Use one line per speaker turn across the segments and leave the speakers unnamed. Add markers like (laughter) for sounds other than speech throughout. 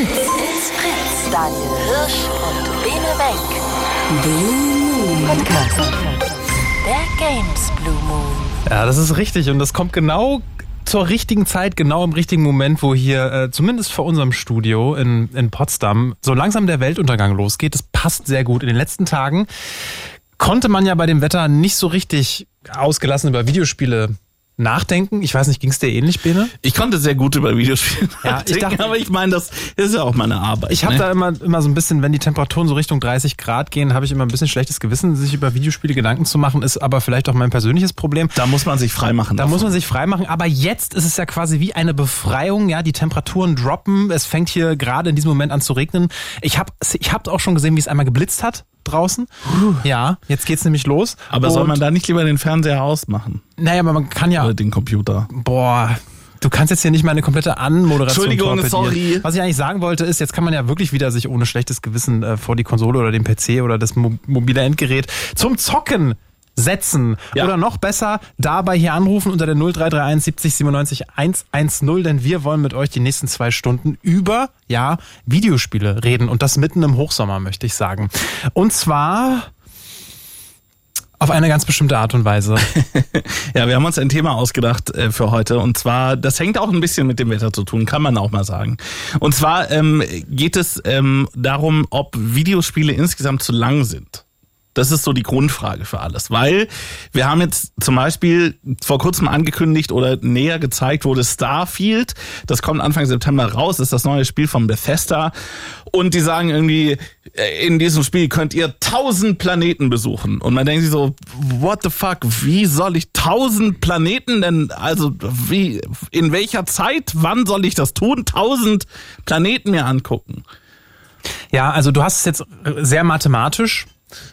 Fritz. It's Fritz. Daniel Hirsch und Bene Wenk. Blue Moon Podcast. Der Games Blue Moon.
Ja, das ist richtig und das kommt genau zur richtigen Zeit, genau im richtigen Moment, wo hier äh, zumindest vor unserem Studio in, in Potsdam so langsam der Weltuntergang losgeht. Das passt sehr gut. In den letzten Tagen konnte man ja bei dem Wetter nicht so richtig ausgelassen über Videospiele nachdenken. Ich weiß nicht, ging es dir ähnlich, Bene?
Ich konnte sehr gut über Videospiele
Ja,
nachdenken,
ich dachte-
aber ich meine, das ist ja auch meine Arbeit.
Ich habe
ne?
da immer, immer so ein bisschen, wenn die Temperaturen so Richtung 30 Grad gehen, habe ich immer ein bisschen schlechtes Gewissen, sich über Videospiele Gedanken zu machen, ist aber vielleicht auch mein persönliches Problem.
da muss man sich freimachen.
Da muss man sich freimachen, aber jetzt ist es ja quasi wie eine Befreiung, ja, die Temperaturen droppen, es fängt hier gerade in diesem Moment an zu regnen. Ich habe ich hab auch schon gesehen, wie es einmal geblitzt hat draußen. Ja, jetzt geht's nämlich los.
aber soll
Und-
man da nicht lieber den Fernseher ausmachen?
Naja, aber man kann ja
Oder den Computer?
Boah. Du kannst jetzt hier nicht meine komplette Anmoderation
Entschuldigung, sorry.
Was ich eigentlich sagen wollte ist, jetzt kann man ja wirklich wieder sich ohne schlechtes Gewissen äh, vor die Konsole oder den PC oder das mo mobile Endgerät zum Zocken setzen.
Ja.
Oder noch besser, dabei hier anrufen unter der 0331 70 97 110, denn wir wollen mit euch die nächsten zwei Stunden über, ja, Videospiele reden und das mitten im Hochsommer, möchte ich sagen. Und zwar auf eine ganz bestimmte Art und Weise. (laughs)
Ja, wir haben uns ein Thema ausgedacht äh, für heute und zwar, das hängt auch ein bisschen mit dem Wetter zu tun, kann man auch mal sagen. Und zwar ähm, geht es ähm, darum, ob Videospiele insgesamt zu lang sind. Das ist so die Grundfrage für alles, weil wir haben jetzt zum Beispiel vor kurzem angekündigt oder näher gezeigt wurde Starfield. Das kommt Anfang September raus, ist das neue Spiel von Bethesda. Und die sagen irgendwie, äh, in diesem Spiel könnt ihr tausend Planeten besuchen. Und man denkt sich so, what the fuck, wie soll ich tausend Planeten denn, also wie, in welcher Zeit, wann soll ich das tun? Tausend Planeten mir angucken.
Ja, also du hast es jetzt sehr mathematisch,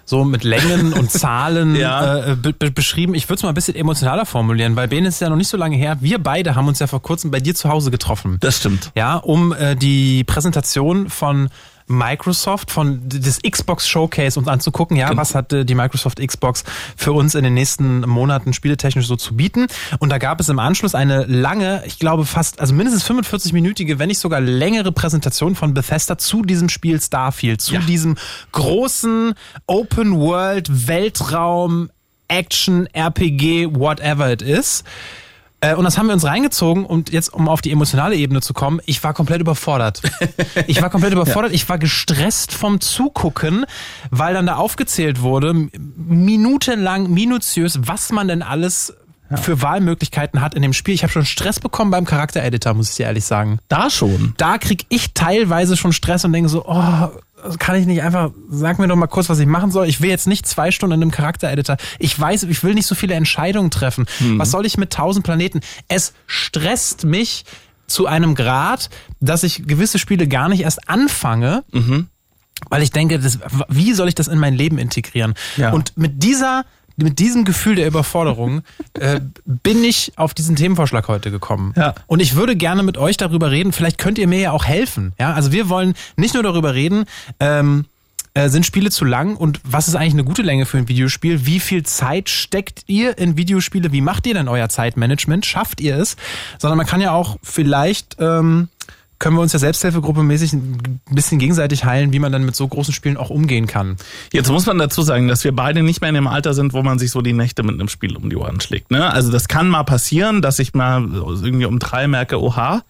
so mit Längen und (laughs) Zahlen
Ja.
äh, be be beschrieben. Ich würde es mal ein bisschen emotionaler formulieren, weil Ben ist ja noch nicht so lange her. Wir beide haben uns ja vor kurzem bei dir zu Hause getroffen.
Das stimmt.
Ja, um äh, die Präsentation von Microsoft, von des Xbox Showcase uns anzugucken, ja,
Genau.
was hat äh, die Microsoft Xbox für uns in den nächsten Monaten spieletechnisch so zu bieten. Und da gab es im Anschluss eine lange, ich glaube fast, also mindestens 45-minütige, wenn nicht sogar längere Präsentation von Bethesda zu diesem Spiel Starfield, zu
Ja.
diesem großen Open World Weltraum Action RPG whatever it is. Äh, Und das haben wir uns reingezogen und jetzt, um auf die emotionale Ebene zu kommen, ich war komplett überfordert. (laughs) Ich war komplett überfordert. Ich war gestresst vom Zugucken, weil dann da aufgezählt wurde, minutenlang, minutiös, was man denn alles für Wahlmöglichkeiten hat in dem Spiel. Ich habe schon Stress bekommen beim Charaktereditor, muss ich dir ehrlich sagen.
Da schon.
Da krieg ich teilweise schon Stress und denke so, oh, kann ich nicht einfach, sag mir doch mal kurz, was ich machen soll. Ich will jetzt nicht zwei Stunden in einem Charaktereditor. Ich weiß, ich will nicht so viele Entscheidungen treffen. Was soll ich mit tausend Planeten? Es stresst mich zu einem Grad, dass ich gewisse Spiele gar nicht erst anfange, weil ich denke, das, wie soll ich das in mein Leben integrieren?
Ja.
Und mit dieser mit diesem Gefühl der Überforderung (laughs) äh, bin ich auf diesen Themenvorschlag heute gekommen.
Ja.
Und ich würde gerne mit euch darüber reden. Vielleicht könnt ihr mir ja auch helfen. Ja, also wir wollen nicht nur darüber reden, ähm, äh, sind Spiele zu lang und was ist eigentlich eine gute Länge für ein Videospiel? Wie viel Zeit steckt ihr in Videospiele? Wie macht ihr denn euer Zeitmanagement? Schafft ihr es? Sondern man kann ja auch vielleicht ähm, können wir uns ja Selbsthilfegruppe mäßig ein bisschen gegenseitig heilen, wie man dann mit so großen Spielen auch umgehen kann.
Jetzt muss man dazu sagen, dass wir beide nicht mehr in dem Alter sind, wo man sich so die Nächte mit einem Spiel um die Ohren schlägt. Ne? Also das kann mal passieren, dass ich mal irgendwie um drei merke, oha,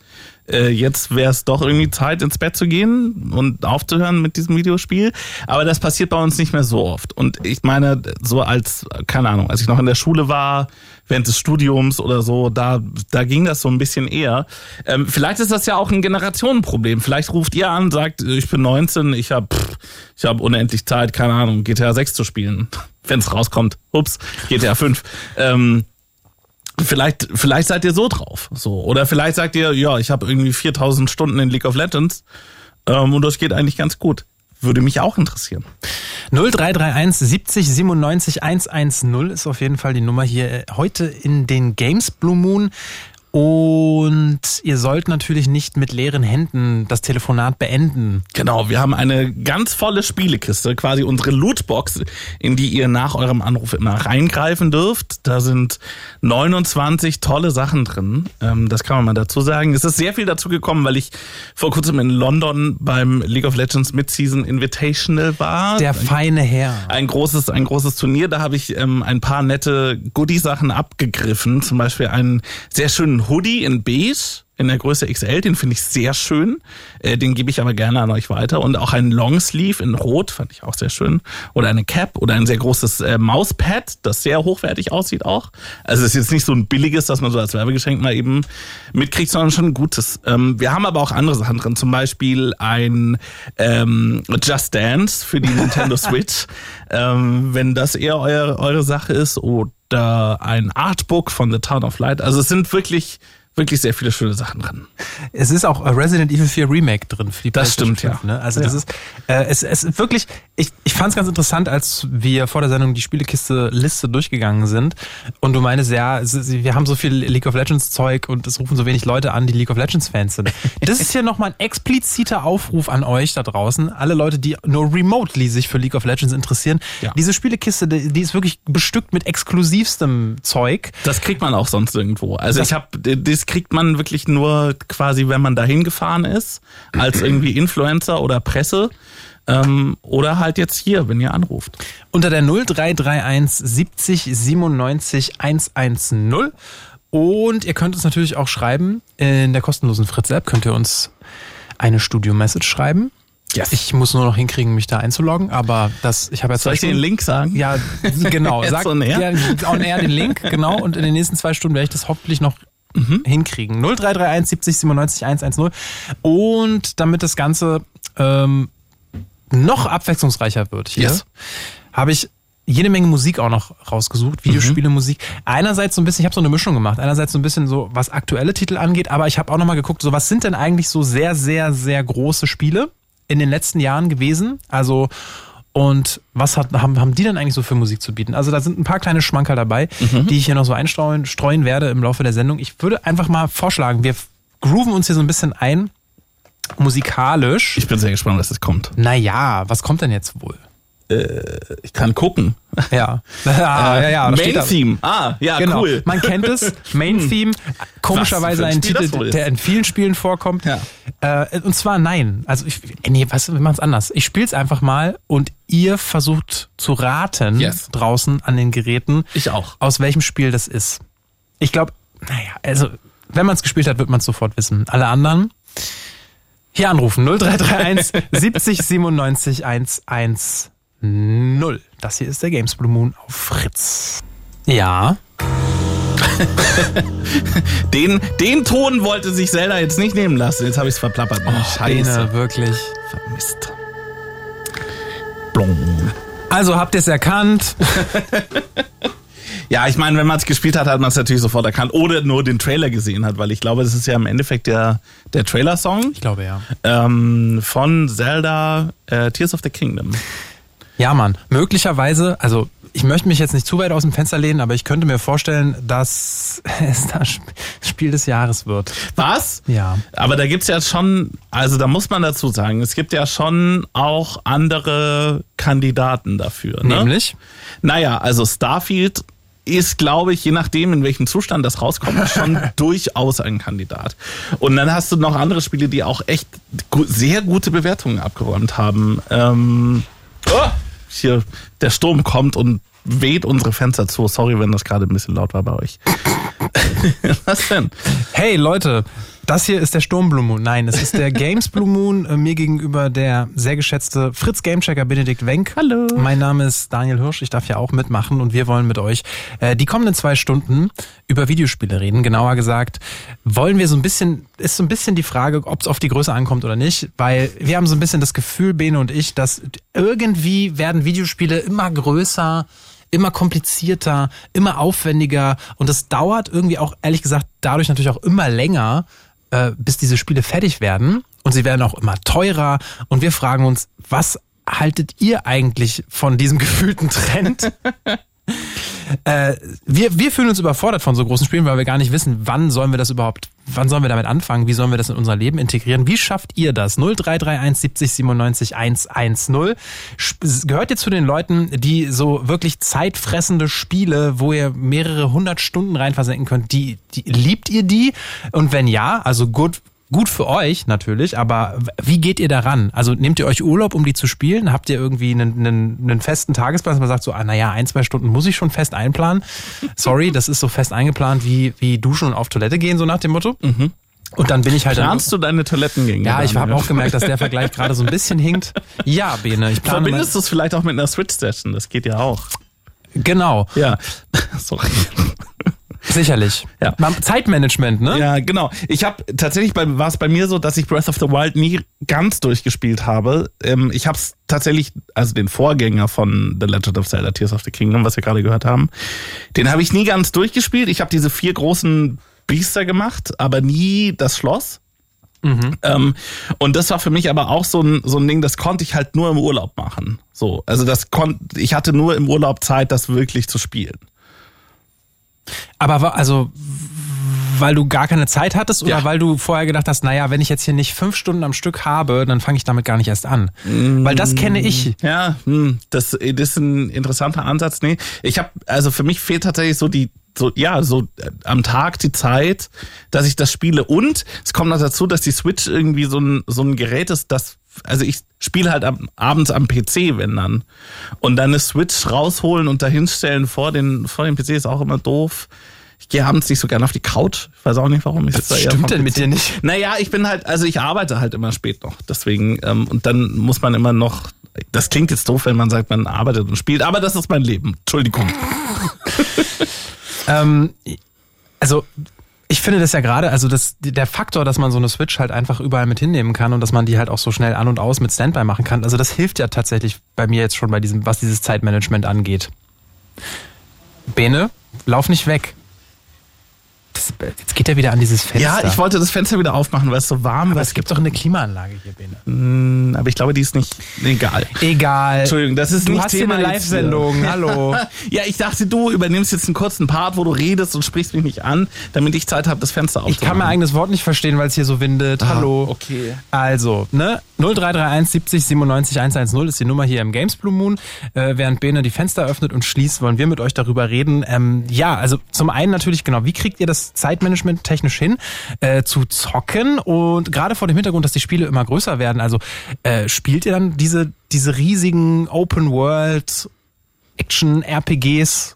äh, jetzt wäre es doch irgendwie Zeit, ins Bett zu gehen und aufzuhören mit diesem Videospiel. Aber das passiert bei uns nicht mehr so oft. Und ich meine, so als, keine Ahnung, als ich noch in der Schule war, während des Studiums oder so, da, da ging das so ein bisschen eher. Ähm, vielleicht ist das ja auch ein Generationenproblem. Vielleicht ruft ihr an, sagt, ich bin 19, ich habe ich hab unendlich Zeit, keine Ahnung, GTA 6 zu spielen, wenn es rauskommt. Ups, GTA 5. Ähm, vielleicht, vielleicht seid ihr so drauf. So. Oder vielleicht sagt ihr, ja, ich habe irgendwie 4000 Stunden in League of Legends ähm, und das geht eigentlich ganz gut. Würde mich auch interessieren.
0331 70 97 110 ist auf jeden Fall die Nummer hier äh, heute in den Games Blue Moon. Und ihr sollt natürlich nicht mit leeren Händen das Telefonat beenden.
Genau, wir haben eine ganz volle Spielekiste, quasi unsere Lootbox, in die ihr nach eurem Anruf immer reingreifen dürft. Da sind 29 tolle Sachen drin. Ähm, das kann man mal dazu sagen. Es ist sehr viel dazu gekommen, weil ich vor kurzem in London beim League of Legends Mid-Season Invitational war.
Der feine Herr.
Ein großes, ein großes Turnier. Da habe ich ähm, ein paar nette Goodie-Sachen abgegriffen. Zum Beispiel einen sehr schönen Hoodie in beige in der Größe XL, den finde ich sehr schön. Äh, den gebe ich aber gerne an euch weiter. Und auch einen Longsleeve in Rot fand ich auch sehr schön. Oder eine Cap oder ein sehr großes äh, Mauspad, das sehr hochwertig aussieht auch. Also es ist jetzt nicht so ein billiges, dass man so als Werbegeschenk mal eben mitkriegt, sondern schon ein gutes. Ähm, wir haben aber auch andere Sachen drin. Zum Beispiel ein ähm, Just Dance für die Nintendo (laughs) Switch. Ähm, wenn das eher eure, eure Sache ist. Oder ein Artbook von The Town of Light. Also es sind wirklich wirklich sehr viele schöne Sachen drin.
Es ist auch Resident Evil 4 Remake drin für die
Das stimmt,
5, Ne? Also das ist äh, es, es ist wirklich ich, ich fand es ganz interessant, als wir vor der Sendung die Spielekiste Liste durchgegangen sind und du meinst ja, wir haben so viel League of Legends Zeug und es rufen so wenig Leute an, die League of Legends Fans sind. (laughs) Das ist hier nochmal ein expliziter Aufruf an euch da draußen, alle Leute, die nur remotely sich für League of Legends interessieren.
Ja.
Diese Spielekiste, die, die ist wirklich bestückt mit exklusivstem Zeug.
Das kriegt man auch sonst irgendwo. Also
Das-
ich habe das kriegt man wirklich nur quasi, wenn man dahin gefahren ist, als irgendwie Influencer oder Presse. Ähm, oder halt jetzt hier, wenn ihr anruft.
Unter der 0331 70 97 110. Und ihr könnt uns natürlich auch schreiben. In der kostenlosen Fritz-App könnt ihr uns eine Studio-Message schreiben.
Yes.
Ich muss nur noch hinkriegen, mich da einzuloggen, aber das, ich habe jetzt
Soll ich dir den
Stunden-
Link sagen?
Ja, genau. (laughs) Sag
on air?
Ja, on air den Link, genau. Und in den nächsten zwei Stunden werde ich das hoffentlich noch
Mhm.
hinkriegen. 0331 70 97 110. Und damit das Ganze ähm, noch abwechslungsreicher wird hier,
Yes.
habe ich jede Menge Musik auch noch rausgesucht, Videospiele, Musik. Einerseits so ein bisschen, ich habe so eine Mischung gemacht. Einerseits so ein bisschen so, was aktuelle Titel angeht, aber ich habe auch noch mal geguckt, so was sind denn eigentlich so sehr, sehr, sehr große Spiele in den letzten Jahren gewesen? Also und was hat, haben, haben die denn eigentlich so für Musik zu bieten? Also da sind ein paar kleine Schmankerl dabei, die ich hier noch so einstreuen streuen werde im Laufe der Sendung. Ich würde einfach mal vorschlagen, wir grooven uns hier so ein bisschen ein, musikalisch.
Ich bin sehr gespannt, was das kommt.
Naja, was kommt denn jetzt wohl?
Ich kann gucken. (laughs) (laughs)
Ja. ja, ja, ja. steht
Main Theme. Ah, ja,
Genau,
cool. (laughs)
man kennt es. Main Theme, komischerweise
Was ein
ein Titel, der in vielen Spielen vorkommt.
Ja.
Äh, und zwar nein. Also ich, äh, nee, weißt du, wir machen es anders. Ich spiele es einfach mal und ihr versucht zu raten
Yes.
draußen an den Geräten,
Ich auch.
aus welchem Spiel das ist. Ich glaube, naja, also wenn man es gespielt hat, wird man es sofort wissen. Alle anderen hier anrufen 0331 70 97 110. Das hier ist der Games Blue Moon auf Fritz. Ja. (laughs)
Den, den Ton wollte sich Zelda jetzt nicht nehmen lassen. Jetzt habe ich es verplappert. Oh, Scheiße.
Bene, wirklich.
Mist. Blong.
Also habt ihr es erkannt? (laughs)
Ja, ich meine, wenn man es gespielt hat, hat man es natürlich sofort erkannt. Oder nur den Trailer gesehen hat, weil ich glaube, das ist ja im Endeffekt der, der Trailer-Song
Ich glaube ja.
ähm, von Zelda äh, Tears of the Kingdom.
Ja, Mann. Möglicherweise, also ich möchte mich jetzt nicht zu weit aus dem Fenster lehnen, aber ich könnte mir vorstellen, dass (laughs) es das Sp- Spiel des Jahres wird.
Was?
Ja.
Aber da gibt's ja schon, also da muss man dazu sagen, es gibt ja schon auch andere Kandidaten dafür. Ne?
Nämlich?
Naja, also Starfield ist, glaube ich, je nachdem, in welchem Zustand das rauskommt, (laughs) schon durchaus ein Kandidat. Und dann hast du noch andere Spiele, die auch echt sehr gute Bewertungen abgeräumt haben. Ähm, oh, hier, der Sturm kommt und weht unsere Fenster zu. Sorry, wenn das gerade ein bisschen laut war bei euch. (laughs) Was denn?
Hey Leute, das hier ist der Sturm Blue Moon. Nein, es ist der (laughs) Games Blue Moon. Äh, Mir gegenüber der sehr geschätzte Fritz Gamechecker Benedikt Wenk.
Hallo.
Mein Name ist Daniel Hirsch. Ich darf ja auch mitmachen und wir wollen mit euch äh, die kommenden zwei Stunden über Videospiele reden. Genauer gesagt, wollen wir so ein bisschen, ist so ein bisschen die Frage, ob es auf die Größe ankommt oder nicht, weil wir haben so ein bisschen das Gefühl, Bene und ich, dass irgendwie werden Videospiele immer größer, immer komplizierter, immer aufwendiger und es dauert irgendwie auch, ehrlich gesagt, dadurch natürlich auch immer länger, äh, bis diese Spiele fertig werden und sie werden auch immer teurer und wir fragen uns, was haltet ihr eigentlich von diesem (laughs) gefühlten Trend? (laughs) Äh, wir, wir fühlen uns überfordert von so großen Spielen, weil wir gar nicht wissen, wann sollen wir das überhaupt, wann sollen wir damit anfangen, wie sollen wir das in unser Leben integrieren. Wie schafft ihr das? 0331 70 97 110. Gehört ihr zu den Leuten, die so wirklich zeitfressende Spiele, wo ihr mehrere hundert Stunden rein versenken könnt, die, die liebt ihr die? Und wenn ja, also gut, Gut für euch natürlich, aber wie geht ihr daran? Also nehmt ihr euch Urlaub, um die zu spielen? Habt ihr irgendwie einen, einen, einen festen Tagesplan, dass man sagt so, ah, naja, ein, zwei Stunden muss ich schon fest einplanen? Sorry, das ist so fest eingeplant wie, wie duschen und auf Toilette gehen, so nach dem Motto. Mhm. Und dann bin ich halt.
Planst du deine Toilettengänge?
Ja, ich habe auch gemerkt, dass der Vergleich gerade so ein bisschen hinkt. Ja, Bene, ich
plane. Verbindest du es vielleicht auch mit einer Switch-Session? Das geht ja auch.
Genau.
Ja. (laughs) Sorry.
Sicherlich. Ja. Zeitmanagement, ne?
Ja, genau. Ich habe tatsächlich bei, war es bei mir so, dass ich Breath of the Wild nie ganz durchgespielt habe. Ähm, ich habe es tatsächlich, also den Vorgänger von The Legend of Zelda Tears of the Kingdom, was wir gerade gehört haben, den habe ich nie ganz durchgespielt. Ich habe diese vier großen Biester gemacht, aber nie das Schloss. Mhm. Ähm, und das war für mich aber auch so ein, so ein Ding, das konnte ich halt nur im Urlaub machen. So, also das konnte, ich hatte nur im Urlaub Zeit, das wirklich zu spielen.
Aber also, weil du gar keine Zeit hattest oder ja. weil du vorher gedacht hast, naja, wenn ich jetzt hier nicht fünf Stunden am Stück habe, dann fange ich damit gar nicht erst an. Mm, weil das kenne ich.
Ja, hm, das, das ist ein interessanter Ansatz. Nee, ich habe, also für mich fehlt tatsächlich so die so ja so äh, am Tag die Zeit, dass ich das spiele und es kommt noch dazu, dass die Switch irgendwie so ein so ein Gerät ist, das also ich spiele halt am, abends am PC, wenn dann. Und dann eine Switch rausholen und dahinstellen vor den, vor dem PC ist auch immer doof. Ich gehe abends nicht so gerne auf die Couch. Ich weiß auch nicht, warum. Ich
Was da stimmt denn mit dir nicht?
Naja, ich bin halt, also ich arbeite halt immer spät noch. Deswegen, ähm, und dann muss man immer noch, das klingt jetzt doof, wenn man sagt, man arbeitet und spielt, aber das ist mein Leben. Entschuldigung. (laughs)
ähm, also ich finde das ja gerade, also das, der Faktor, dass man so eine Switch halt einfach überall mit hinnehmen kann und dass man die halt auch so schnell an und aus mit Standby machen kann, also das hilft ja tatsächlich bei mir jetzt schon bei diesem, was dieses Zeitmanagement angeht. Bene, lauf nicht weg. Das, jetzt geht er wieder an dieses Fenster.
Ja, ich wollte das Fenster wieder aufmachen, weil es so warm
ist. Es gibt doch eine Klimaanlage hier, Bene.
Aber ich glaube, die ist nicht egal.
Egal.
Entschuldigung, das ist
du
nicht
hast Thema hier eine Live-Sendung. Hallo. (laughs)
ja, ich dachte, du übernimmst jetzt einen kurzen Part, wo du redest und sprichst mich nicht an, damit ich Zeit habe, das Fenster aufzumachen.
Ich kann mein eigenes Wort nicht verstehen, weil es hier so windet. Ah, Hallo.
Okay.
Also, ne? 0331 70 97 110 ist die Nummer hier im Games Blue Moon. Äh, während Bene die Fenster öffnet und schließt, wollen wir mit euch darüber reden. Ähm, ja, also zum einen natürlich genau, wie kriegt ihr das Zeitmanagement technisch hin, äh, zu zocken und gerade vor dem Hintergrund, dass die Spiele immer größer werden. Also äh, spielt ihr dann diese, diese riesigen Open World Action RPGs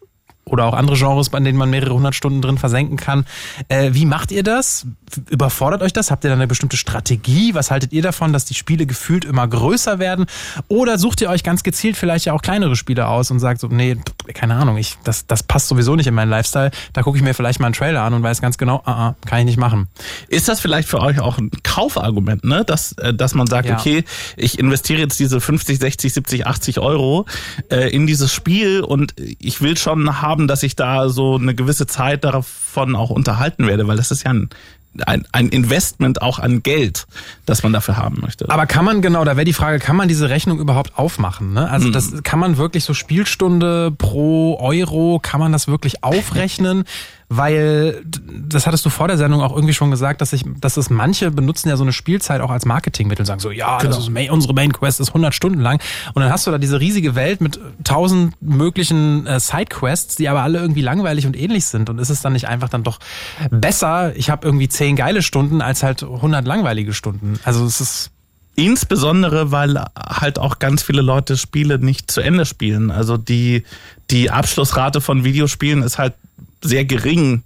oder auch andere Genres, bei denen man mehrere hundert Stunden drin versenken kann. Äh, wie macht ihr das? Überfordert euch das? Habt ihr da eine bestimmte Strategie? Was haltet ihr davon, dass die Spiele gefühlt immer größer werden? Oder sucht ihr euch ganz gezielt vielleicht ja auch kleinere Spiele aus und sagt so, nee, keine Ahnung, ich, das, das passt sowieso nicht in meinen Lifestyle. Da gucke ich mir vielleicht mal einen Trailer an und weiß ganz genau, ah, ah, kann ich nicht machen.
Ist das vielleicht für euch auch ein Kaufargument, ne? Dass, äh, dass man sagt, ja. okay, ich investiere jetzt diese 50, 60, 70, 80 Euro äh, in dieses Spiel und ich will schon haben, dass ich da so eine gewisse Zeit davon auch unterhalten werde, weil das ist ja ein ein, ein Investment auch an Geld, das man dafür haben möchte.
Aber kann man, genau, da wäre die Frage, kann man diese Rechnung überhaupt aufmachen? Ne? Also mhm. das kann man wirklich so Spielstunde pro Euro, kann man das wirklich aufrechnen? Weil das hattest du vor der Sendung auch irgendwie schon gesagt, dass ich, dass es manche benutzen ja so eine Spielzeit auch als Marketingmittel, sagen so, ja, genau. ist, unsere Main Quest ist 100 Stunden lang und dann hast du da diese riesige Welt mit tausend möglichen äh, Sidequests, die aber alle irgendwie langweilig und ähnlich sind und ist es dann nicht einfach dann doch besser, ich habe irgendwie zehn geile Stunden als halt 100 langweilige Stunden. Also es ist
Insbesondere, weil halt auch ganz viele Leute Spiele nicht zu Ende spielen. Also die, die Abschlussrate von Videospielen ist halt sehr gering,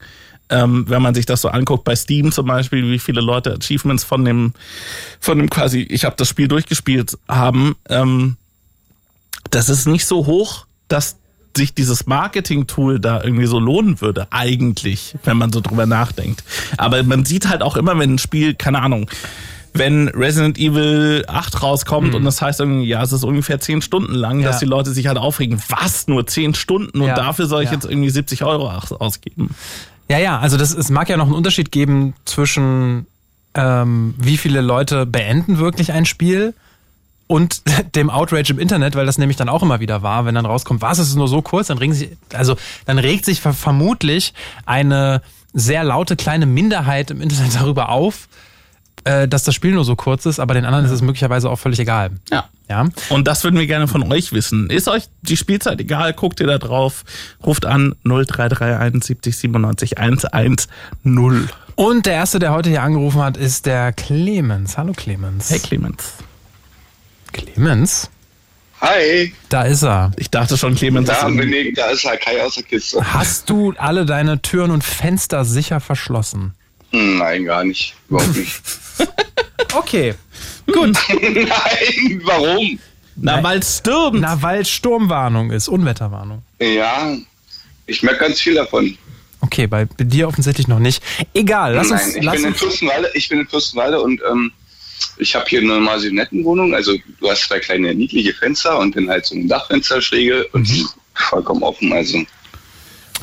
ähm, wenn man sich das so anguckt. Bei Steam zum Beispiel, wie viele Leute Achievements von dem, von dem quasi, ich habe das Spiel durchgespielt haben. Ähm, das ist nicht so hoch, dass sich dieses Marketing-Tool da irgendwie so lohnen würde, eigentlich, wenn man so drüber nachdenkt. Aber man sieht halt auch immer, wenn ein Spiel, keine Ahnung, wenn Resident Evil 8 rauskommt mhm. und das heißt irgendwie, ja, es ist ungefähr 10 Stunden lang, ja. dass die Leute sich halt aufregen, was, nur 10 Stunden und ja. dafür soll ich jetzt irgendwie 70 Euro ausgeben.
Ja, ja, also das, es mag ja noch einen Unterschied geben zwischen ähm, wie viele Leute beenden wirklich ein Spiel und (laughs) dem Outrage im Internet, weil das nämlich dann auch immer wieder war, wenn dann rauskommt, was ist nur so kurz, dann regen sich, also dann regt sich ver vermutlich eine sehr laute kleine Minderheit im Internet (laughs) darüber auf, äh, dass das Spiel nur so kurz ist, aber den anderen ist es möglicherweise auch völlig egal.
Ja.
Ja.
Und das würden wir gerne von euch wissen. Ist euch die Spielzeit egal? Guckt ihr da drauf? Ruft an 0331 70 97 110.
Und der erste, der heute hier angerufen hat, ist der Clemens. Hallo Clemens.
Hey Clemens.
Clemens?
Hi,
Da ist er.
Ich dachte schon, Clemens ist
da bin
irgendwie-
ich, da ist Herr Kai aus der Kiste.
Hast du alle deine Türen und Fenster sicher verschlossen?
Nein, gar nicht. Überhaupt nicht. (laughs)
Okay. Gut. (laughs)
Nein, warum?
Na, weil es stürmt.
Na, weil Sturmwarnung ist, Unwetterwarnung.
Ja, ich merke ganz viel davon.
Okay, bei dir offensichtlich noch nicht. Egal, lass
Nein,
uns.
ich
Lass
bin in
uns
Fürstenwalde, ich bin in Fürstenwalde und ähm, ich habe hier eine Masionettenwohnung. Also du hast zwei kleine niedliche Fenster und dann halt so eine Dachfensterschräge und die vollkommen offen. Also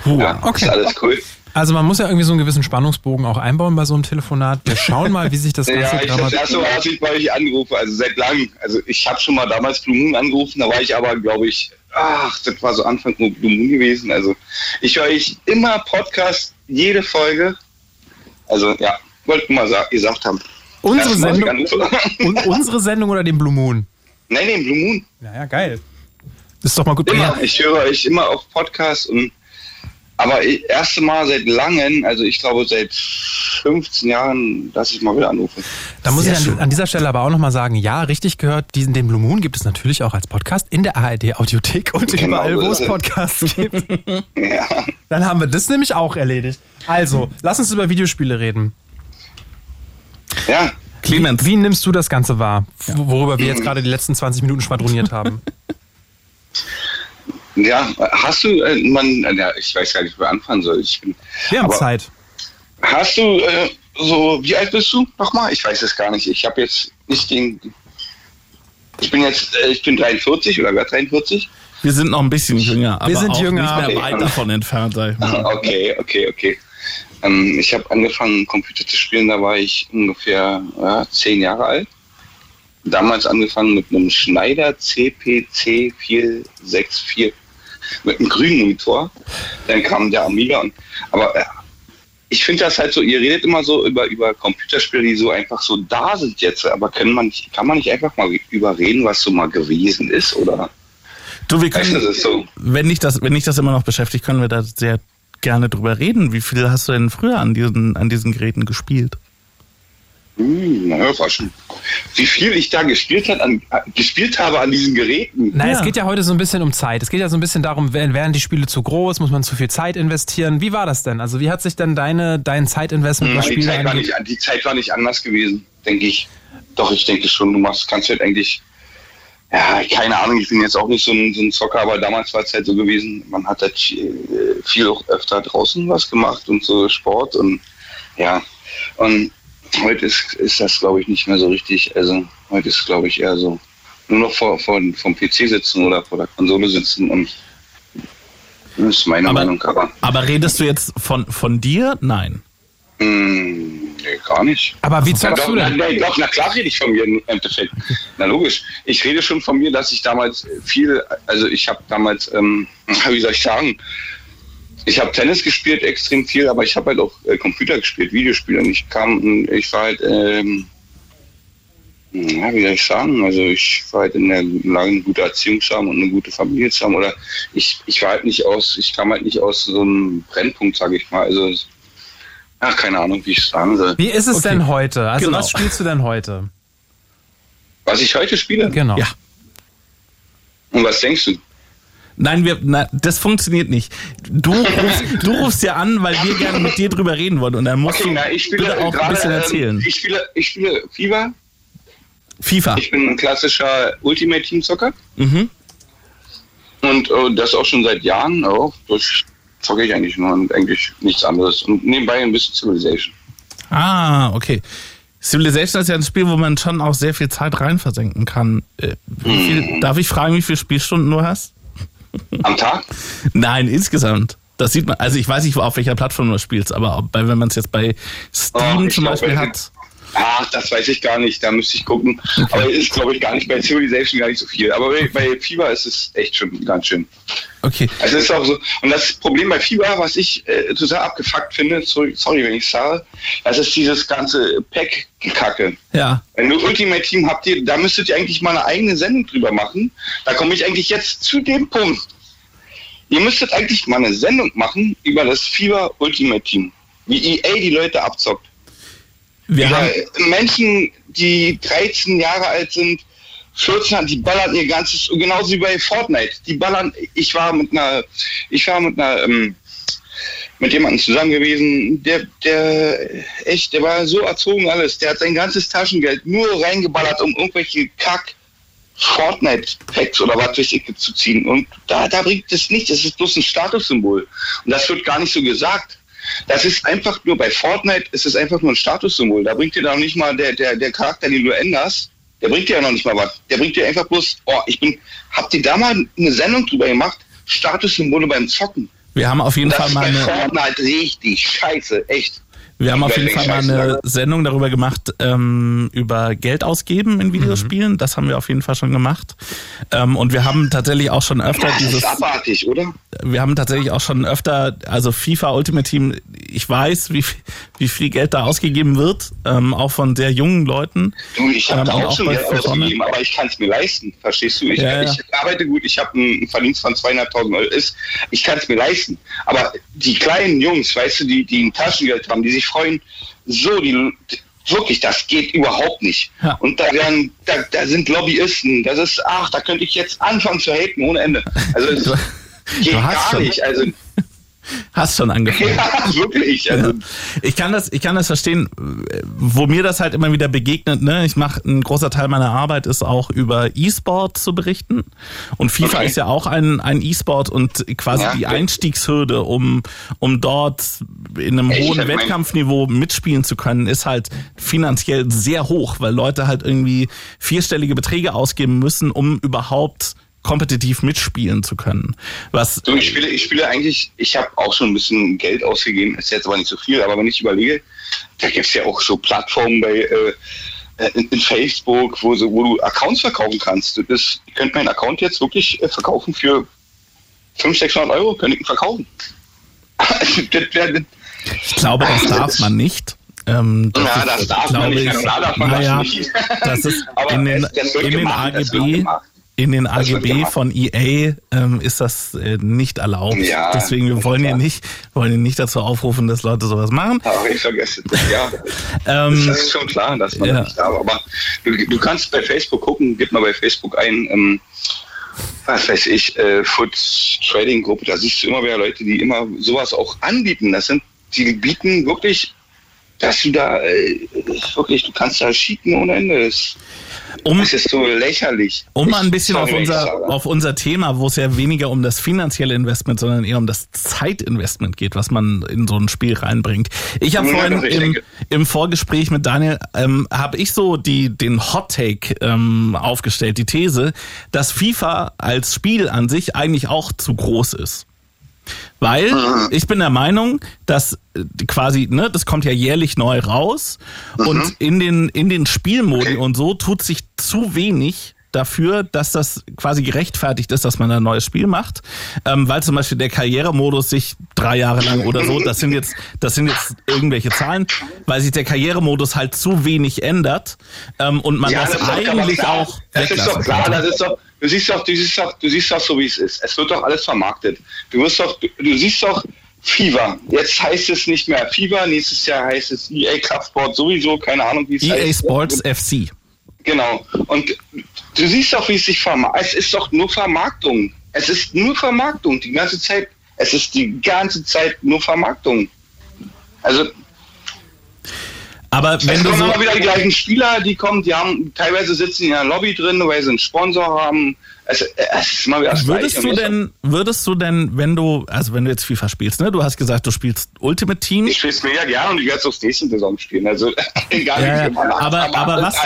ja,
okay.
ist alles cool.
Also man muss ja irgendwie so einen gewissen Spannungsbogen auch einbauen bei so einem Telefonat. Wir schauen mal, wie sich das (laughs) Ganze
Ja, ich das
dramatisch.
erste Mal, als ich bei euch angerufen, also seit langem. Also ich habe schon mal damals Blue Moon angerufen, da war ich aber, glaube ich, ach, das war so Anfang nur Blue Moon gewesen. Also ich höre ich immer Podcast, jede Folge. Also ja, wollte mal sa gesagt haben.
Unsere Sendung,
anrufe. (laughs)
un, unsere Sendung oder den Blue Moon?
Nein, nein, Blue Moon.
Ja, ja, geil. Ist doch mal gut.
Immer.
Ja,
Ich höre euch immer auf Podcast und aber ich- erste Mal seit langem, also ich glaube seit 15 Jahren, dass ich mal wieder anrufe.
Da muss
Sehr
ich an, an dieser Stelle aber auch nochmal sagen, ja, richtig gehört, diesen, den Blue Moon gibt es natürlich auch als Podcast in der ARD Audiothek und
Genau
überall, wo es
es.
Podcasts gibt. (laughs)
Ja.
Dann haben wir das nämlich auch erledigt. Also, lass uns über Videospiele reden.
ja,
Clemens.
Wie nimmst du das Ganze wahr, worüber wir jetzt gerade die letzten 20 Minuten schwadroniert haben? (laughs)
Ja, hast du, äh, man, ja, ich weiß gar nicht, wo wir anfangen soll. Ich bin,
Wir haben Zeit.
Hast du äh, so, wie alt bist du nochmal? Ich weiß es gar nicht. Ich habe jetzt nicht den. Ich bin jetzt, äh, ich bin 43 oder werde 43.
Wir sind noch ein bisschen jünger, aber
sind
auch
jünger.
nicht mehr
Okay.
weit davon entfernt, sag ich mal. (laughs)
Okay, okay, okay. Ähm, ich habe angefangen, Computer zu spielen, da war ich ungefähr ja, zehn Jahre alt. Damals angefangen mit einem Schneider CPC 464 mit einem grünen Monitor. Dann kam der Amiga und aber äh, ich finde das halt so, ihr redet immer so über, über Computerspiele, die so einfach so da sind jetzt, aber können man kann man nicht einfach mal überreden, was so mal gewesen ist, oder?
Du, wir
Weißt du,
können,
so.
wenn dich das, wenn dich das immer noch beschäftigt, können wir da sehr gerne drüber reden. Wie viel hast du denn früher an diesen, an diesen Geräten gespielt?
Hm, na ja, war schon. Wie viel ich da gespielt, hat an, gespielt habe an diesen Geräten.
Na,
Ja.
es geht ja heute so ein bisschen um Zeit. Es geht ja so ein bisschen darum, werden werden die Spiele zu groß, muss man zu viel Zeit investieren. Wie war das denn? Also wie hat sich denn deine, dein Zeitinvestment, was
die,
Spiele
Zeit war nicht, die Zeit war nicht anders gewesen, denke ich. Doch, ich denke schon, du machst, kannst halt eigentlich, ja, keine Ahnung, ich bin jetzt auch nicht so ein, so ein Zocker, aber damals war es halt so gewesen, man hat halt viel, viel auch öfter draußen was gemacht und so Sport und ja, und heute ist, ist das, glaube ich, nicht mehr so richtig. Also heute ist, glaube ich, eher so nur noch vor, vor, vom PC sitzen oder vor der Konsole sitzen und das ist meine
Aber-
Meinung, aber
Aber redest du jetzt von, von dir? Nein.
mh, nee, gar nicht.
Aber wie
Ja,
zockst
doch,
du denn?
nee, doch, na klar rede ich von mir im Endeffekt. Na logisch. Ich rede schon von mir, dass ich damals viel, also ich habe damals, ähm, (laughs) wie soll ich sagen, ich habe Tennis gespielt extrem viel, aber ich habe halt auch äh, Computer gespielt, Videospiele. Und ich kam, ich war halt, ähm, ja, wie soll ich sagen, also ich war halt in der Lage, eine gute Erziehung zu haben und eine gute Familie zu haben. Oder ich, ich war halt nicht aus, ich kam halt nicht aus so einem Brennpunkt, sage ich mal. Also, ach, keine Ahnung, wie ich es sagen soll.
Wie ist es
Okay.
denn heute? Also
Genau.
was spielst du denn heute?
Was ich heute spiele?
Genau.
Ja.
Und was denkst du?
Nein, wir, na, das funktioniert nicht. Du (laughs) rufst, du rufst ja an, weil wir gerne mit dir drüber reden wollen. Und dann musst
Okay,
du
na, ich spiele
bitte auch ein
gerade,
bisschen erzählen.
Ähm, ich spiele, ich spiele FIFA.
FIFA.
Ich bin ein klassischer Ultimate Team Zocker
Mhm.
und äh, das auch schon seit Jahren. Oh, das zocke ich eigentlich nur und eigentlich nichts anderes. Und nebenbei ein bisschen Civilization.
Ah, okay. Civilization ist ja ein Spiel, wo man schon auch sehr viel Zeit rein versenken kann. Äh, viel, Darf ich fragen, wie viele Spielstunden du hast?
Am Tag?
Nein, insgesamt. Das sieht man, also ich weiß nicht, auf welcher Plattform du spielst, aber bei, wenn man es jetzt bei Steam
Oh,
zum
glaub,
Beispiel
wenn-
hat.
Ach, das weiß ich gar nicht, da müsste ich gucken. Okay. Aber ist, glaube ich, gar nicht bei Civilization gar nicht so viel. Aber bei, bei Fieber ist es echt schon ganz schön.
Okay.
Also ist auch so. Und das Problem bei Fieber, was ich äh, total abgefuckt finde, sorry, sorry wenn ich sage, das ist dieses ganze Pack-Kacke.
Ja.
Wenn du Ultimate Team habt, ihr, da müsstet ihr eigentlich mal eine eigene Sendung drüber machen. Da komme ich eigentlich jetzt zu dem Punkt. Ihr müsstet eigentlich mal eine Sendung machen über das Fieber Ultimate Team. Wie EA die Leute abzockt.
Wir haben,
Menschen, die 13 Jahre alt sind, 14, die ballern ihr ganzes, genauso wie bei Fortnite. Die ballern, ich war mit einer, ich war mit einer, ähm, mit jemandem zusammen gewesen, der, der, echt, der war so erzogen alles. Der hat sein ganzes Taschengeld nur reingeballert, um irgendwelche Kack Fortnite-Packs oder was weiß ich zu ziehen. Und da, da bringt es nichts. Das ist bloß ein Statussymbol. Und das wird gar nicht so gesagt. Das ist einfach nur bei Fortnite, ist es einfach nur ein Statussymbol. Da bringt dir doch nicht mal der, der, der Charakter, den du änderst, der bringt dir ja noch nicht mal was. Der bringt dir einfach bloß, oh, ich bin, habt ihr da mal eine Sendung drüber gemacht? Statussymbole beim Zocken.
wir haben auf jeden
Das
Fall mal eine,
Fortnite richtig scheiße, echt.
Wir haben auf jeden Fall mal eine Sendung darüber gemacht, ähm, über Geld ausgeben in Videospielen. Das haben wir auf jeden Fall schon gemacht. Ähm, und wir haben tatsächlich auch schon öfter
Das
dieses,
ist abartig, oder?
wir haben tatsächlich auch schon öfter, also FIFA Ultimate Team, ich weiß, wie, viel- wie viel Geld da ausgegeben wird, ähm, auch von sehr jungen Leuten.
Du, ich habe
Ähm,
da auch
auch
schon Geld
Fortnite.
ausgegeben, aber ich kann es mir leisten. Verstehst du? Ich,
Ja, ja.
ich arbeite gut, ich habe einen Verdienst von 200.000 Euro. Ist, ich kann es mir leisten. Aber die kleinen Jungs, weißt du, die, die ein Taschengeld haben, die sich freuen, so, die, wirklich, das geht überhaupt nicht.
Ja.
Und da, werden, da, da sind Lobbyisten. Das ist, ach, da könnte ich jetzt anfangen zu haten ohne Ende. Also, es (laughs) geht gar
schon-
nicht. Also,
Hast schon angefangen.
ja, (laughs) wirklich. Also,
Ja. Ich kann das, ich kann das verstehen, wo mir das halt immer wieder begegnet. Ne? Ich mache ein großer Teil meiner Arbeit ist auch über E-Sport zu berichten und FIFA
Okay.
ist ja auch ein ein E-Sport und quasi
Ja,
die
okay.
Einstiegshürde, um um dort in einem
Ich
hohen Wettkampfniveau mitspielen zu können, ist halt finanziell sehr hoch, weil Leute halt irgendwie vierstellige Beträge ausgeben müssen, um überhaupt kompetitiv mitspielen zu können. Was
So, ich spiele, ich spiele eigentlich, ich habe auch schon ein bisschen Geld ausgegeben, ist jetzt aber nicht so viel, aber wenn ich überlege, da gibt es ja auch so Plattformen bei äh, in, in Facebook, wo, so, wo du Accounts verkaufen kannst. Das ist, ihr könnt meinen Account jetzt wirklich äh, verkaufen für 500, 600 Euro, könnt ihr ihn verkaufen. (laughs) das das,
Ich glaube, das darf man nicht. Ähm,
Ja,
ist,
das darf man nicht.
ich,
darf man das
naja,
nicht.
Das ist (laughs)
Aber
in den,
das
in den
gemacht, das
AGB. In den AGB von EA ähm, ist das äh, nicht erlaubt.
Ja,
Deswegen wir wollen
klar.
nicht, wollen nicht dazu aufrufen, dass Leute sowas machen.
Aber ich vergesse das, ja.
Ähm,
Das ist schon klar, dass man
ja.
das nicht darf. Aber du, du kannst bei Facebook gucken, gib mal bei Facebook ein, ähm, was weiß ich, äh, Food Trading Gruppe, da siehst du immer wieder Leute, die immer sowas auch anbieten. Das sind, die bieten wirklich, dass du da äh, wirklich, du kannst da cheaten ohne Ende. Das,
um,
das ist so lächerlich.
um mal ein bisschen auf unser, auf unser Thema, wo es ja weniger um das finanzielle Investment, sondern eher um das Zeitinvestment geht, was man in so ein Spiel reinbringt. Ich habe vorhin im, im Vorgespräch mit Daniel, ähm, habe ich so die, den Hot Take ähm, aufgestellt, die These, dass FIFA als Spiel an sich eigentlich auch zu groß ist. Weil ich bin der Meinung, dass äh, quasi, ne, das kommt ja jährlich neu raus und in den, in den Spielmodi und so tut sich zu wenig dafür, dass das quasi gerechtfertigt ist, dass man ein neues Spiel macht, ähm, weil zum Beispiel der Karrieremodus sich drei Jahre lang oder so, das sind jetzt, das sind jetzt irgendwelche Zahlen, weil sich der Karrieremodus halt zu wenig ändert ähm, und man das,
ist doch
eigentlich
klar.
auch
Das ist doch klar, das ist doch, du siehst doch, du siehst doch, du siehst doch so wie es ist. Es wird doch alles vermarktet. Du wirst doch, du, du siehst doch FIFA. Jetzt heißt es nicht mehr FIFA, nächstes Jahr heißt es EA Club Sport sowieso, keine Ahnung wie es
EA
heißt.
E Sports FC.
Genau. Und du siehst doch, wie es sich vermarktet. Es ist doch nur Vermarktung. Es ist nur Vermarktung die ganze Zeit. Es ist die ganze Zeit nur Vermarktung. Also
Aber wenn
es kommen
so,
immer wieder die gleichen Spieler, die kommen, die haben teilweise sitzen in einer Lobby drin, weil sie einen Sponsor haben. Es, es ist immer wieder das
Würdest
Gleiche.
du denn, würdest du denn, wenn du, also wenn du jetzt FIFA spielst, ne? Du hast gesagt, du spielst Ultimate Team.
Ich spiele es mega gerne und ich werde es auch nächste Saison spielen. Also (laughs) egal
Ja,
wie viel
Aber- aber was-.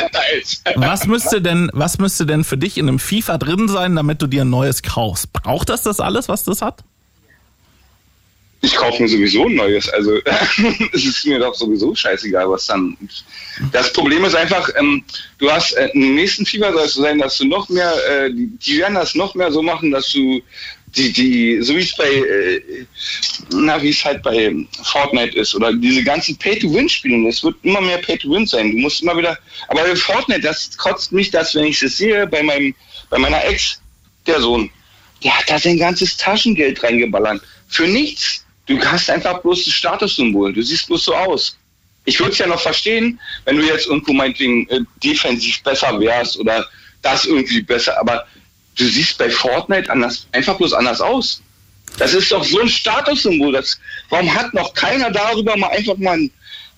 Was müsste denn, was müsste denn für dich in einem FIFA drin sein, damit du dir ein neues kaufst? Braucht das das alles, was das hat?
Ich kaufe mir sowieso ein neues. Also (laughs) es ist mir doch sowieso scheißegal, was dann. Das Problem ist einfach, ähm, du hast äh, im nächsten Fieber soll es so sein, dass du noch mehr, äh, die, werden das noch mehr so machen, dass du die, die, so wie es bei, äh, na, wie es halt bei Fortnite ist oder diese ganzen Pay-to-Win-Spiele, es wird immer mehr Pay-to-Win sein. Du musst immer wieder, aber bei Fortnite, das kotzt mich das, wenn ich es sehe, bei meinem, bei meiner Ex, der Sohn, der hat da sein ganzes Taschengeld reingeballert. Für nichts. Du hast einfach bloß das Statussymbol. Du siehst bloß so aus. Ich würde es ja noch verstehen, wenn du jetzt irgendwo meinetwegen äh, defensiv besser wärst oder das irgendwie besser, aber du siehst bei Fortnite anders, einfach bloß anders aus. Das ist doch so ein Statussymbol. Das, warum hat noch keiner darüber mal einfach mal, ein,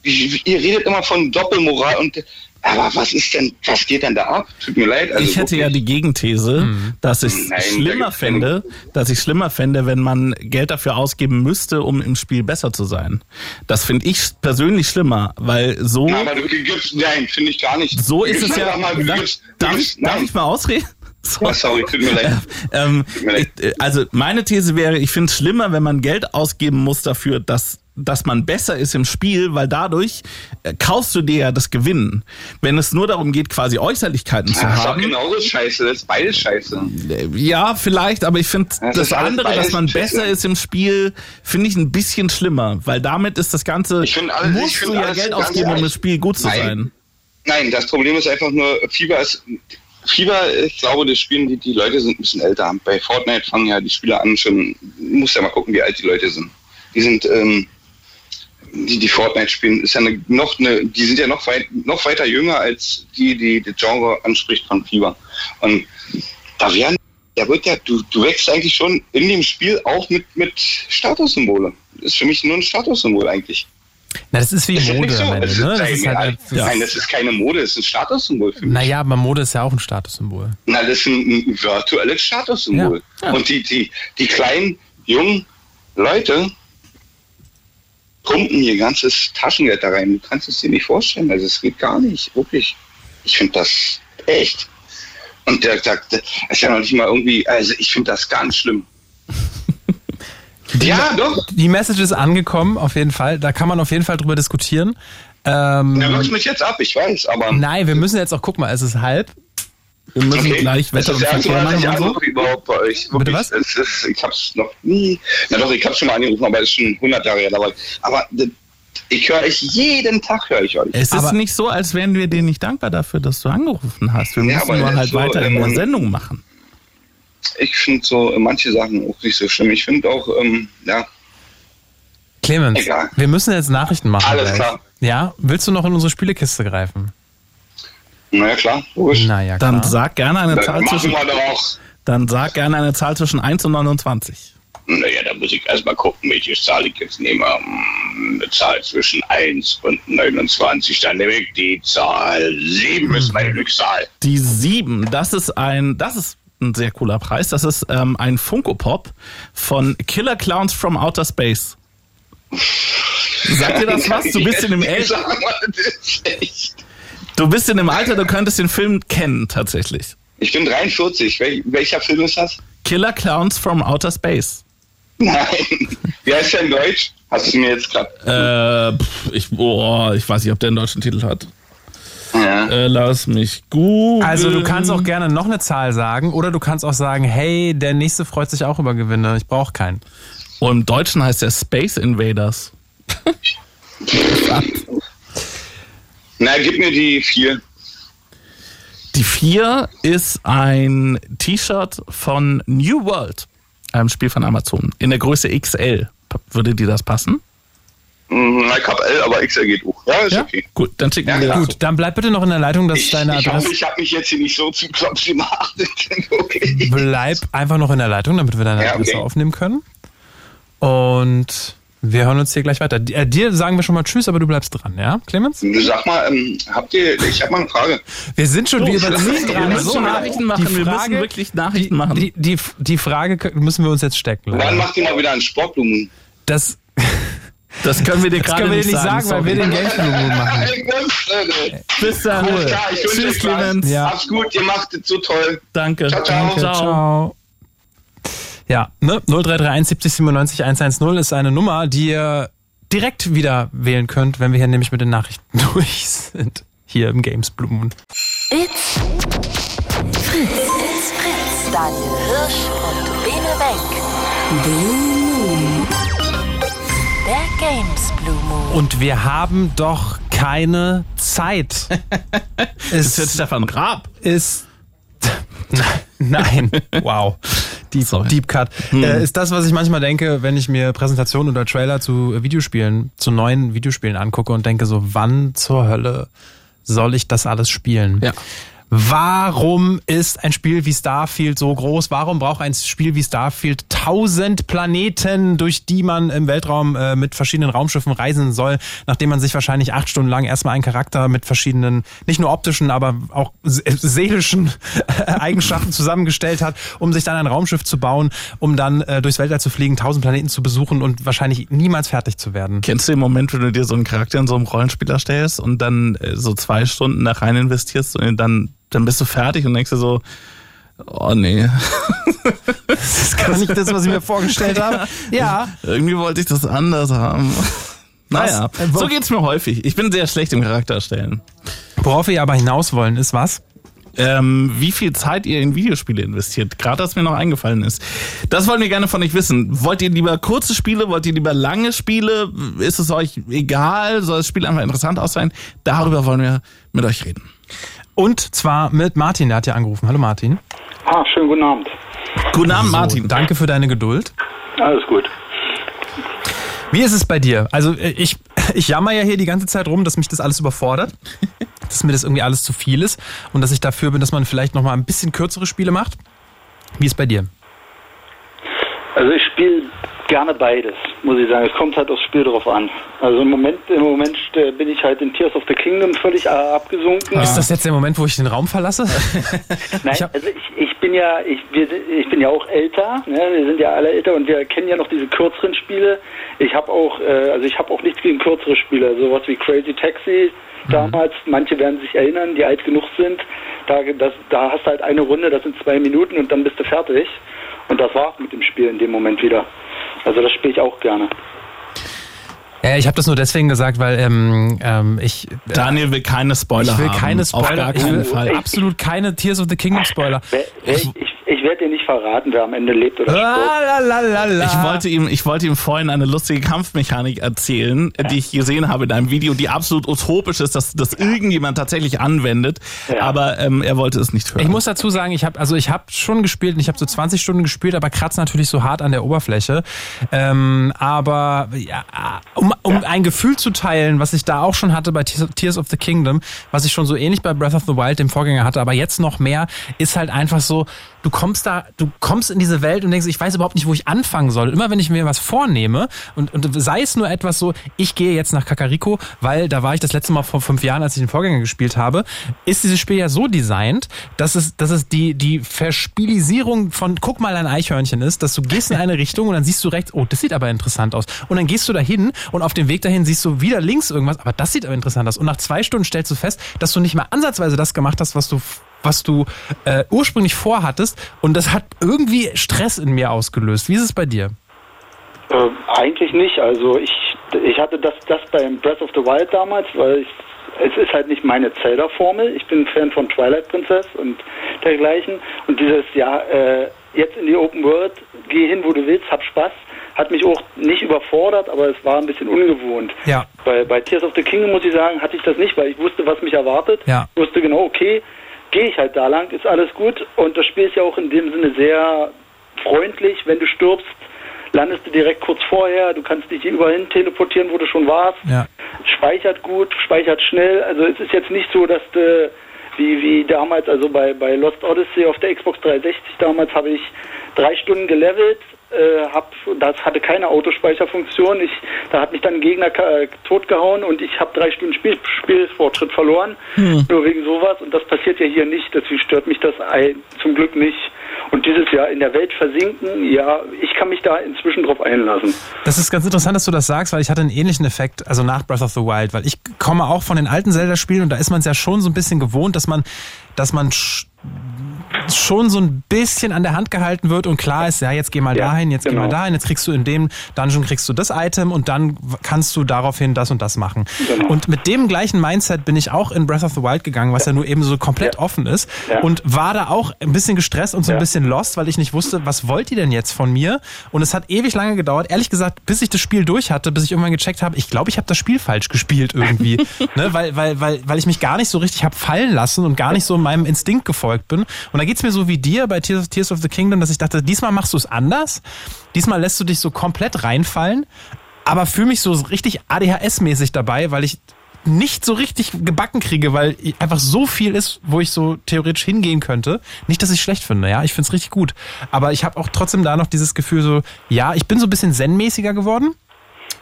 ihr redet immer von Doppelmoral und aber was ist denn, was geht denn da ab? Tut mir leid.
Also ich hätte wirklich. ja die Gegenthese, mhm. dass ich es schlimmer fände, dass ich schlimmer fände, wenn man Geld dafür ausgeben müsste, um im Spiel besser zu sein. Das finde ich persönlich schlimmer, weil so.
Na, aber du gibst, nein, finde ich gar nicht.
So ist es ja. Mal, darf, gibst, darf, gibst, darf ich mal ausreden? (laughs)
Sorry. Oh, sorry, tut mir leid. (laughs)
ähm, tut mir leid. Ich, also meine These wäre, ich finde es schlimmer, wenn man Geld ausgeben muss dafür, dass dass man besser ist im Spiel, weil dadurch äh, kaufst du dir ja das Gewinnen. Wenn es nur darum geht, quasi Äußerlichkeiten zu
ja,
haben.
Das ist doch genauso scheiße, das ist beides scheiße.
Äh, ja, vielleicht, aber ich finde das, das andere, dass man besser ist im Spiel, finde ich ein bisschen schlimmer, weil damit ist das Ganze,
ich alles,
musst
ich
du ja Geld ausgeben, um das Spiel gut zu
Nein.
sein.
Nein, das Problem ist einfach nur, Fieber ist, Fieber, ich glaube, das spielen die, die Leute sind ein bisschen älter. Bei Fortnite fangen ja die Spieler an schon, muss ja mal gucken, wie alt die Leute sind. Die sind, ähm, die, die Fortnite spielen, ist ja eine, noch eine, die sind ja noch, weit, noch weiter jünger als die, die das Genre anspricht von Fieber. Und da werden, da wird ja, du, du wächst eigentlich schon in dem Spiel auch mit, mit Statussymbole. Das ist für mich nur ein Statussymbol eigentlich.
Na, das ist wie
Das
Mode
so.
am Ende,
Das ist,
ne? Das
nein,
ist halt,
nein, das ist keine Mode, das ist ein Statussymbol für mich.
naja, aber Mode ist ja auch ein Statussymbol.
Na, das ist ein, ein virtuelles Statussymbol.
Ja, ja.
Und die, die, die kleinen, jungen Leute pumpen ihr ganzes Taschengeld da rein. Du kannst es dir nicht vorstellen. Also es geht gar nicht, wirklich. Ich finde das echt. Und der sagt, das ist ja noch nicht mal irgendwie, also ich finde das ganz schlimm. (laughs) ja, doch.
Die Message ist angekommen, auf jeden Fall. Da kann man auf jeden Fall drüber diskutieren. Ähm,
Da läuft mich jetzt ab, ich weiß, aber.
nein, wir müssen jetzt auch, guck mal, es ist halb.
Wir müssen
Okay.
gleich Wetter
das
und
ist
Verkehr
dass ich
machen und so.
anrufe überhaupt bei euch. Wirklich,
was?
Es ist, ich hab's noch nie. Na doch, ich hab's schon mal angerufen, aber es ist schon 100 Jahre her. Aber d- ich höre euch jeden Tag, höre ich euch.
Es ist
Aber-
nicht so, als wären wir dir nicht dankbar dafür, dass du angerufen hast. Wir
Ja,
müssen
aber
nur halt
so,
weiter in der
ähm,
Sendung machen.
Ich finde so äh, manche Sachen auch nicht so schlimm. Ich finde auch, ähm, ja,
Clemens,
Egal.
wir müssen jetzt Nachrichten machen.
Alles
gleich.
klar.
Ja, willst du noch in unsere Spielekiste greifen?
Naja klar, logisch.
Naja, klar.
Dann sag gerne eine
Dann
Zahl zwischen,
wir doch.
dann sag gerne eine Zahl zwischen 1 und 29.
Naja, da muss ich erstmal gucken, welche Zahl ich jetzt nehme. Hm, Eine Zahl zwischen 1 und 29. Dann nehme ich die Zahl 7 ist meine Glückszahl.
Die 7, das ist ein, das ist ein sehr cooler Preis. Das ist ähm, ein Funko Pop von Killer Clowns from Outer Space. Sagt dir das was? Du bist in dem (laughs) El Du bist in dem Alter, du könntest den Film kennen tatsächlich.
Ich bin 43. Wel welcher Film ist das?
Killer Clowns from Outer Space.
Nein. Wie heißt der in Deutsch? Hast du mir jetzt gerade.
Äh, pff, ich, boah, ich weiß nicht, ob der einen deutschen Titel hat.
Ja.
Äh, lass mich googeln.
Also du kannst auch gerne noch eine Zahl sagen oder du kannst auch sagen, hey, der nächste freut sich auch über Gewinne, ich brauche keinen.
Und im Deutschen heißt der Space Invaders. (laughs)
Na, gib mir die 4.
Die 4 ist ein T-Shirt von New World, einem Spiel von Amazon, in der Größe XL. Würde dir das passen?
Na, ich hab L, aber XL geht hoch. Ja, ist
Ja?
okay.
Gut, dann schicken
Ja,
wir.
Gut, dann bleib bitte noch in der Leitung, dass
Ich,
deine
ich hoffe,
Adresse.
ich habe mich jetzt hier nicht so zu klopf gemacht. (laughs) okay.
Bleib einfach noch in der Leitung, damit wir deine
Ja,
Adresse
okay.
aufnehmen können. Und wir hören uns hier gleich weiter. Äh, Dir sagen wir schon mal Tschüss, aber du bleibst dran, ja, Clemens?
Sag mal, ähm, habt ihr, ich habe mal eine Frage.
Wir sind schon wieder
lass mich
Wir müssen
So,
Nachrichten machen.
die
wir
Frage-
müssen wirklich Nachrichten machen.
Die, die, die Frage müssen wir uns jetzt stecken.
Wann macht ihr mal wieder einen Sportblumen?
Das,
das können wir dir gerade nicht
nicht sagen, weil wir den Gamesblumen machen. (laughs)
Bis dann.
Cool.
Wünsche
Tschüss. Clemens.
Ja.
Macht's gut, ihr macht es so toll.
Danke.
Ciao, ciao.
Danke, ciao. Ja, ne? 0331 70 97 110 ist eine Nummer, die ihr direkt wieder wählen könnt, wenn wir hier nämlich mit den Nachrichten (laughs) durch sind. Hier im Games Blue Moon.
It's Fritz. It's Fritz. Daniel Hirsch und Bene Wenk. Blue Moon. Der Games Blue Moon.
Und wir haben doch keine Zeit. (laughs)
Das ist Stefan Raab.
ist Nein, wow. Deep,
Sorry.
Deep Cut. Äh, ist das, was ich manchmal denke, wenn ich mir Präsentationen oder Trailer zu Videospielen, zu neuen Videospielen angucke und denke so, wann zur Hölle soll ich das alles spielen?
Ja.
Warum ist ein Spiel wie Starfield so groß? Warum braucht ein Spiel wie Starfield tausend Planeten, durch die man im Weltraum äh, mit verschiedenen Raumschiffen reisen soll, nachdem man sich wahrscheinlich acht Stunden lang erstmal einen Charakter mit verschiedenen, nicht nur optischen, aber auch se- seelischen (laughs) Eigenschaften zusammengestellt hat, um sich dann ein Raumschiff zu bauen, um dann äh, durchs Weltall zu fliegen, tausend Planeten zu besuchen und wahrscheinlich niemals fertig zu werden.
Kennst du den Moment, wenn du dir so einen Charakter in so einem Rollenspieler stellst und dann äh, so zwei Stunden da rein investierst und dann, dann bist du fertig und denkst dir so, oh nee, (laughs)
Das ist gar nicht das, was ich mir vorgestellt (laughs) habe. Ja,
irgendwie wollte ich das anders haben. Naja,
Was? Äh, wo-
so geht's mir häufig. Ich bin sehr schlecht im Charakter erstellen.
worauf wir aber hinaus wollen, ist was?
ähm, wie viel Zeit ihr in Videospiele investiert. Gerade was mir noch eingefallen ist. Das wollen wir gerne von euch wissen. Wollt ihr lieber kurze Spiele? Wollt ihr lieber lange Spiele? Ist es euch egal? Soll das Spiel einfach interessant aussehen? Darüber wollen wir mit euch reden.
Und zwar mit Martin, der hat ja angerufen. Hallo Martin.
Ah, schönen guten Abend.
Guten Abend,
So,
Martin.
danke für deine Geduld.
Alles gut.
Wie ist es bei dir? Also äh, ich, ich jammer ja hier die ganze Zeit rum, dass mich das alles überfordert, (laughs) dass mir das irgendwie alles zu viel ist und dass ich dafür bin, dass man vielleicht noch mal ein bisschen kürzere Spiele macht. Wie ist bei dir?
Also ich spiele gerne beides, muss ich sagen. Es kommt halt aufs Spiel drauf an. Also im Moment, im Moment bin ich halt in Tears of the Kingdom völlig äh, abgesunken.
Ist das jetzt der Moment, wo ich den Raum verlasse? (laughs)
Nein,
ich
also ich, ich bin ja, ich, wir, ich bin ja auch älter. Ne? Wir sind ja alle älter und wir kennen ja noch diese kürzeren Spiele. Ich habe auch, äh, also ich habe auch nichts gegen kürzere Spiele, sowas wie Crazy Taxi damals. Manche werden sich erinnern, die alt genug sind. Da, das, da hast du halt eine Runde, das sind zwei Minuten und dann bist du fertig. Und das war's mit dem Spiel in dem Moment wieder. Also das spiele ich auch gerne.
Ja, ich habe das nur deswegen gesagt, weil ähm, ähm, ich
Daniel will keine Spoiler
ich will keine
Auf
Spoiler,
gar
ich will
keinen Fall.
absolut keine Tears of the Kingdom Spoiler.
Wer, ich ich werde dir nicht verraten, wer am Ende lebt oder stirbt.
Ah, la, la, la, la.
Ich wollte ihm, ich wollte ihm vorhin eine lustige Kampfmechanik erzählen, die ich gesehen habe in einem Video, die absolut utopisch ist, dass das irgendjemand tatsächlich anwendet.
Ja.
Aber ähm, er wollte es nicht hören.
Ich muss dazu sagen, ich habe also ich habe schon gespielt und ich habe so 20 Stunden gespielt, aber kratzt natürlich so hart an der Oberfläche. Ähm, aber ja, um, um ein Gefühl zu teilen, was ich da auch schon hatte bei Tears Tears of the Kingdom, was ich schon so ähnlich bei Breath of the Wild, dem Vorgänger hatte, aber jetzt noch mehr, ist halt einfach so, du kommst da, du kommst in diese Welt und denkst, ich weiß überhaupt nicht, wo ich anfangen soll. Immer wenn ich mir was vornehme und, und sei es nur etwas so, ich gehe jetzt nach Kakariko, weil da war ich das letzte Mal vor fünf Jahren, als ich den Vorgänger gespielt habe, ist dieses Spiel ja so designt, dass es, dass es die, die Verspielisierung von guck mal ein Eichhörnchen ist, dass du gehst in eine Richtung und dann siehst du rechts, oh, das sieht aber interessant aus. Und dann gehst du dahin und auf dem Weg dahin siehst du wieder links irgendwas, aber das sieht aber interessant aus. Und nach zwei Stunden stellst du fest, dass du nicht mal ansatzweise das gemacht hast, was du was du äh, ursprünglich vorhattest und das hat irgendwie Stress in mir ausgelöst. Wie ist es bei dir?
Äh, eigentlich nicht. Also ich, ich hatte das, das beim Breath of the Wild damals, weil ich, es ist halt nicht meine Zelda-Formel. Ich bin Fan von Twilight Princess und dergleichen. Und dieses, ja, äh, jetzt in die Open World, geh hin, wo du willst, hab Spaß, hat mich auch nicht überfordert, aber es war ein bisschen ungewohnt.
Ja.
Bei, bei Tears of the Kingdom, muss ich sagen, hatte ich das nicht, weil ich wusste, was mich erwartet.
Ja.
Ich wusste genau, okay, gehe ich halt da lang, ist alles gut. Und das Spiel ist ja auch in dem Sinne sehr freundlich. Wenn du stirbst, landest du direkt kurz vorher. Du kannst dich überall hin teleportieren, wo du schon warst.
Ja.
Speichert gut, speichert schnell. Also es ist jetzt nicht so, dass du wie, wie damals, also bei, bei Lost Odyssey auf der Xbox 360 damals habe ich drei Stunden gelevelt, äh, hab, das hatte keine Autospeicherfunktion. Ich, da hat mich dann ein Gegner äh, totgehauen und ich habe drei Stunden Spiel, Spielfortschritt verloren. Nur wegen sowas. Und das passiert ja hier nicht. Deswegen stört mich das zum Glück nicht. Und dieses Jahr in der Welt versinken, ja, ich kann mich da inzwischen drauf einlassen.
Das ist ganz interessant, dass du das sagst, weil ich hatte einen ähnlichen Effekt, also nach Breath of the Wild, weil ich komme auch von den alten Zelda-Spielen und da ist man es ja schon so ein bisschen gewohnt, dass man, dass man schon so ein bisschen an der Hand gehalten wird und klar ist, ja, jetzt geh mal
Ja,
dahin, jetzt geh
genau.
mal dahin, jetzt kriegst du in dem Dungeon kriegst du das Item und dann kannst du daraufhin das und das machen.
Genau.
Und mit dem gleichen Mindset bin ich auch in Breath of the Wild gegangen, was ja, nur eben so komplett
Ja.
offen ist
Ja.
und war da auch ein bisschen gestresst und so ein
Ja.
bisschen lost, weil ich nicht wusste, was wollt ihr denn jetzt von mir? Und es hat ewig lange gedauert, ehrlich gesagt, bis ich das Spiel durch hatte, bis ich irgendwann gecheckt habe, ich glaube, ich habe das Spiel falsch gespielt irgendwie, (laughs) ne? weil, weil, weil, weil ich mich gar nicht so richtig habe fallen lassen und gar nicht so meinem Instinkt gefolgt bin. Und da geht's mir so wie dir bei Tears, Tears of the Kingdom, dass ich dachte, diesmal machst du es anders, diesmal lässt du dich so komplett reinfallen, aber fühle mich so richtig ADHS-mäßig dabei, weil ich nicht so richtig gebacken kriege, weil einfach so viel ist, wo ich so theoretisch hingehen könnte. Nicht, dass ich schlecht finde, ja, ich finde es richtig gut. Aber ich habe auch trotzdem da noch dieses Gefühl so, ja, ich bin so ein bisschen zen-mäßiger geworden.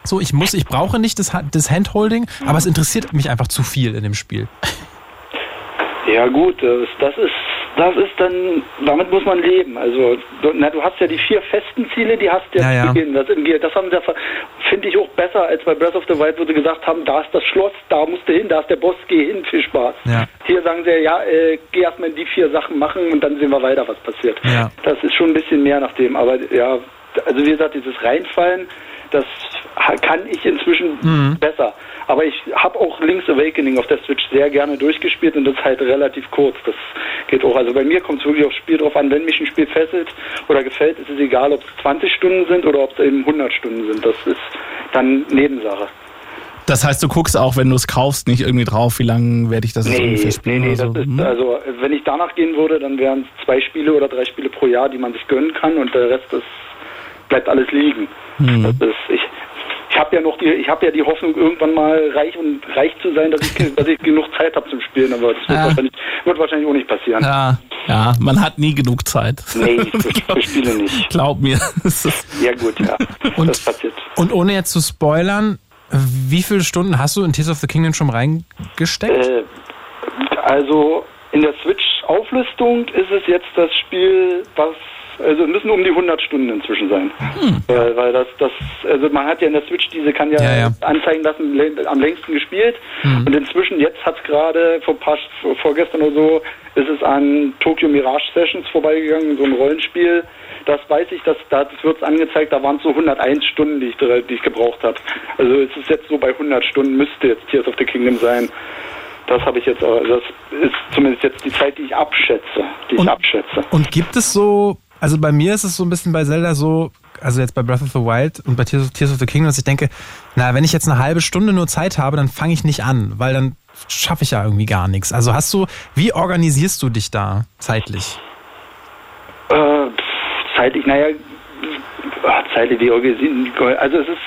So, ich muss, ich brauche nicht das, das Handholding, aber es interessiert mich einfach zu viel in dem Spiel.
Ja gut, das, das ist das ist dann, damit muss man leben. Also du, na, du hast ja die vier festen Ziele, die hast du
Ja,
ja, zu Beginn. Das, das haben sie, finde ich auch besser als bei Breath of the Wild, wo sie gesagt haben, da ist das Schloss, da musst du hin, da ist der Boss, geh hin, viel Spaß.
Ja.
Hier sagen sie ja, äh, geh erstmal in die vier Sachen machen und dann sehen wir weiter, was passiert.
Ja.
Das ist schon ein bisschen mehr nach dem, aber ja, also wie gesagt, dieses Reinfallen, das kann ich inzwischen
Mhm.
besser. Aber ich habe auch Link's Awakening auf der Switch sehr gerne durchgespielt und das ist halt relativ kurz. Das geht auch. Also bei mir kommt es wirklich aufs Spiel drauf an. Wenn mich ein Spiel fesselt oder gefällt, ist es egal, ob es 20 Stunden sind oder ob es eben 100 Stunden sind. Das ist dann Nebensache.
Das heißt, du guckst auch, wenn du es kaufst, nicht irgendwie drauf, wie lange werde ich das jetzt
Nee,
ungefähr
nee,
spielen
nee, das
so.
ist,
Hm?
also wenn ich danach gehen würde, dann wären es zwei Spiele oder drei Spiele pro Jahr, die man sich gönnen kann und der Rest ist, bleibt alles liegen.
Hm.
Das ist, ich habe ja noch die, ich habe ja die Hoffnung, irgendwann mal reich und reich zu sein, dass ich, dass ich genug Zeit habe zum Spielen, aber das wird,
Ah.
wahrscheinlich, wird wahrscheinlich auch nicht passieren.
Ja, ja, man hat nie genug Zeit.
Nee, (laughs) für Spiele nicht.
Glaub mir. (laughs)
Ja gut, ja. (laughs)
Und-
das passiert.
Und ohne jetzt zu spoilern, wie viele Stunden hast du in Tears of the Kingdom schon reingesteckt?
Äh, also in der Switch-Auflistung ist es jetzt das Spiel, was also es müssen um die 100 Stunden inzwischen sein. Weil, weil das, das, also man hat ja in der Switch diese, kann ja,
Ja, ja.
anzeigen lassen, am längsten gespielt. Und inzwischen, jetzt hat es gerade vor paar, vor- vorgestern oder so, ist es an Tokyo Mirage Sessions vorbeigegangen, so ein Rollenspiel. Das weiß ich, dass da wird es angezeigt, da waren es so 101 Stunden, die ich, die ich gebraucht habe. Also es ist jetzt so bei 100 Stunden, müsste jetzt Tears of the Kingdom sein. Das habe ich jetzt, aber das ist zumindest jetzt die Zeit, die ich abschätze, die ich
Und-
abschätze.
Und gibt es so, also bei mir ist es so ein bisschen bei Zelda so, also jetzt bei Breath of the Wild und bei Tears of, Tears of the Kingdom, dass ich denke, na, wenn ich jetzt eine halbe Stunde nur Zeit habe, dann fange ich nicht an, weil dann schaffe ich ja irgendwie gar nichts. Also hast du, wie organisierst du dich da zeitlich?
Äh, zeitlich, naja, ah, zeitlich die organisieren. Also es ist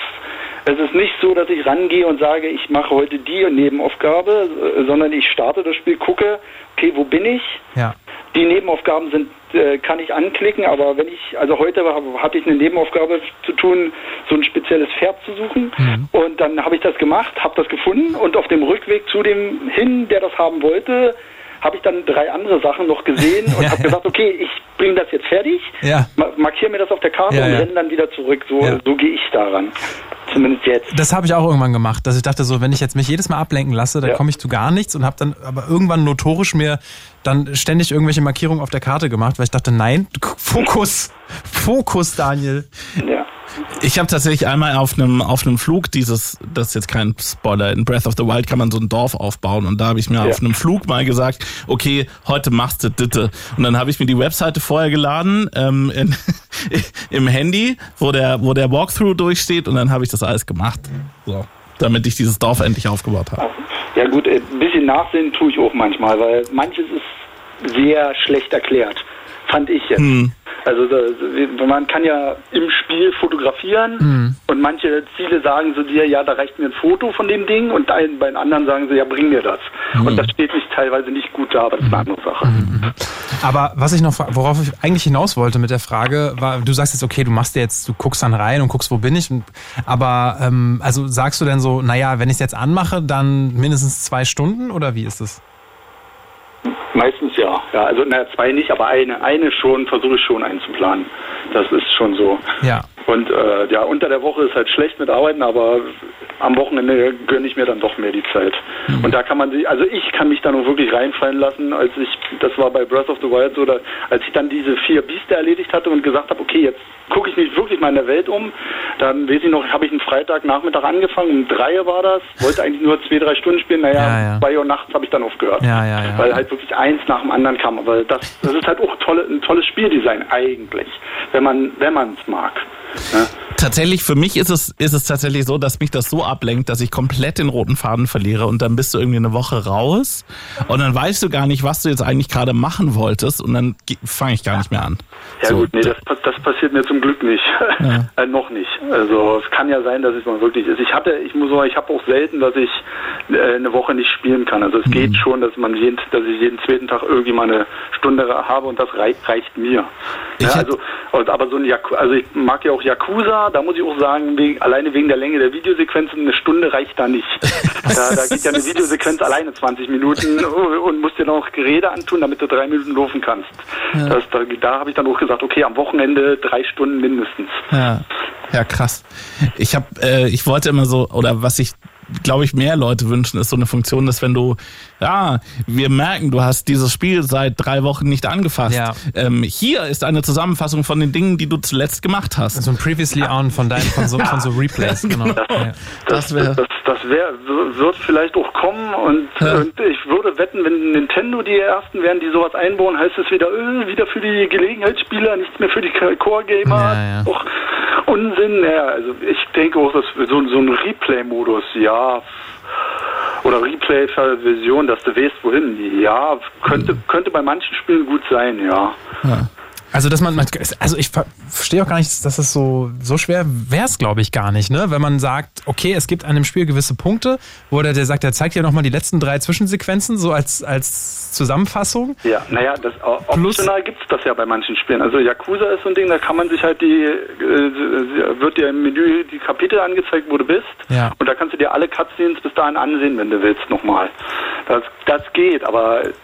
es ist nicht so, dass ich rangehe und sage, ich mache heute die Nebenaufgabe, sondern ich starte das Spiel, gucke, okay, wo bin ich?
Ja.
Die Nebenaufgaben sind, äh, kann ich anklicken, aber wenn ich, also heute hatte ich eine Nebenaufgabe zu tun, so ein spezielles Pferd zu suchen. Und dann habe ich das gemacht, habe das gefunden und auf dem Rückweg zu dem hin, der das haben wollte, habe ich dann drei andere Sachen noch gesehen und (laughs)
Ja,
habe
ja.
gesagt, okay, ich bringe das jetzt fertig,
Ja.
ma- markiere mir das auf der Karte
Ja,
und renne dann wieder zurück. So, so gehe ich daran. Zumindest jetzt.
Das habe ich auch irgendwann gemacht, dass ich dachte so, wenn ich jetzt mich jedes Mal ablenken lasse, dann komme ich zu gar nichts und habe dann aber irgendwann notorisch mir dann ständig irgendwelche Markierungen auf der Karte gemacht, weil ich dachte, nein, Fokus, Fokus, Daniel.
Ja.
Ich habe tatsächlich einmal auf einem auf einem Flug dieses, das ist jetzt kein Spoiler, in Breath of the Wild kann man so ein Dorf aufbauen und da habe ich mir
Ja.
auf einem Flug mal gesagt, okay, heute machst du Ditte. Und dann habe ich mir die Webseite vorher geladen ähm, in, (laughs) im Handy, wo der wo der Walkthrough durchsteht und dann habe ich das alles gemacht, so, damit ich dieses Dorf endlich aufgebaut habe.
Ja gut, äh, ein bisschen Nachsehen tue ich auch manchmal, weil manches ist sehr schlecht erklärt, fand ich jetzt.
Hm.
Also man kann ja im Spiel fotografieren
Hm.
und manche Ziele sagen so dir, ja, da reicht mir ein Foto von dem Ding und ein, bei den anderen sagen sie, ja, bring mir das.
Hm.
Und das steht sich teilweise nicht gut da, aber das ist eine andere Sache.
Aber was ich noch, worauf ich eigentlich hinaus wollte mit der Frage, war, du sagst jetzt, okay, du machst dir jetzt, du guckst dann rein und guckst, wo bin ich. Aber ähm, also sagst du denn so, naja, wenn ich es jetzt anmache, dann mindestens zwei Stunden oder wie ist es?
Meistens ja. ja also naja, zwei nicht, aber eine, eine schon, versuche ich schon einzuplanen. Das ist schon so.
Ja.
Und äh, ja, unter der Woche ist halt schlecht mit Arbeiten, aber am Wochenende gönne ich mir dann doch mehr die Zeit. Mhm. Und da kann man sich, also ich kann mich da nur wirklich reinfallen lassen, als ich, das war bei Breath of the Wild so, da, als ich dann diese vier Biester erledigt hatte und gesagt habe, okay, jetzt gucke ich mich wirklich mal in der Welt um. Dann weiß ich noch, habe ich einen Freitagnachmittag angefangen, um drei war das, wollte eigentlich nur zwei, drei Stunden spielen, naja, ja, ja. zwei Uhr nachts habe ich dann aufgehört.
Ja, ja, ja.
Weil halt wirklich eins nach dem anderen kam. Aber das, das ist halt auch tolle, ein tolles Spieldesign eigentlich, wenn man wenn man es mag.
Tatsächlich, für mich ist es, ist es tatsächlich so, dass mich das so ablenkt, dass ich komplett den roten Faden verliere und dann bist du irgendwie eine Woche raus und dann weißt du gar nicht, was du jetzt eigentlich gerade machen wolltest und dann fange ich gar nicht mehr an.
Ja so. gut, nee, das, das passiert mir zum Glück nicht. Ja. (laughs) äh, noch nicht. Also es kann ja sein, dass es mal wirklich ist. Ich hatte, ich muss sagen, ich habe auch selten, dass ich äh, eine Woche nicht spielen kann. Also es mhm. geht schon, dass man jeden, dass ich jeden zweiten Tag irgendwie mal eine Stunde habe und das reicht, reicht mir. Ja, also, aber so ein Yaku also ich mag ja auch Yakuza, da muss ich auch sagen, wegen, alleine wegen der Länge der Videosequenzen, eine Stunde reicht da nicht. (laughs) da, da geht ja eine Videosequenz alleine 20 Minuten (laughs) und musst dir noch Gerede antun, damit du drei Minuten laufen kannst. Ja. Das, da da habe ich dann auch gesagt, okay, am Wochenende drei Stunden mindestens.
Ja, ja krass. Ich habe, äh, ich wollte immer so, oder was ich glaube ich, mehr Leute wünschen, ist so eine Funktion, dass wenn du, ja, wir merken, du hast dieses Spiel seit drei Wochen nicht angefasst. Ja. Ähm, hier ist eine Zusammenfassung von den Dingen, die du zuletzt gemacht hast.
So ein Previously On von deinen, von so, von so (laughs) Replays, genau. genau.
Ja. Das, wäre. Das, das wär, wird vielleicht auch kommen und, ja. und, ich würde wetten, wenn Nintendo die ersten wären, die sowas einbauen, heißt es wieder, öh, wieder für die Gelegenheitsspieler, nichts mehr für die Core-Gamer. Ja, ja. Unsinn. Ja, also ich denke auch, dass so, so ein Replay-Modus, ja, oder Replay-Version, dass du weißt, wohin. Ja, könnte, könnte bei manchen Spielen gut sein, ja. ja.
Also, dass man, also ich verstehe auch gar nicht, dass es so, so schwer wäre es, glaube ich, gar nicht, ne? Wenn man sagt, okay, es gibt an dem Spiel gewisse Punkte, wo der, der sagt, der zeigt dir nochmal die letzten drei Zwischensequenzen, so als, als Zusammenfassung.
Ja, naja, das optional gibt es das ja bei manchen Spielen. Also Yakuza ist so ein Ding, da kann man sich halt die, äh, wird dir im Menü die Kapitel angezeigt, wo du bist. Ja. Und da kannst du dir alle Cutscenes bis dahin ansehen, wenn du willst, nochmal. Das, das geht, aber es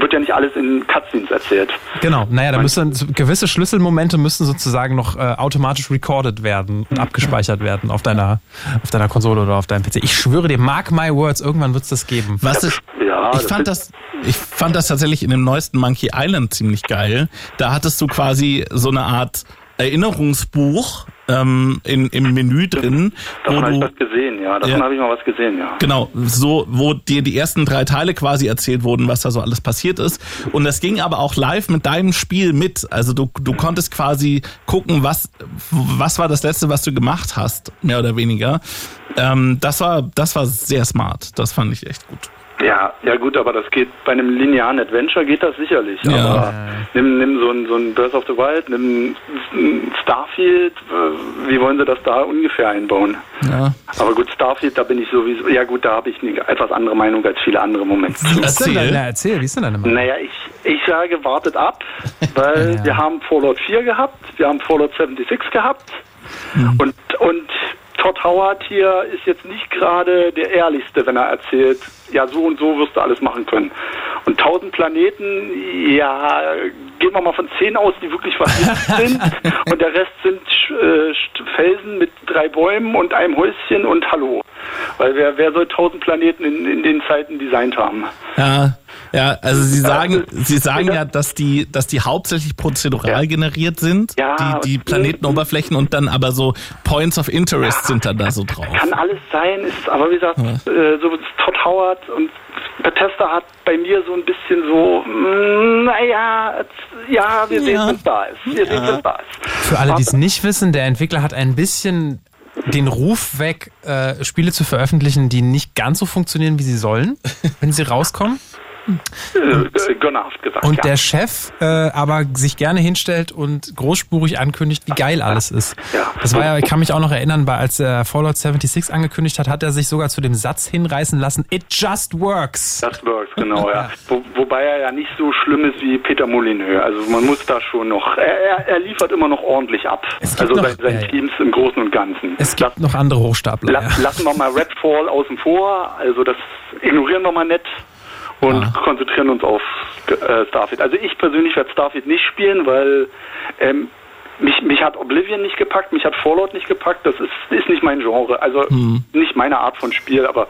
wird ja nicht alles in Cutscenes erzählt.
Genau, naja, da müsste gewisse Schlüsselmomente müssen sozusagen noch äh, automatisch recorded werden und abgespeichert werden auf deiner, auf deiner Konsole oder auf deinem PC. Ich schwöre dir, mark my words, irgendwann wird es das geben.
Was ist, ja, ich fand das, ich fand das tatsächlich in dem neuesten Monkey Island ziemlich geil. Da hattest du quasi so eine Art Erinnerungsbuch ähm, in, im Menü drin.
Davon habe ich was gesehen, ja. Davon ja, habe ich mal was gesehen, ja.
Genau, so, wo dir die ersten drei Teile quasi erzählt wurden, was da so alles passiert ist. Und das ging aber auch live mit deinem Spiel mit. Also du, du konntest quasi gucken, was, was war das letzte, was du gemacht hast, mehr oder weniger. Ähm, das war, das war sehr smart. Das fand ich echt gut.
Ja, ja gut, aber das geht bei einem linearen Adventure geht das sicherlich. Ja. Aber nimm, nimm so ein so ein Breath of the Wild, nimm Starfield, äh, wie wollen sie das da ungefähr einbauen? Ja. Aber gut, Starfield, da bin ich sowieso, ja gut, da habe ich eine etwas andere Meinung als viele andere Momente.
Erzähl, denn, na, erzähl wie ist denn deine
Meinung? Naja, ich, ich sage, wartet ab, (laughs) weil ja. wir haben Fallout 4 gehabt, wir haben Fallout 76 gehabt mhm. und, und Todd Howard hier ist jetzt nicht gerade der Ehrlichste, wenn er erzählt, ja, so und so wirst du alles machen können. Und 1000 Planeten, ja, gehen wir mal von 10 aus, die wirklich versiegt (laughs) sind. und der Rest sind äh, Felsen mit drei Bäumen und einem Häuschen und Hallo. Weil wer, wer soll 1000 Planeten in, in den Zeiten designt haben?
Ja, ja, also Sie sagen, Sie sagen ja, dass die, dass die hauptsächlich prozedural ja. generiert sind, ja, die, die Planetenoberflächen und dann aber so Points of Interest ja, sind dann da so drauf.
Kann alles sein, ist aber wie gesagt, äh, so Todd Howard und Bethesda hat bei mir so ein bisschen so, mm, naja, ja, wir sehen, was da ist. Wir sehen, was da ist.
Für alle, die es nicht wissen, der Entwickler hat ein bisschen den Ruf weg, äh, Spiele zu veröffentlichen, die nicht ganz so funktionieren, wie sie sollen, wenn sie rauskommen.
Äh, gönnerhaft gesagt.
Und ja. der Chef äh, aber sich gerne hinstellt und großspurig ankündigt, wie geil alles ist. Ja. Das war ja, ich kann mich auch noch erinnern, bei, als er Fallout 76 angekündigt hat, hat er sich sogar zu dem Satz hinreißen lassen, it just works.
Just works, genau, ja. Wo, wobei er ja nicht so schlimm ist wie Peter Molyneux. Also man muss da schon noch, er, er liefert immer noch ordentlich ab. Also noch, sein, ja, Teams im Großen und Ganzen.
Es gibt Lass, noch andere Hochstapler.
La, lassen wir mal Redfall außen vor, also das ignorieren wir mal nett und ah. konzentrieren uns auf äh, Starfield. Also ich persönlich werde Starfield nicht spielen, weil ähm, mich, mich hat Oblivion nicht gepackt, mich hat Fallout nicht gepackt, das ist, ist nicht mein Genre, also
Hm.
nicht meine Art von Spiel, aber,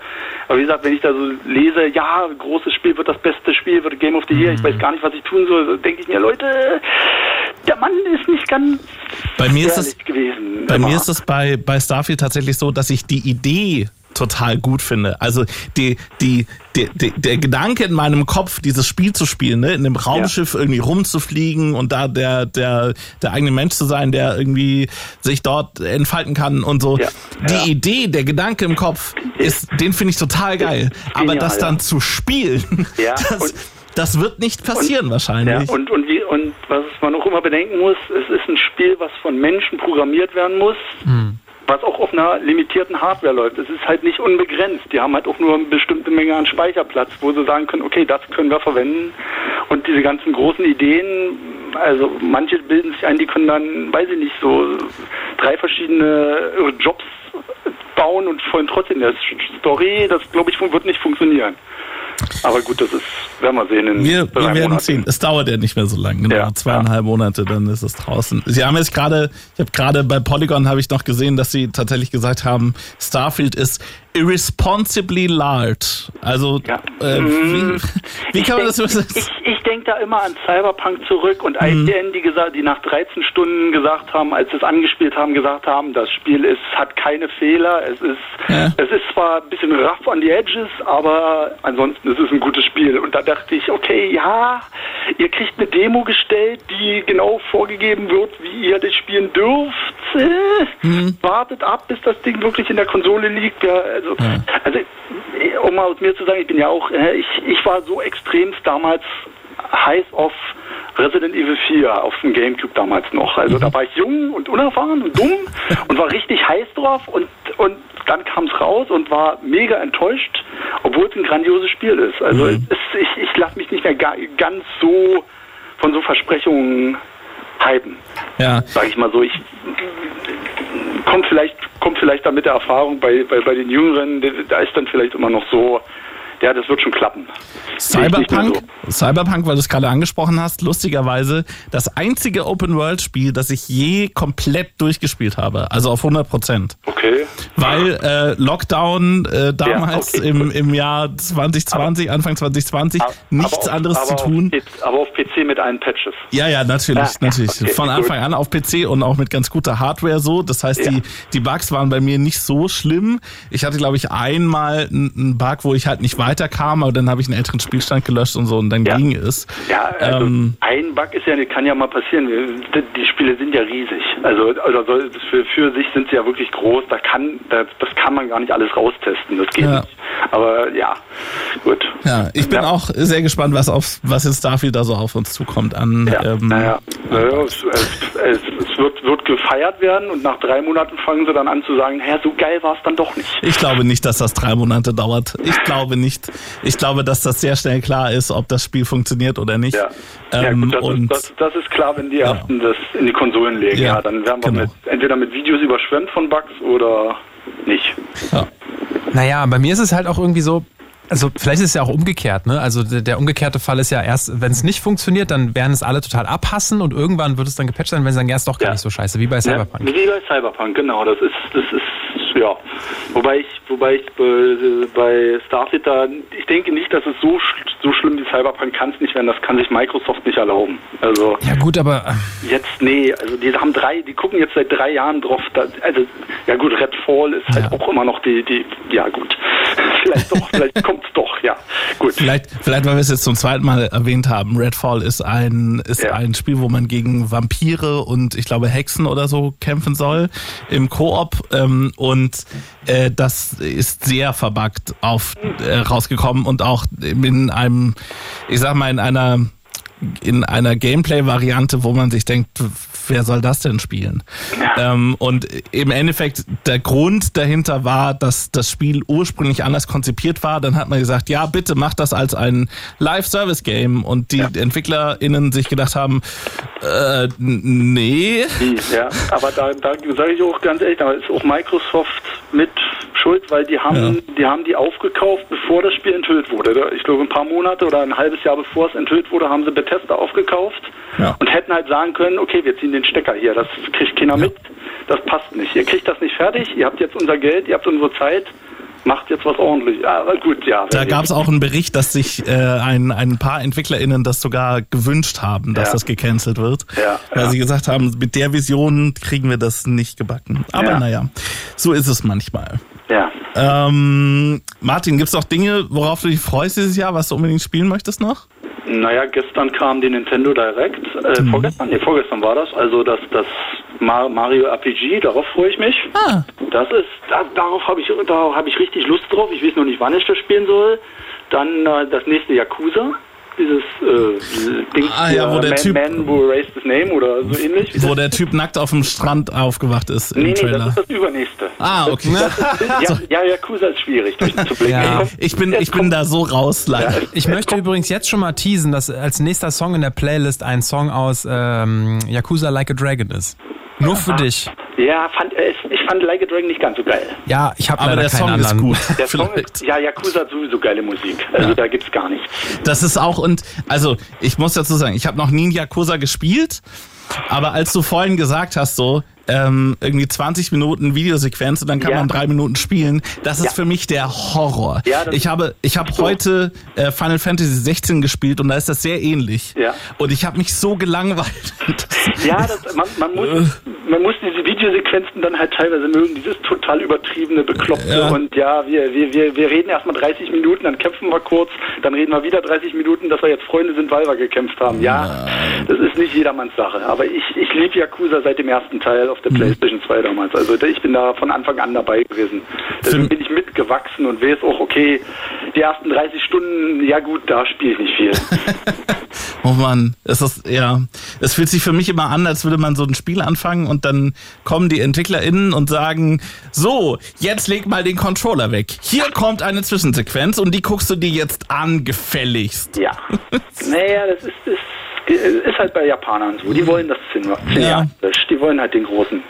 aber wie gesagt, wenn ich da so lese, ja, großes Spiel wird das beste Spiel, wird Game of the Year, ich
Hm.
weiß gar nicht, was ich tun soll, denke ich mir, Leute, der Mann ist nicht ganz
Bei mir ist
ehrlich gewesen.
Bei
immer.
mir ist es bei, bei Starfield tatsächlich so, dass ich die Idee total gut finde. Also die, die, die, die, der Gedanke in meinem Kopf, dieses Spiel zu spielen, ne, in einem Raumschiff irgendwie rumzufliegen und da der, der, der eigene Mensch zu sein, der irgendwie sich dort entfalten kann und so.
Ja.
Die
Ja.
Idee, der Gedanke im Kopf, ist, den finde ich total geil. Aber
genial,
das
ja.
dann zu spielen, (laughs)
Ja,
das, das wird nicht passieren wahrscheinlich.
Ja, und, und, wie, und was man auch immer bedenken muss, es ist ein Spiel, was von Menschen programmiert werden muss, was auch auf einer limitierten Hardware läuft. Es ist halt nicht unbegrenzt. Die haben halt auch nur eine bestimmte Menge an Speicherplatz, wo sie sagen können, okay, das können wir verwenden. Und diese ganzen großen Ideen, also manche bilden sich ein, die können dann, weiß ich nicht, so drei verschiedene Jobs bauen und folgen trotzdem der Story. Das, glaube ich, wird nicht funktionieren. Aber gut, das ist, werden wir sehen. In
Wir, wir werden
Monaten.
sehen. Es dauert ja nicht mehr so lange, genau.
Ja,
Zweieinhalb Monate, dann ist es draußen. Sie haben jetzt gerade, ich habe gerade bei Polygon habe ich noch gesehen, dass sie tatsächlich gesagt haben, Starfield ist irresponsibly large. Also
Ja.
äh, wie, wie
Ich
kann man das
denk-
übersetzen?
Ich, ich denke da immer an Cyberpunk zurück und
Mhm.
IGN, die, gesagt, die nach 13 Stunden gesagt haben, als sie es angespielt haben, gesagt haben, das Spiel ist, hat keine Fehler. Es ist,
Ja.
es ist zwar ein bisschen rough on the edges, aber ansonsten ist es ein gutes Spiel. Und da dachte ich, okay, ja, ihr kriegt eine Demo gestellt, die genau vorgegeben wird, wie ihr das spielen dürft.
Mhm.
Wartet ab, bis das Ding wirklich in der Konsole liegt. Ja, also, also äh, um mal aus mir zu sagen, ich bin ja auch, ich, ich war so extremst damals heiß auf Resident Evil 4 auf dem Gamecube damals noch. Also da war ich jung und unerfahren und dumm (laughs) und war richtig heiß drauf und, und dann kam es raus und war mega enttäuscht, obwohl es ein grandioses Spiel ist. Also es, ich, ich lasse mich nicht mehr ga, ganz so von so Versprechungen hypen
Ja,
sage ich mal so, ich kommt vielleicht kommt vielleicht dann mit der Erfahrung bei, bei, bei den Jüngeren, da ist dann vielleicht immer noch so, ja, das wird schon klappen. Nicht mehr
Cyberpunk, Cyberpunk, weil du es gerade angesprochen hast, lustigerweise das einzige Open-World-Spiel, das ich je komplett durchgespielt habe, also auf 100 Prozent.
Okay.
Weil äh, Lockdown äh, damals
okay,
im, im Jahr 2020, Anfang 2020, nichts
auf-
anderes zu
aber
tun.
Auf, aber auf PC mit allen Patches.
Ja, ja, natürlich,
Ja,
natürlich.
okay,
Von
gut.
Anfang an auf PC und auch mit ganz guter Hardware so. Das heißt,
Ja.
die, die Bugs waren bei mir nicht so schlimm. Ich hatte, glaube ich, einmal einen Bug, wo ich halt nicht weiterkam, aber dann habe ich einen älteren Spielstand gelöscht und so und dann
Ja.
ging es.
Ja, also
Ähm,
ein Bug ist ja, kann ja mal passieren. Die, Spiele sind ja riesig. Also, also für, für sich sind sie ja wirklich groß. Da kann, da, das kann man gar nicht alles raustesten. Das geht
Ja.
nicht. Aber ja, gut.
ja, ich bin
Ja.
auch sehr gespannt, was auf was jetzt Starfield da so auf uns zukommt an.
Ja,
ähm,
naja, naja es, es, es, wird, wird gefeiert werden und nach drei Monaten fangen sie dann an zu sagen, naja, so geil war es dann doch nicht.
Ich glaube nicht, dass das drei Monate dauert. Ich glaube nicht. Ich glaube, dass das sehr schnell klar ist, ob das Spiel funktioniert oder nicht.
Ja, ja
Ähm,
gut, das,
und
ist, das, das ist klar, wenn die ersten das in die Konsolen legen.
Ja,
Ja, dann werden wir
genau.
mit, entweder mit Videos überschwemmt von Bugs oder nicht.
ja.
Naja, bei mir ist es halt auch irgendwie so, also vielleicht ist es ja auch umgekehrt, ne? Also der, der umgekehrte Fall ist ja erst, wenn es nicht funktioniert, dann werden es alle total abhassen und irgendwann wird es dann gepatcht sein, wenn sie sagen, ja, ist doch gar
Ja.
nicht so scheiße, wie bei Cyberpunk.
Ja, wie bei Cyberpunk, genau. Das ist, das ist, ja. Wobei ich, wobei ich bei, bei Starfield da, ich denke nicht, dass es so, so schlimm wie Cyberpunk kann es nicht werden. Das kann sich Microsoft nicht erlauben. Also
Ja gut, aber äh,
jetzt, nee, also die haben drei, die gucken jetzt seit drei Jahren drauf. Da, also, ja gut, Redfall ist halt
Ja.
auch immer noch die, die, ja gut. (laughs) vielleicht doch, vielleicht kommt's doch, ja. Gut.
Vielleicht, vielleicht, weil wir es jetzt zum zweiten Mal erwähnt haben, Redfall ist ein, ist
Ja.
ein Spiel, wo man gegen Vampire und ich glaube Hexen oder so kämpfen soll im Koop ähm, und äh, das ist sehr verbuggt auf äh, rausgekommen und auch in einem, ich sag mal, in einer in einer Gameplay-Variante, wo man sich denkt, wer soll das denn spielen?
Ja.
Ähm, und im Endeffekt, der Grund dahinter war, dass das Spiel ursprünglich anders konzipiert war. Dann hat man gesagt, ja, bitte macht das als ein Live-Service-Game. Und die EntwicklerInnen sich gedacht haben, äh, nee.
Ja, aber da, da sage ich auch ganz ehrlich, da ist auch Microsoft mit schuld, weil die haben, die haben die aufgekauft, bevor das Spiel enthüllt wurde. Ich glaube, ein paar Monate oder ein halbes Jahr bevor es enthüllt wurde, haben sie Bethesda aufgekauft
Ja.
und hätten halt sagen können, okay, wir ziehen ziehen den Stecker hier. Das kriegt keiner mit. Das passt nicht. Ihr kriegt das nicht fertig. Ihr habt jetzt unser Geld, ihr habt unsere Zeit. Macht jetzt was ordentlich. Aber gut, ja.
Da gab es auch einen Bericht, dass sich äh, ein, ein paar EntwicklerInnen das sogar gewünscht haben, dass
Ja.
das gecancelt wird.
Ja,
weil
ja.
sie gesagt haben, mit der Vision kriegen wir das nicht gebacken. Aber
Ja.
naja, so ist es manchmal.
Ja.
Ähm, Martin, gibt's noch Dinge, worauf du dich freust dieses Jahr, was du unbedingt spielen möchtest noch?
Naja, gestern kam die Nintendo Direct. Äh, Vorgestern? Nee, vorgestern war das. Also das, das Ma- Mario RPG, darauf freue ich mich.
Ah.
Das ist, da, darauf habe ich, da habe ich richtig Lust drauf. Ich weiß noch nicht, wann ich das spielen soll. Dann äh, das nächste Yakuza. Dieses äh, Ding,
Ah, ja, wo der
Man,
Typ-
Man Who Erased His Name oder so ähnlich.
Wo der Typ nackt auf dem Strand aufgewacht ist im
nee, nee,
Trailer.
das ist das übernächste.
ah, okay. (laughs)
Ja, ja, Yakuza ist schwierig durchzublicken.
Ja.
Ich bin, ich bin da so raus, leider.
Ich möchte übrigens jetzt schon mal teasen, dass als nächster Song in der Playlist ein Song aus ähm, Yakuza Like a Dragon ist. Nur für dich.
Ja, fand, äh, ich fand Like a Dragon nicht ganz so geil.
Ja, ich habe
Aber
leider
der Song ist gut.
Der (laughs) Song ist, ja, Yakuza hat sowieso geile Musik. Also da gibt's gar nichts.
Das ist auch, und also ich muss dazu sagen, ich habe noch nie in Yakuza gespielt, aber als du vorhin gesagt hast, so, ähm, irgendwie 20 Minuten Videosequenz und dann kann
Ja.
man drei Minuten spielen, das ist
Ja.
für mich der Horror.
Ja,
ich habe, ich habe
so.
heute äh, Final Fantasy 16 gespielt und da ist das sehr ähnlich.
Ja.
Und ich habe mich so gelangweilt. (laughs)
Ja, das, man, man, muss, man muss diese Videosequenzen dann halt teilweise mögen, dieses total übertriebene, bekloppte und ja, wir, wir, wir, wir reden erstmal 30 Minuten, dann kämpfen wir kurz, dann reden wir wieder 30 Minuten, dass wir jetzt Freunde sind, weil wir gekämpft haben. Ja, das ist nicht jedermanns Sache, aber ich, ich liebe Yakuza seit dem ersten Teil auf der
Mhm.
Playstation 2 damals, also ich bin da von Anfang an dabei gewesen. Deswegen bin ich mitgewachsen und weiß auch, okay, die ersten 30 Stunden, ja gut, da spiele ich nicht viel. (laughs)
oh Mann, es ist, ja, es fühlt sich für mich immer an, als würde man so ein Spiel anfangen und dann kommen die EntwicklerInnen und sagen, so, jetzt leg mal den Controller weg. Hier kommt eine Zwischensequenz und die guckst du dir jetzt an, gefälligst.
Ja. (laughs) naja, das ist, ist, ist halt bei Japanern so. Die wollen das cineastisch. Die wollen halt den Großen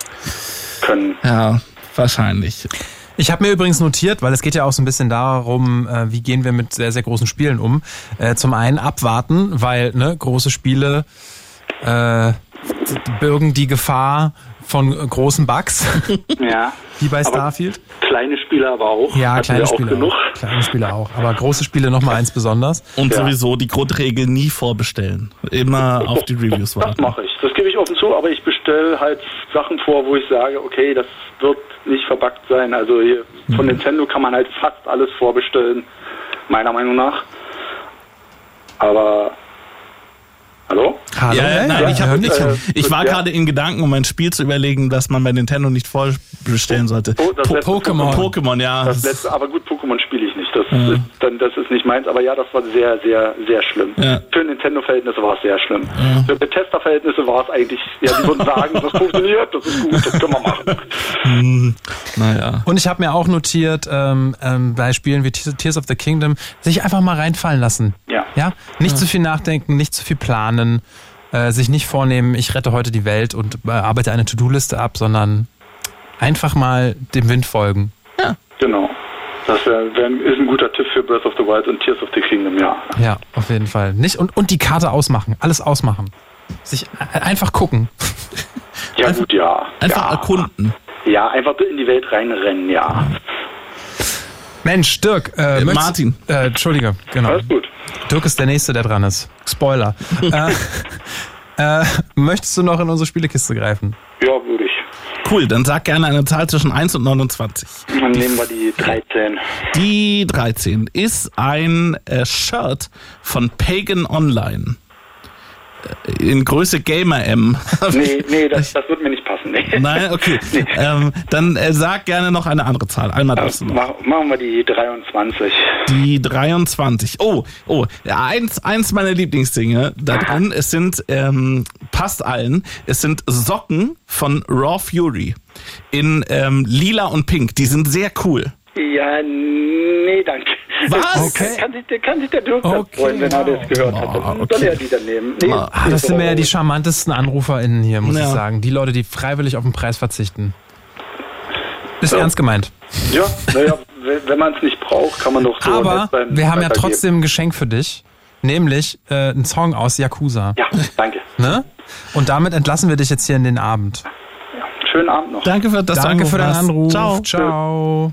können.
Ja, wahrscheinlich.
Ich habe mir übrigens notiert, weil es geht ja auch so ein bisschen darum, äh, wie gehen wir mit sehr, sehr großen Spielen um. Äh, zum einen abwarten, weil ne, große Spiele äh, birgen die Gefahr von großen Bugs, (laughs)
Ja.
wie bei Starfield.
Kleine Spiele aber auch.
Ja,
Hatten
kleine
wir auch
Spiele
genug.
auch. Kleine Spiele auch. Aber große Spiele nochmal eins besonders.
Und
Ja.
sowieso die Grundregel nie vorbestellen. Immer (laughs) auf die Reviews
Das
warten.
mache ich. Das gebe ich offen zu, aber ich bestelle halt Sachen vor, wo ich sage, okay, das wird nicht verbuggt sein. Also hier von Nintendo kann man halt fast alles vorbestellen, meiner Meinung nach. Aber hallo?
Hallo?
Ja, ja, nein,
Ja,
ich, hab, ich, ich war
ja.
gerade in Gedanken, um ein Spiel zu überlegen, das man bei Nintendo nicht vorbestellen sollte.
Oh, das
Po-
letzte
Pokémon.
Pokémon, ja.
Das letzte, aber gut, Pokémon spiele ich nicht. Das, ist, dann, das ist nicht meins. Aber ja, das war sehr, sehr, sehr schlimm.
Ja.
Für Nintendo-Verhältnisse war es sehr schlimm. Für Bethesda-Verhältnisse war es eigentlich, ja, die würden sagen, das funktioniert, das ist gut, das können wir machen.
naja.
Und ich habe mir auch notiert, ähm, ähm, bei Spielen wie Tears of the Kingdom, sich einfach mal reinfallen lassen.
Ja.
Ja? Nicht zu viel nachdenken, nicht zu viel planen, äh, sich nicht vornehmen, ich rette heute die Welt und äh, arbeite eine To-Do-Liste ab, sondern einfach mal dem Wind folgen.
Genau. Das wär, wär, ist ein guter Tipp für Breath of the Wild und Tears of the Kingdom, ja.
Ja, auf jeden Fall. Nicht und, und die Karte ausmachen, alles ausmachen. Sich äh, einfach gucken.
Ja,
Einfach-
gut, ja.
Einfach
ja.
erkunden.
Ja, einfach in die Welt reinrennen, ja.
Mensch, Dirk, äh,
Äh, Martin.
Äh, Entschuldige, genau.
Alles gut.
Dirk ist der Nächste, der dran ist. Spoiler. (laughs) äh, äh, möchtest du noch in unsere Spielekiste greifen?
Ja, würde ich.
Cool, dann sag gerne eine Zahl zwischen 1 und 29.
Dann nehmen wir die 13.
Die 13 ist ein äh, Shirt von Pagan Online. In Größe Gamer M.
Nee, nee, das, das wird mir nicht passen. Nee.
Nein, okay. (laughs) Ähm, dann äh, sag gerne noch eine andere Zahl. Einmal darfst du noch.
Mach, machen wir die 23.
Die 23. Oh, oh, ja, eins, eins meiner Lieblingsdinge da drin, es sind, ähm, passt allen, es sind Socken von Raw Fury in ähm, lila und pink. Die sind sehr cool.
Ja, nee, danke.
Was?
Okay.
Kann sich, der- kann sich der Dirk
Okay,
freuen, wenn er das gehört hat.
Ah,
Dann
okay.
soll er die dann nehmen. Nee,
Ah,
Ah, das sind mir ja die charmantesten AnruferInnen hier, muss
Ja.
ich sagen. Die Leute, die freiwillig auf den Preis verzichten. Ist
Ja.
ernst gemeint.
Ja, naja, wenn, man es nicht braucht, kann man doch so
Aber
sein,
wir haben ja trotzdem ein Geschenk für dich. nämlich äh, ein Song aus Yakuza.
Ja, danke.
Ne? Und damit entlassen wir dich jetzt hier in den Abend.
Schönen Abend noch.
Danke für, dass
Danke für deinen. Anruf.
Ciao.
Ciao.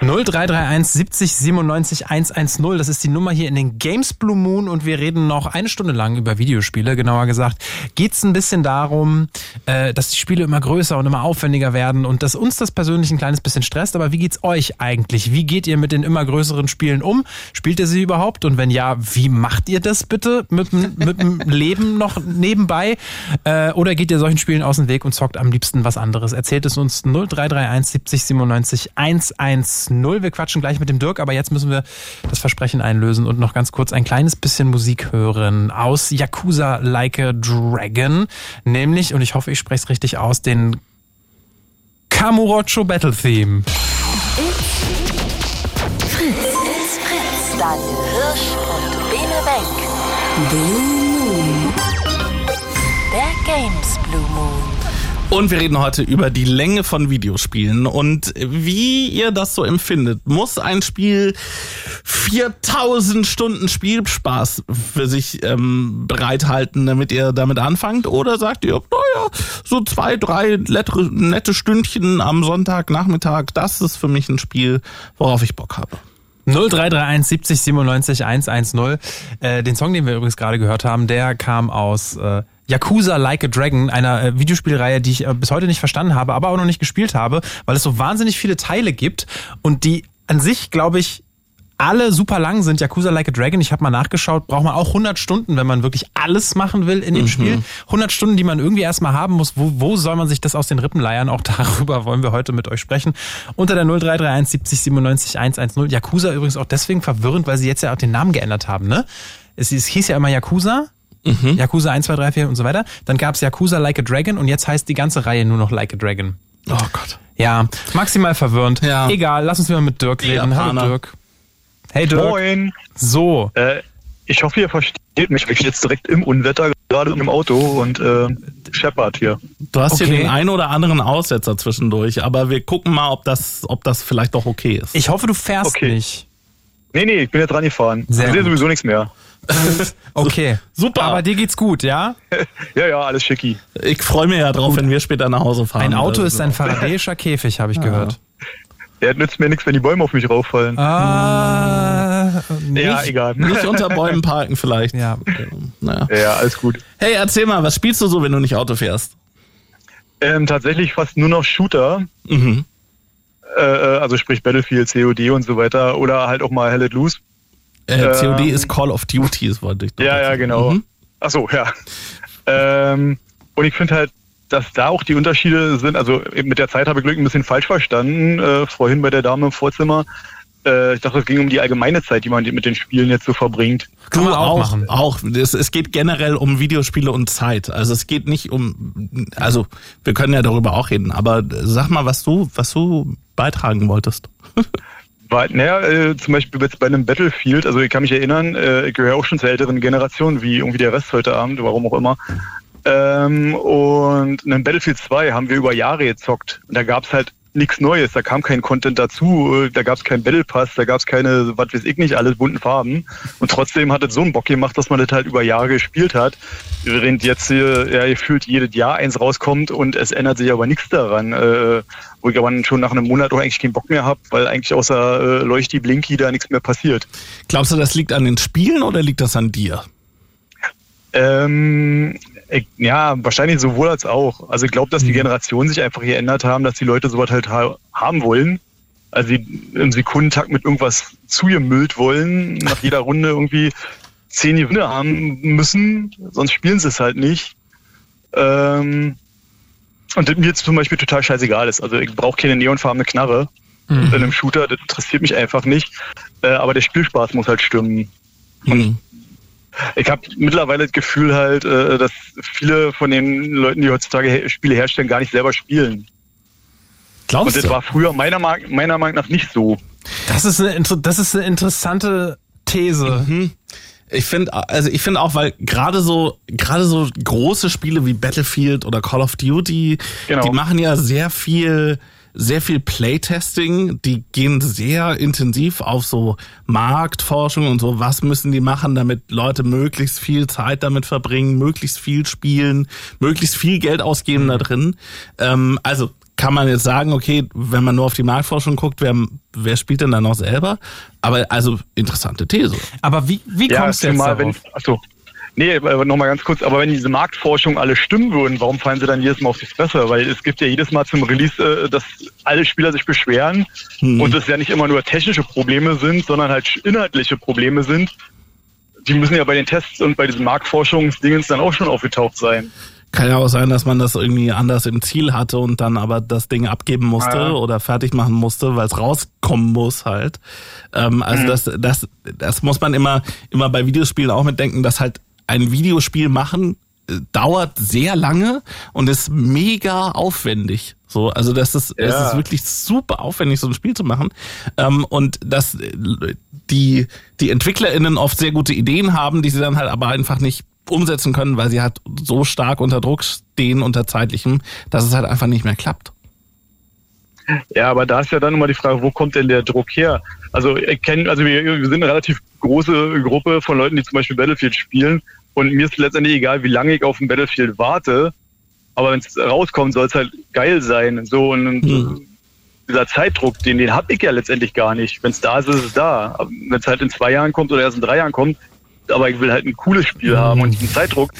0331 70 97 110, das ist die Nummer hier in den Games Blue Moon und wir reden noch eine Stunde lang über Videospiele. Genauer gesagt geht's ein bisschen darum, äh, dass die Spiele immer größer und immer aufwendiger werden und dass uns das persönlich ein kleines bisschen stresst. Aber wie geht's euch eigentlich? Wie geht ihr mit den immer größeren Spielen um? Spielt ihr sie überhaupt? Und wenn ja, wie macht ihr das bitte mit, dem- mit dem (laughs) Leben noch nebenbei? Äh, oder geht ihr solchen Spielen aus dem Weg und zockt am liebsten was anderes? Erzählt es uns 0331 70 97 110. Wir quatschen gleich mit dem Dirk, aber jetzt müssen wir das Versprechen einlösen und noch ganz kurz ein kleines bisschen Musik hören aus Yakuza Like a Dragon. Nämlich, und ich hoffe, ich spreche es richtig aus, den Kamurocho Battle Theme.
It's Fritz. Daniel Hirsch und Bene. Blue Moon. Der Games Blue Moon.
Und wir reden heute über die Länge von Videospielen und wie ihr das so empfindet. Muss ein Spiel 4000 Stunden Spielspaß für sich ähm, bereithalten, damit ihr damit anfangt? Oder sagt ihr, naja, so zwei, drei lettere, nette Stündchen am Sonntagnachmittag, das ist für mich ein Spiel, worauf ich Bock habe.
0331 70 97 110. Äh, den Song, den wir übrigens gerade gehört haben, der kam aus äh, Yakuza Like a Dragon, einer äh, Videospielreihe, die ich äh, bis heute nicht verstanden habe, aber auch noch nicht gespielt habe, weil es so wahnsinnig viele Teile gibt und die an sich, glaube ich, alle super lang sind. Yakuza Like a Dragon, ich habe mal nachgeschaut, braucht man auch 100 Stunden, wenn man wirklich alles machen will in dem Spiel. 100 Stunden, die man irgendwie erstmal haben muss. Wo, wo soll man sich das aus den Rippen leiern? Auch (laughs) darüber wollen wir heute mit euch sprechen. Unter der 0331 70 97 110. Yakuza übrigens auch deswegen verwirrend, weil sie jetzt ja auch den Namen geändert haben. Ne? Es, es hieß ja immer Yakuza. Yakuza 1, 2, 3, 4 und so weiter. Dann gab's Yakuza Like a Dragon und jetzt heißt die ganze Reihe nur noch Like a Dragon.
Oh Gott.
Ja, maximal verwirrend.
Ja.
Egal, lass uns wieder mit Dirk reden. Hallo. Dirk. Hey Dirk.
Moin.
So,
Äh, ich hoffe, ihr versteht mich. Ich bin jetzt direkt im Unwetter, gerade im Auto und äh, scheppert hier.
Du hast
Okay.
hier den einen oder anderen Aussetzer zwischendurch, aber wir gucken mal, ob das, ob das vielleicht doch okay ist.
ich hoffe, du fährst
Okay.
nicht.
Nee, nee, ich bin jetzt dran gefahren.
Sehr
ich sehe sowieso nichts mehr. (laughs)
Okay.
Super.
Aber dir geht's gut, ja?
Ja, ja, alles schicki.
Ich freue mich ja drauf, wenn wir später nach Hause fahren.
Ein Auto ist ein faradäischer Käfig, habe ich gehört.
Der nützt mir nichts, wenn die Bäume auf mich rauffallen.
Ah, nicht,
ja, egal.
Nicht unter Bäumen parken vielleicht.
Ja.
Naja.
Ja, alles gut.
Hey, erzähl mal, was spielst du so, wenn du nicht Auto fährst?
Ähm, tatsächlich fast nur noch Shooter.
Mhm.
Äh, äh, also sprich Battlefield, COD und so weiter. Oder halt auch mal Hell It Loose.
Äh,
Ähm.
COD ist Call of Duty, das wollte ich doch
Ja, ja, genau.
Mhm.
Ach so, ja. Ähm, und ich finde halt, dass da auch die Unterschiede sind. Also eben mit der Zeit habe ich Glück ein bisschen falsch verstanden. Äh, vorhin bei der Dame im Vorzimmer. Äh, ich dachte, es ging um die allgemeine Zeit, die man mit den Spielen jetzt so verbringt.
Kann
Du
man auch
auch,
machen.
auch. Es, es geht generell um Videospiele und Zeit. Also es geht nicht um, also wir können ja darüber auch reden, aber sag mal, was du, was du beitragen wolltest. (laughs)
Weil, naja, äh, zum Beispiel jetzt bei einem Battlefield, also ich kann mich erinnern, äh, ich gehöre auch schon zur älteren Generation, wie irgendwie der Rest heute Abend, warum auch immer. Ähm, und in einem Battlefield 2 haben wir über Jahre gezockt. Und da gab's halt nichts Neues, da kam kein Content dazu, äh, da gab's keinen Battle Pass, da gab's keine, was weiß ich nicht, alle bunten Farben. Und trotzdem hat es so einen Bock gemacht, dass man das halt über Jahre gespielt hat. Während jetzt hier, ja, gefühlt jedes Jahr eins rauskommt und es ändert sich aber nichts daran. Äh, wo ich aber schon nach einem Monat auch eigentlich keinen Bock mehr habe, weil eigentlich außer äh, Leuchti Blinky da nichts mehr passiert.
Glaubst du, das liegt an den Spielen oder liegt das an dir?
Ähm, ja, wahrscheinlich sowohl als auch. Also ich glaube, dass die Generationen sich einfach geändert haben, dass die Leute sowas halt ha haben wollen. Also sie im Sekundentakt mit irgendwas zugemüllt wollen, nach jeder Runde irgendwie zehn Gewinne haben müssen, sonst spielen sie es halt nicht. Ähm, und das mir jetzt zum Beispiel total scheißegal ist. Also ich brauche keine neonfarbene Knarre in einem Shooter, das interessiert mich einfach nicht. Äh, aber der Spielspaß muss halt stimmen.
Hm.
Ich habe mittlerweile das Gefühl halt, äh, dass viele von den Leuten, die heutzutage he- Spiele herstellen, gar nicht selber spielen. Und
Glaubst
das
du?
war früher meiner, meiner Meinung nach nicht so.
Das ist eine, inter- das ist eine interessante These.
Ich finde, also ich finde auch, weil gerade so, gerade so große Spiele wie Battlefield oder Call of Duty,
Genau.
die machen ja sehr viel sehr viel Playtesting, die gehen sehr intensiv auf so Marktforschung und so, was müssen die machen, damit Leute möglichst viel Zeit damit verbringen, möglichst viel spielen, möglichst viel Geld ausgeben da drin. Ähm, also kann man jetzt sagen, okay, wenn man nur auf die Marktforschung guckt, wer, wer spielt denn da noch selber? Aber also interessante These.
Aber wie, wie
Ja,
kommst du jetzt
zumal
darauf?
wenn, achso. Nee, nochmal ganz kurz, aber wenn diese Marktforschung alle stimmen würden, warum fallen sie dann jedes Mal auf die Fresse? Weil es gibt ja jedes Mal zum Release, äh, dass alle Spieler sich beschweren
Hm.
und es ja nicht immer nur technische Probleme sind, sondern halt inhaltliche Probleme sind. Die müssen ja bei den Tests und bei diesen Marktforschungsdingens dann auch schon aufgetaucht sein.
Kann ja auch sein, dass man das irgendwie anders im Ziel hatte und dann aber das Ding abgeben musste
Ja.
oder fertig machen musste, weil es rauskommen muss halt. Ähm, also das, das, das muss man immer, immer bei Videospielen auch mitdenken, dass halt ein Videospiel machen äh, dauert sehr lange und ist mega aufwendig. So, also das ist, es
Ja.
ist wirklich super aufwendig, so ein Spiel zu machen. Ähm, und dass die, die EntwicklerInnen oft sehr gute Ideen haben, die sie dann halt aber einfach nicht umsetzen können, weil sie halt so stark unter Druck stehen, unter zeitlichem, dass es halt einfach nicht mehr klappt.
Ja, aber da ist ja dann immer die Frage, wo kommt denn der Druck her? Also kenn, also wir, wir sind eine relativ große Gruppe von Leuten, die zum Beispiel Battlefield spielen und mir ist letztendlich egal, wie lange ich auf ein Battlefield warte, aber wenn es rauskommt, soll es halt geil sein. So und
Hm.
dieser Zeitdruck, den, den habe ich ja letztendlich gar nicht. Wenn es da ist, ist es da. Wenn es halt in zwei Jahren kommt oder erst in drei Jahren kommt, aber ich will halt ein cooles Spiel haben und diesen Zeitdruck,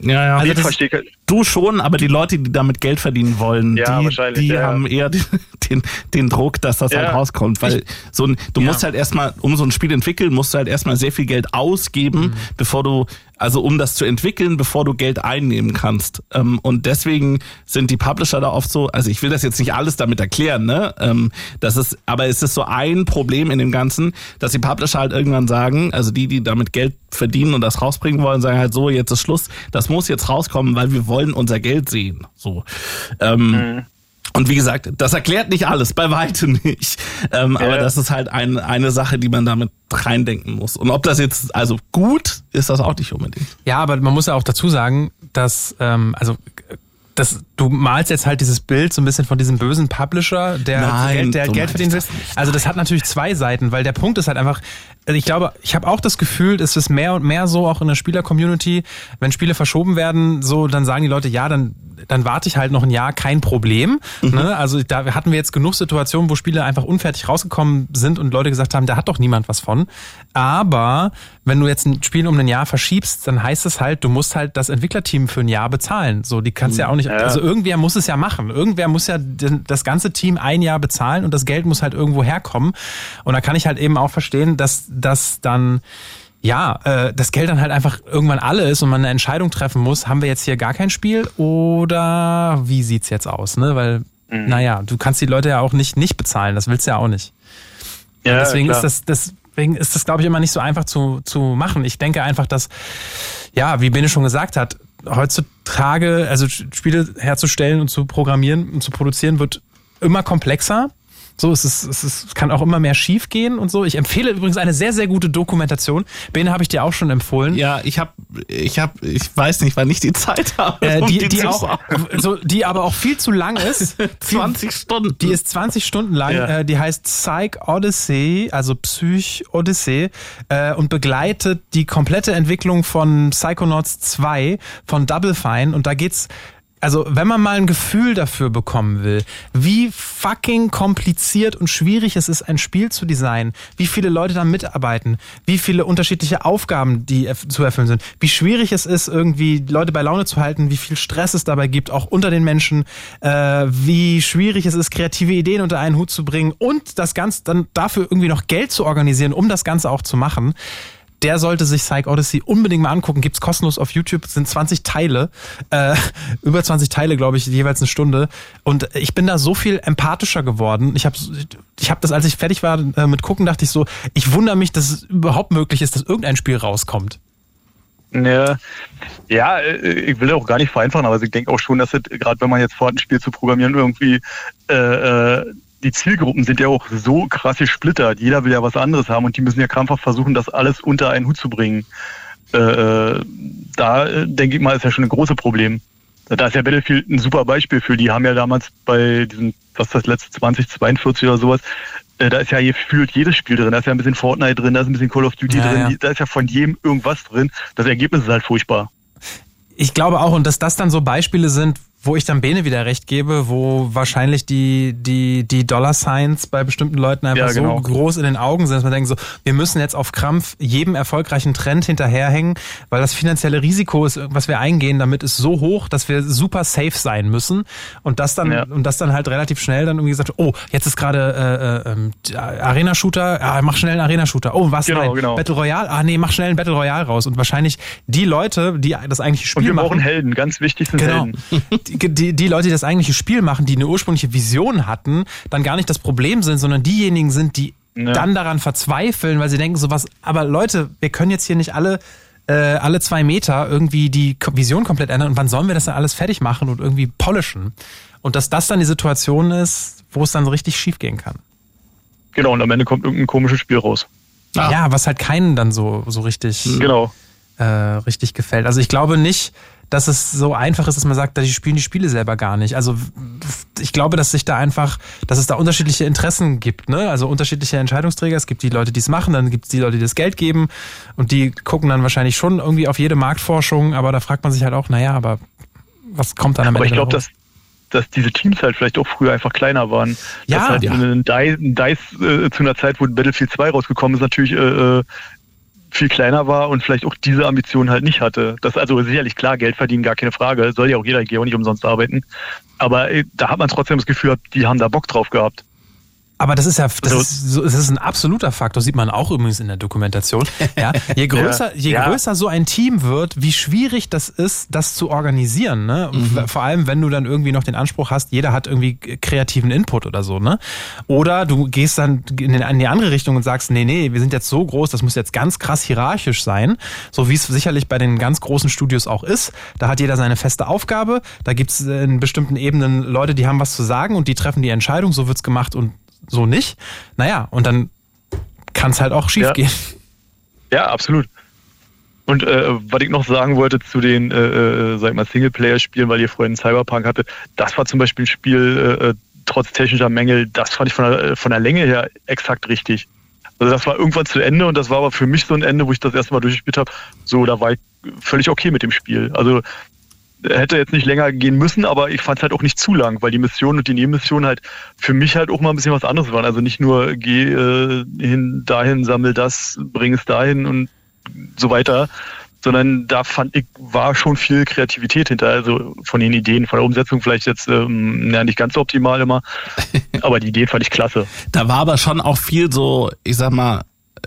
Ja, ja.
Also das-
halt.
Du schon, aber die Leute, die damit Geld verdienen wollen,
Ja,
die, die
ja,
haben eher (laughs) den, den, den Druck, dass das halt
Ja.
rauskommt. Weil so ein, du
Ja.
musst halt erstmal, um so ein Spiel entwickeln, musst du halt erstmal sehr viel Geld ausgeben,
Mhm.
bevor du, also um das zu entwickeln, bevor du Geld einnehmen kannst. Ähm, und deswegen sind die Publisher da oft so, also ich will das jetzt nicht alles damit erklären, ne? Ähm, das ist, aber es ist so ein Problem in dem Ganzen, dass die Publisher halt irgendwann sagen, also die, die damit Geld verdienen und das rausbringen wollen, sagen halt so, jetzt ist Schluss, das muss jetzt rauskommen, weil wir wollen unser Geld sehen. So. Ähm, Und wie gesagt, das erklärt nicht alles, bei weitem nicht. Ähm, aber
ja.
das ist halt ein, eine Sache, die man damit reindenken muss. Und ob das jetzt, also gut, ist das auch nicht unbedingt.
Ja, aber man muss ja auch dazu sagen, dass, ähm, also, dass du malst jetzt halt dieses Bild so ein bisschen von diesem bösen Publisher, der,
Nein,
Geld, der
so
Geld verdienen will.
das.
Also das hat natürlich zwei Seiten, weil der Punkt ist halt einfach, also ich glaube, ich habe auch das Gefühl, es ist mehr und mehr so auch in der Spieler-Community, wenn Spiele verschoben werden, so dann sagen die Leute, ja, dann dann warte ich halt noch ein Jahr, kein Problem.
Mhm.
Ne? Also da hatten wir jetzt genug Situationen, wo Spiele einfach unfertig rausgekommen sind und Leute gesagt haben, da hat doch niemand was von. Aber wenn du jetzt ein Spiel um ein Jahr verschiebst, dann heißt es halt, du musst halt das Entwicklerteam für ein Jahr bezahlen. So, die kannst ja auch nicht, also irgendwer muss es ja machen. Irgendwer muss ja das ganze Team ein Jahr bezahlen und das Geld muss halt irgendwo herkommen. Und da kann ich halt eben auch verstehen, dass das dann ja, äh, das Geld dann halt einfach irgendwann alle ist und man eine Entscheidung treffen muss, haben wir jetzt hier gar kein Spiel oder wie sieht's jetzt aus, ne? Weil, naja, du kannst die Leute ja auch nicht nicht bezahlen, das willst du ja auch nicht.
Ja,
deswegen
klar.
ist das, deswegen ist das, glaube ich, immer nicht so einfach zu, zu machen. Ich denke einfach, dass, ja, wie Bene schon gesagt hat, heutzutage, also Spiele herzustellen und zu programmieren und zu produzieren, wird immer komplexer. So, es ist, es ist, kann auch immer mehr schief gehen und so. Ich empfehle übrigens eine sehr, sehr gute Dokumentation. Bene habe ich dir auch schon empfohlen.
Ja, ich hab, ich hab, ich weiß nicht, wann ich die Zeit habe.
Äh,
um
die, die, auch, so, die aber auch viel zu lang (laughs) ist.
20 Stunden.
Die ist 20 Stunden lang.
Ja.
Äh, die heißt Psych Odyssey, also Psych Odyssey, äh, und begleitet die komplette Entwicklung von Psychonauts 2 von Double Fine. Und da geht's also wenn man mal ein Gefühl dafür bekommen will, wie fucking kompliziert und schwierig es ist, ein Spiel zu designen, wie viele Leute da mitarbeiten, wie viele unterschiedliche Aufgaben, die zu erfüllen sind, wie schwierig es ist, irgendwie Leute bei Laune zu halten, wie viel Stress es dabei gibt, auch unter den Menschen, äh, wie schwierig es ist, kreative Ideen unter einen Hut zu bringen und das Ganze dann dafür irgendwie noch Geld zu organisieren, um das Ganze auch zu machen der sollte sich Psych Odyssey unbedingt mal angucken. Gibt's kostenlos auf YouTube, sind 20 Teile, äh, (laughs) über 20 Teile, glaube ich, jeweils eine Stunde. Und ich bin da so viel empathischer geworden. Ich habe ich hab das, als ich fertig war äh, mit gucken, dachte ich so, ich wundere mich, dass es überhaupt möglich ist, dass irgendein Spiel rauskommt.
Ja, ja, äh, ich will auch gar nicht vereinfachen, aber ich denke auch schon, dass es, gerade wenn man jetzt vorhat, ein Spiel zu programmieren, irgendwie äh, äh, die Zielgruppen sind ja auch so krass gesplittert. Jeder will ja was anderes haben und die müssen ja krampfhaft versuchen, das alles unter einen Hut zu bringen. Äh, äh, da äh, denke ich mal, ist ja schon ein großes Problem. Da ist ja Battlefield ein super Beispiel für. Die haben ja damals bei diesem, was ist das letzte 2042 oder sowas, äh, da ist ja gefühlt jedes Spiel drin. Da ist ja ein bisschen Fortnite drin, da ist ein bisschen Call of Duty
Ja,
drin,
ja.
da ist ja von jedem irgendwas drin. Das Ergebnis ist halt furchtbar.
Ich glaube auch, und dass das dann so Beispiele sind, wo ich dann Bene wieder recht gebe, wo wahrscheinlich die, die, die Dollar Signs bei bestimmten Leuten einfach
Ja, genau.
so groß in den Augen sind, dass man denkt so, wir müssen jetzt auf Krampf jedem erfolgreichen Trend hinterherhängen, weil das finanzielle Risiko ist, was wir eingehen, damit ist so hoch, dass wir super safe sein müssen und das dann,
Ja.
und das dann halt relativ schnell dann irgendwie gesagt, oh, jetzt ist gerade äh, äh, ähm, Arena-Shooter, ah, mach schnell einen Arena-Shooter. Oh, was?
Genau,
Nein.
genau.
Battle Royale? Ah, nee, mach schnell einen Battle Royale raus. Und wahrscheinlich die Leute, die das eigentliche Spiel
Und wir
machen.
brauchen Helden, ganz wichtig sind
Genau.
Helden. (laughs)
Die, die, Leute, die das eigentliche Spiel machen, die eine ursprüngliche Vision hatten, dann gar nicht das Problem sind, sondern diejenigen sind, die
Ja.
dann daran verzweifeln, weil sie denken sowas, aber Leute, wir können jetzt hier nicht alle äh, alle zwei Meter irgendwie die Vision komplett ändern und wann sollen wir das dann alles fertig machen und irgendwie polishen? Und dass das dann die Situation ist, wo es dann so richtig schief gehen kann.
Genau, und am Ende kommt irgendein komisches Spiel raus.
Ah.
Ja, was halt keinen dann so, so richtig
Genau.
äh, richtig gefällt. Also ich glaube nicht, dass es so einfach ist, dass man sagt, die spielen die Spiele selber gar nicht. Also ich glaube, dass sich da einfach, dass es da unterschiedliche Interessen gibt, ne? Also unterschiedliche Entscheidungsträger. Es gibt die Leute, die es machen, dann gibt es die Leute, die das Geld geben und die gucken dann wahrscheinlich schon irgendwie auf jede Marktforschung, aber da fragt man sich halt auch, naja, aber was kommt dann am
Aber
Ende
ich glaube, dass, dass diese Teams halt vielleicht auch früher einfach kleiner waren.
Ja,
dass halt
ja.
ein DICE, ein DICE äh, zu einer Zeit, wo Battlefield 2 rausgekommen ist, natürlich äh, äh, viel kleiner war und vielleicht auch diese Ambition halt nicht hatte. Das also sicherlich klar, Geld verdienen, gar keine Frage. Soll ja auch jeder, ich gehe auch nicht umsonst arbeiten. Aber äh, da hat man trotzdem das Gefühl, die haben da Bock drauf gehabt.
Aber das ist ja, das
Also-
ist, so, das ist ein absoluter Faktor, sieht man auch übrigens in der Dokumentation. (laughs) Ja, je größer, je
Ja.
größer so ein Team wird, wie schwierig das ist, das zu organisieren. Ne?
Mhm.
Vor allem, wenn du dann irgendwie noch den Anspruch hast, jeder hat irgendwie kreativen Input oder so. Ne? Oder du gehst dann in, den, in die andere Richtung und sagst, nee, nee, wir sind jetzt so groß, das muss jetzt ganz krass hierarchisch sein, so wie es sicherlich bei den ganz großen Studios auch ist. Da hat jeder seine feste Aufgabe, da gibt es in bestimmten Ebenen Leute, die haben was zu sagen und die treffen die Entscheidung, so wird's gemacht und so nicht. Naja, und dann kann es halt auch schief
Ja.
gehen.
Ja, absolut. Und äh, was ich noch sagen wollte zu den, äh, äh, sag ich mal, Singleplayer-Spielen, weil ihr vorhin Cyberpunk hatte, das war zum Beispiel ein Spiel, äh, äh, trotz technischer Mängel, das fand ich von der, äh, von der Länge her exakt richtig. Also das war irgendwann zu Ende und das war aber für mich so ein Ende, wo ich das erste Mal durchgespielt habe. So, da war ich völlig okay mit dem Spiel. Also hätte jetzt nicht länger gehen müssen, aber ich fand es halt auch nicht zu lang, weil die Mission und die Nebenmission halt für mich halt auch mal ein bisschen was anderes waren. Also nicht nur geh äh, hin, dahin, sammel das, bring es dahin und so weiter, sondern da fand ich, war schon viel Kreativität hinter, also von den Ideen, von der Umsetzung vielleicht jetzt ähm, ja, nicht ganz so optimal immer, (laughs) aber die Ideen fand ich klasse.
Da war aber schon auch viel so, ich sag mal,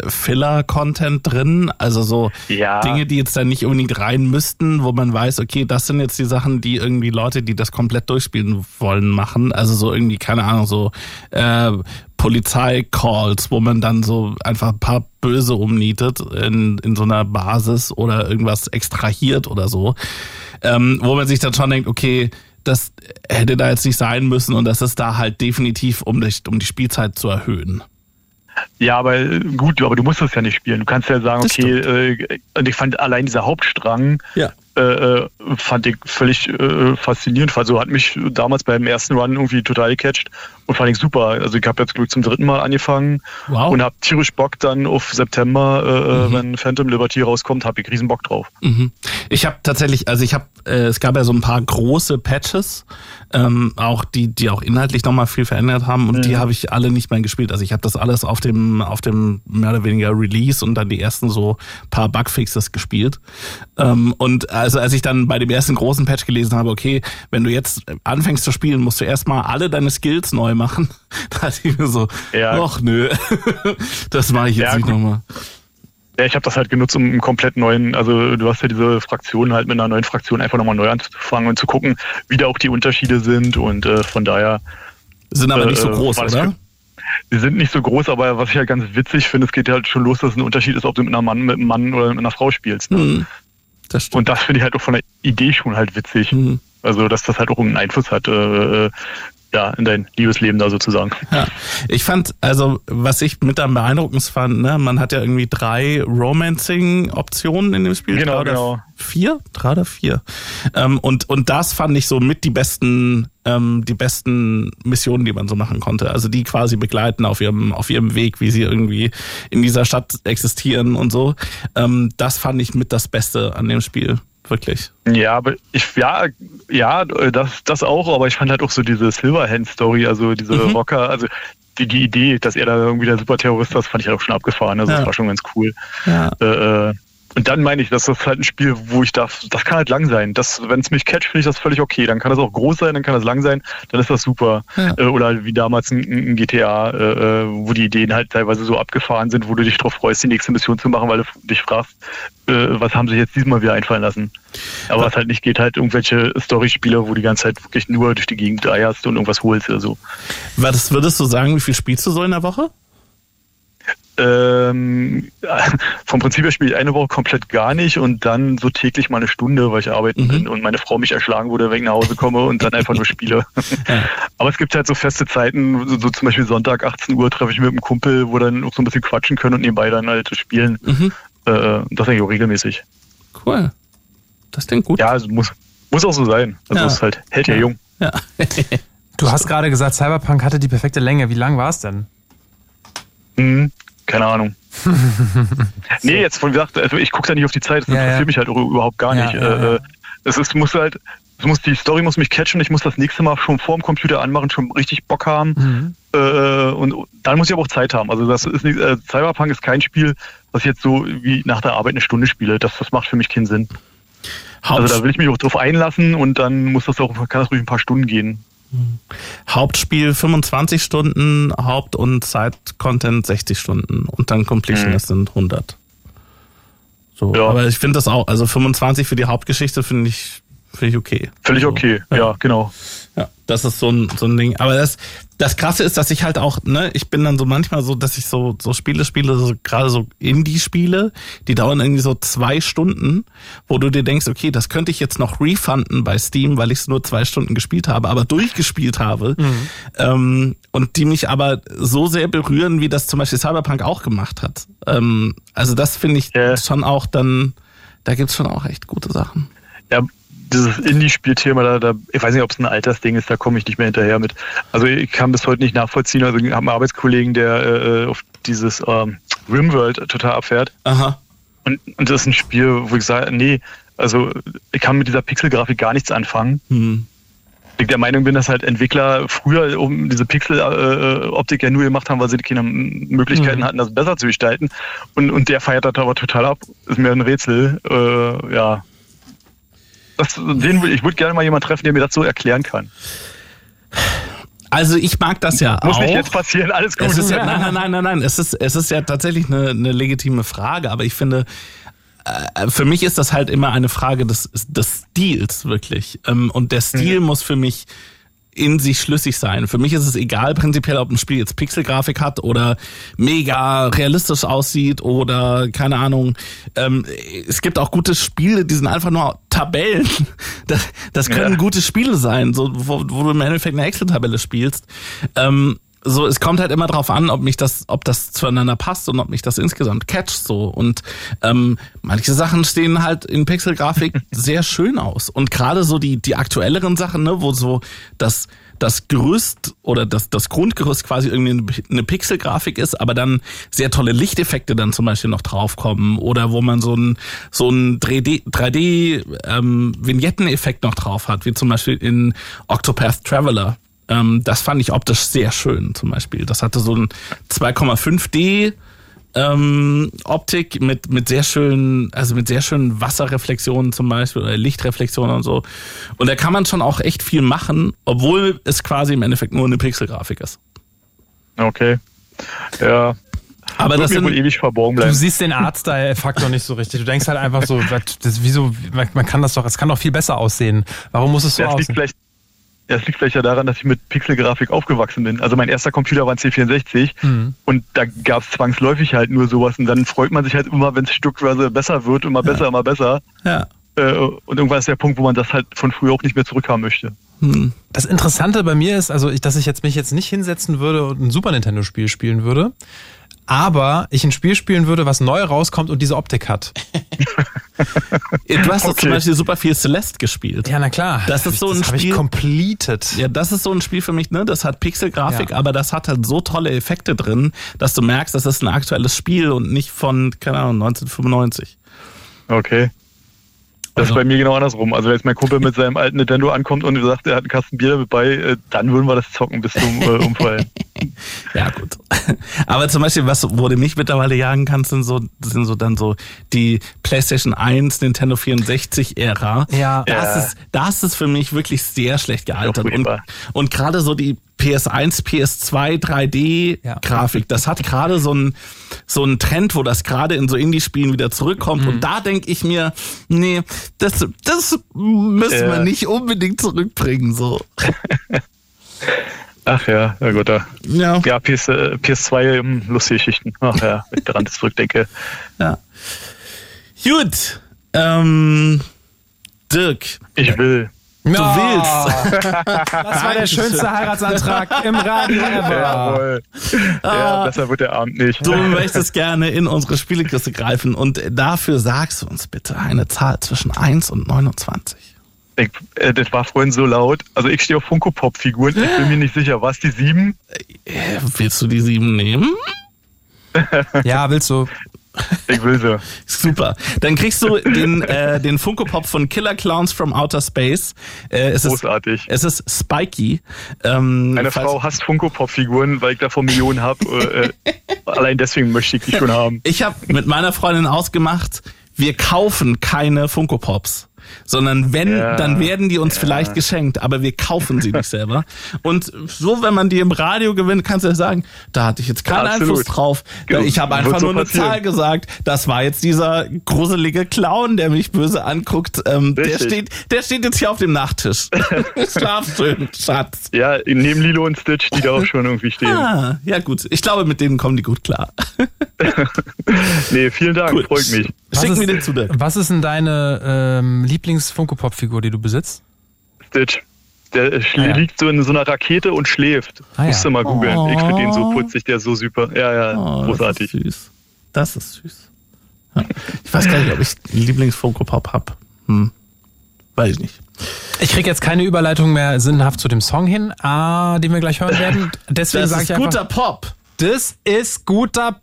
Filler-Content drin, also so
Ja.
Dinge, die jetzt da nicht unbedingt rein müssten, wo man weiß, okay, das sind jetzt die Sachen, die irgendwie Leute, die das komplett durchspielen wollen, machen. Also so irgendwie, keine Ahnung, so äh, Polizei-Calls, wo man dann so einfach ein paar Böse umnietet in, in so einer Basis oder irgendwas extrahiert oder so. Ähm, wo man sich dann schon denkt, okay, das hätte da jetzt nicht sein müssen und das ist da halt definitiv, um die, um die Spielzeit zu erhöhen.
Ja, aber gut, aber du musst das ja nicht spielen. Du kannst ja sagen,
Das
okay, äh, und ich fand allein dieser Hauptstrang,
Ja.
äh, äh, fand ich völlig äh, faszinierend. Also hat mich damals beim ersten Run irgendwie total gecatcht und fand ich super. Also ich habe jetzt Glück zum dritten Mal angefangen
Wow.
und habe tierisch Bock dann auf September, äh, wenn Phantom Liberty rauskommt, habe ich riesen Bock drauf.
Mhm. Ich habe tatsächlich, also ich habe, äh, es gab ja so ein paar große Patches, ähm, auch die, die auch inhaltlich nochmal viel verändert haben und die habe ich alle nicht mehr gespielt. Also ich habe das alles auf dem, auf dem mehr oder weniger Release und dann die ersten so paar Bugfixes gespielt. Ähm, und also als ich dann bei dem ersten großen Patch gelesen habe, okay, wenn du jetzt anfängst zu spielen, musst du erstmal alle deine Skills neu machen. (laughs) da dachte ich mir so,
Ja.
ach nö, (laughs) das mache ich jetzt
Ja,
nicht nochmal.
Ja, ich habe das halt genutzt, um einen komplett neuen, also du hast ja diese Fraktion halt mit einer neuen Fraktion einfach nochmal neu anzufangen und zu gucken, wie da auch die Unterschiede sind und äh, von daher
Sind aber nicht so
Äh,
groß, oder?
Sie sind nicht so groß, aber was ich halt ganz witzig finde, es geht halt schon los, dass es ein Unterschied ist, ob du mit einer Mann, mit einem Mann oder mit einer Frau spielst. Ne?
Hm, das.
Und das finde ich halt auch von der Idee schon halt witzig.
Hm.
Also, dass das halt auch einen Einfluss hat, äh, äh, ja, in dein Liebesleben da sozusagen.
Ja, ich fand, also was ich mit am beeindruckendsten fand, ne, man hat ja irgendwie drei Romancing-Optionen in dem Spiel.
Genau, genau.
Vier? Drei oder vier? Ähm, und, und das fand ich so mit die besten, ähm, die besten Missionen, die man so machen konnte. Also die quasi begleiten auf ihrem, auf ihrem Weg, wie sie irgendwie in dieser Stadt existieren und so. Ähm, das fand ich mit das Beste an dem Spiel. Wirklich.
Ja, aber ich, ja, ja, das, das auch, aber ich fand halt auch so diese Silverhand-Story, also diese mhm. Rocker, also die, die Idee, dass er da irgendwie der Superterrorist ist, fand ich halt auch schon abgefahren. Also ja. das war schon ganz cool. Ja. Äh, äh und dann meine ich, das ist halt ein Spiel, wo ich darf, das kann halt lang sein. Das, wenn es mich catcht, finde ich das völlig okay. Dann kann das auch groß sein, dann kann das lang sein, dann ist das super. Ja. Äh, oder wie damals ein, ein GTA, äh, äh, wo die Ideen halt teilweise so abgefahren sind, wo du dich darauf freust, die nächste Mission zu machen, weil du dich fragst, äh, was haben sie jetzt diesmal wieder einfallen lassen. Aber was halt nicht geht, halt irgendwelche Story-Spiele, wo die ganze Zeit wirklich nur durch die Gegend eierst und irgendwas holst oder so.
Was würdest du sagen, wie viel spielst du so in der Woche?
Ähm, (laughs) vom Prinzip her spiele ich eine Woche komplett gar nicht und dann so täglich mal eine Stunde, weil ich arbeiten mhm. bin und meine Frau mich erschlagen wurde, wenn ich nach Hause komme und dann einfach nur spiele. (laughs) Ja. Aber es gibt halt so feste Zeiten, so, so, zum Beispiel Sonntag 18 Uhr treffe ich mit einem Kumpel, wo dann auch so ein bisschen quatschen können und nebenbei dann halt spielen. Mhm. Äh, das eigentlich auch regelmäßig.
Cool. Das klingt gut.
Ja, also muss, muss auch so sein. Also ja. es halt, hält ja, ja jung. Ja.
du hast gerade gesagt, Cyberpunk hatte die perfekte Länge. Wie lang war es denn?
Mhm. Keine Ahnung. (laughs) nee, jetzt von gesagt, also ich gucke da nicht auf die Zeit, das ja, interessiert ja. mich halt überhaupt gar nicht. Ja, äh, es ist, muss halt, es muss, die Story muss mich catchen, ich muss das nächste Mal schon vor dem Computer anmachen, schon richtig Bock haben. Mhm. Äh, und dann muss ich aber auch Zeit haben. Also das ist nicht, äh, Cyberpunk ist kein Spiel, was ich jetzt so wie nach der Arbeit eine Stunde spiele. Das, das macht für mich keinen Sinn. Haupt also da will ich mich auch drauf einlassen und dann muss das auch, kann das ruhig ein paar Stunden gehen.
Hauptspiel 25 Stunden, Haupt- und Side-Content 60 Stunden und dann Completionist mhm. sind 100. So, ja. aber ich finde das auch, also 25 für die Hauptgeschichte finde ich, finde ich okay.
Völlig also, okay, ja, ja genau.
Ja, das ist so ein, so ein Ding. Aber das, das Krasse ist, dass ich halt auch, ne, ich bin dann so manchmal so, dass ich so, so Spiele spiele, so, gerade so Indie-Spiele, die dauern irgendwie so zwei Stunden, wo du dir denkst, okay, das könnte ich jetzt noch refunden bei Steam, weil ich es nur zwei Stunden gespielt habe, aber durchgespielt habe. Mhm. Ähm, und die mich aber so sehr berühren, wie das zum Beispiel Cyberpunk auch gemacht hat. Ähm, also das finde ich ja. schon auch dann, da gibt's schon auch echt gute Sachen.
Ja, dieses Indie-Spielthema, da, da, ich weiß nicht, ob es ein Altersding ist, da komme ich nicht mehr hinterher mit. Also ich kann bis heute nicht nachvollziehen. Also ich habe einen Arbeitskollegen, der äh, auf dieses ähm, Rimworld total abfährt. Aha. Und, und das ist ein Spiel, wo ich sage, nee, also ich kann mit dieser Pixelgrafik gar nichts anfangen. Mhm. Ich der Meinung bin, dass halt Entwickler früher um diese Pixel-Optik äh, ja nur gemacht haben, weil sie keine Möglichkeiten mhm. hatten, das besser zu gestalten. Und, und der feiert das aber total ab. Ist mir ein Rätsel. Äh, ja, das, den, ich würde gerne mal jemanden treffen, der mir das so erklären kann.
Also ich mag das ja
Muss
auch. Muss
nicht jetzt passieren, alles gut.
Ja, (laughs) nein, nein, nein, nein, nein. Es ist, es ist ja tatsächlich eine, eine legitime Frage, aber ich finde, äh, für mich ist das halt immer eine Frage des, des Stils, wirklich. Ähm, und der Stil mhm. muss für mich in sich schlüssig sein. Für mich ist es egal prinzipiell, ob ein Spiel jetzt Pixelgrafik hat oder mega realistisch aussieht oder keine Ahnung. Ähm, es gibt auch gute Spiele, die sind einfach nur Tabellen. (laughs) Das, das können ja. gute Spiele sein, so, wo, wo du im Endeffekt eine Excel-Tabelle spielst. Ähm, so, es kommt halt immer drauf an, ob mich das, ob das zueinander passt und ob mich das insgesamt catcht so. Und ähm, manche Sachen stehen halt in Pixelgrafik (laughs) sehr schön aus. Und gerade so die, die aktuelleren Sachen, ne, wo so das das Gerüst oder das, das Grundgerüst quasi irgendwie eine Pixelgrafik ist, aber dann sehr tolle Lichteffekte dann zum Beispiel noch draufkommen oder wo man so ein so ein 3D, 3D ähm, Vignetteneffekt noch drauf hat, wie zum Beispiel in Octopath Traveler. Ähm, das fand ich optisch sehr schön zum Beispiel. Das hatte so ein 2,5D ähm, Optik mit mit sehr schönen, also mit sehr schönen Wasserreflexionen zum Beispiel oder Lichtreflexionen und so. Und da kann man schon auch echt viel machen, obwohl es quasi im Endeffekt nur eine Pixelgrafik ist.
Okay. Ja,
aber das sind, ewig verborgen bleiben. Du siehst den Artstyle-Faktor (laughs) nicht so richtig. Du denkst halt einfach so, das, wieso, man kann das doch, es kann doch viel besser aussehen. Warum muss es so
das
aussehen?
Liegt vielleicht, ja, es liegt vielleicht ja daran, dass ich mit Pixelgrafik aufgewachsen bin. Also mein erster Computer war ein C64 mhm. und da gab es zwangsläufig halt nur sowas. Und dann freut man sich halt immer, wenn es stückweise besser wird, immer besser, ja. immer besser. Ja. Äh, und irgendwann ist der Punkt, wo man das halt von früher auch nicht mehr zurückhaben möchte.
Hm. Das Interessante bei mir ist, also ich, dass ich jetzt mich jetzt nicht hinsetzen würde und ein Super Nintendo Spiel spielen würde, aber ich ein Spiel spielen würde, was neu rauskommt und diese Optik hat.
Du hast doch
Okay.
zum Beispiel super viel Celeste gespielt.
Ja, na klar.
Das ist so ein
das habe ich
Spiel-
completed.
Ja, das ist so ein Spiel für mich, ne? Das hat Pixelgrafik,
Ja.
aber das hat halt so tolle Effekte drin, dass du merkst, das ist ein aktuelles Spiel und nicht von, keine Ahnung, 1995.
Okay. Das
Also-
ist bei mir genau andersrum. Also wenn jetzt mein Kumpel mit seinem alten Nintendo ankommt und sagt, er hat einen Kasten Bier damit bei, äh, dann würden wir das zocken bis zum äh, Umfallen. (laughs)
Ja, gut. Aber zum Beispiel, was, wo du mich mittlerweile jagen kannst, sind so, sind so dann so die PlayStation 1, Nintendo 64 Ära.
Ja.
Das
Ja.
ist, das ist für mich wirklich sehr schlecht gealtert. Und, und gerade so die PS1, PS2, 3D
Ja.
Grafik, das hat gerade so ein so Trend, wo das gerade in so Indie-Spielen wieder zurückkommt. Und da denke ich mir, nee, das, das müssen
Ja.
wir nicht unbedingt zurückbringen, so. (laughs)
Ach ja, na gut, da.
Ja.
Ja, PS, äh, PS2, ähm, lustige Geschichten. Ach ja, wenn ich daran zurückdenke. (laughs)
Ja. Gut. Ähm, Dirk,
Ich will.
Du
Ja.
willst.
Das war der schönste Heiratsantrag im Radio ever.
Jawohl. Ja, besser wird der Abend nicht.
Du möchtest gerne in unsere Spielekiste greifen und dafür sagst du uns bitte eine Zahl zwischen 1 und 29.
Ich, äh, das war vorhin so laut. Also ich stehe auf Funko-Pop-Figuren. Ich bin mir nicht sicher. War es die sieben?
Äh, willst du die 7 nehmen?
Ja, willst du?
Ich will sie.
Super. Dann kriegst du den, äh, den Funko Pop von Killer Clowns from Outer Space. Äh, es, ist,
Großartig.
es ist Spikey. Ähm,
Meine
falls-
Frau hasst Funko-Pop-Figuren, weil ich davon Millionen habe. Äh, äh, allein deswegen möchte ich die schon haben.
Ich habe mit meiner Freundin ausgemacht, wir kaufen keine Funko Pops. Sondern wenn,
Ja,
dann werden die uns vielleicht geschenkt, aber wir kaufen sie nicht selber. Und so, wenn man die im Radio gewinnt, kannst du ja sagen, da hatte ich jetzt keinen
Absolut.
Einfluss drauf.
Genau.
Ich habe einfach
so
nur eine. Zahl gesagt. Das war jetzt dieser gruselige Clown, der mich böse anguckt. Ähm, der steht, der steht jetzt hier auf dem Nachttisch. (laughs) Schlaf schön, Schatz.
Ja, neben Lilo und Stitch, die da auch schon irgendwie stehen. (laughs)
Ah, ja gut. Ich glaube, mit denen kommen die gut klar. (laughs)
Nee, vielen Dank,
Gut.
freut mich.
Schick
ist,
mir den zu Dirk.
Was ist denn deine ähm, Lieblings-Funko-Pop-Figur, die du besitzt?
Stitch. Der
Ah, ja.
liegt so in so einer Rakete und schläft.
Ah, ja.
Musst du mal googeln.
Oh.
Ich finde den so putzig, der ist so super. Ja, ja,
Oh,
großartig.
Das ist süß. Das ist süß. Ja. Ich weiß gar nicht, ob ich einen Lieblings-Funko-Pop hab. Hm. Weiß ich nicht.
Ich krieg jetzt keine Überleitung mehr sinnhaft zu dem Song hin, ah, den wir gleich hören werden. (laughs) Deswegen sage
ist
ich einfach,
guter Pop.
das ist guter.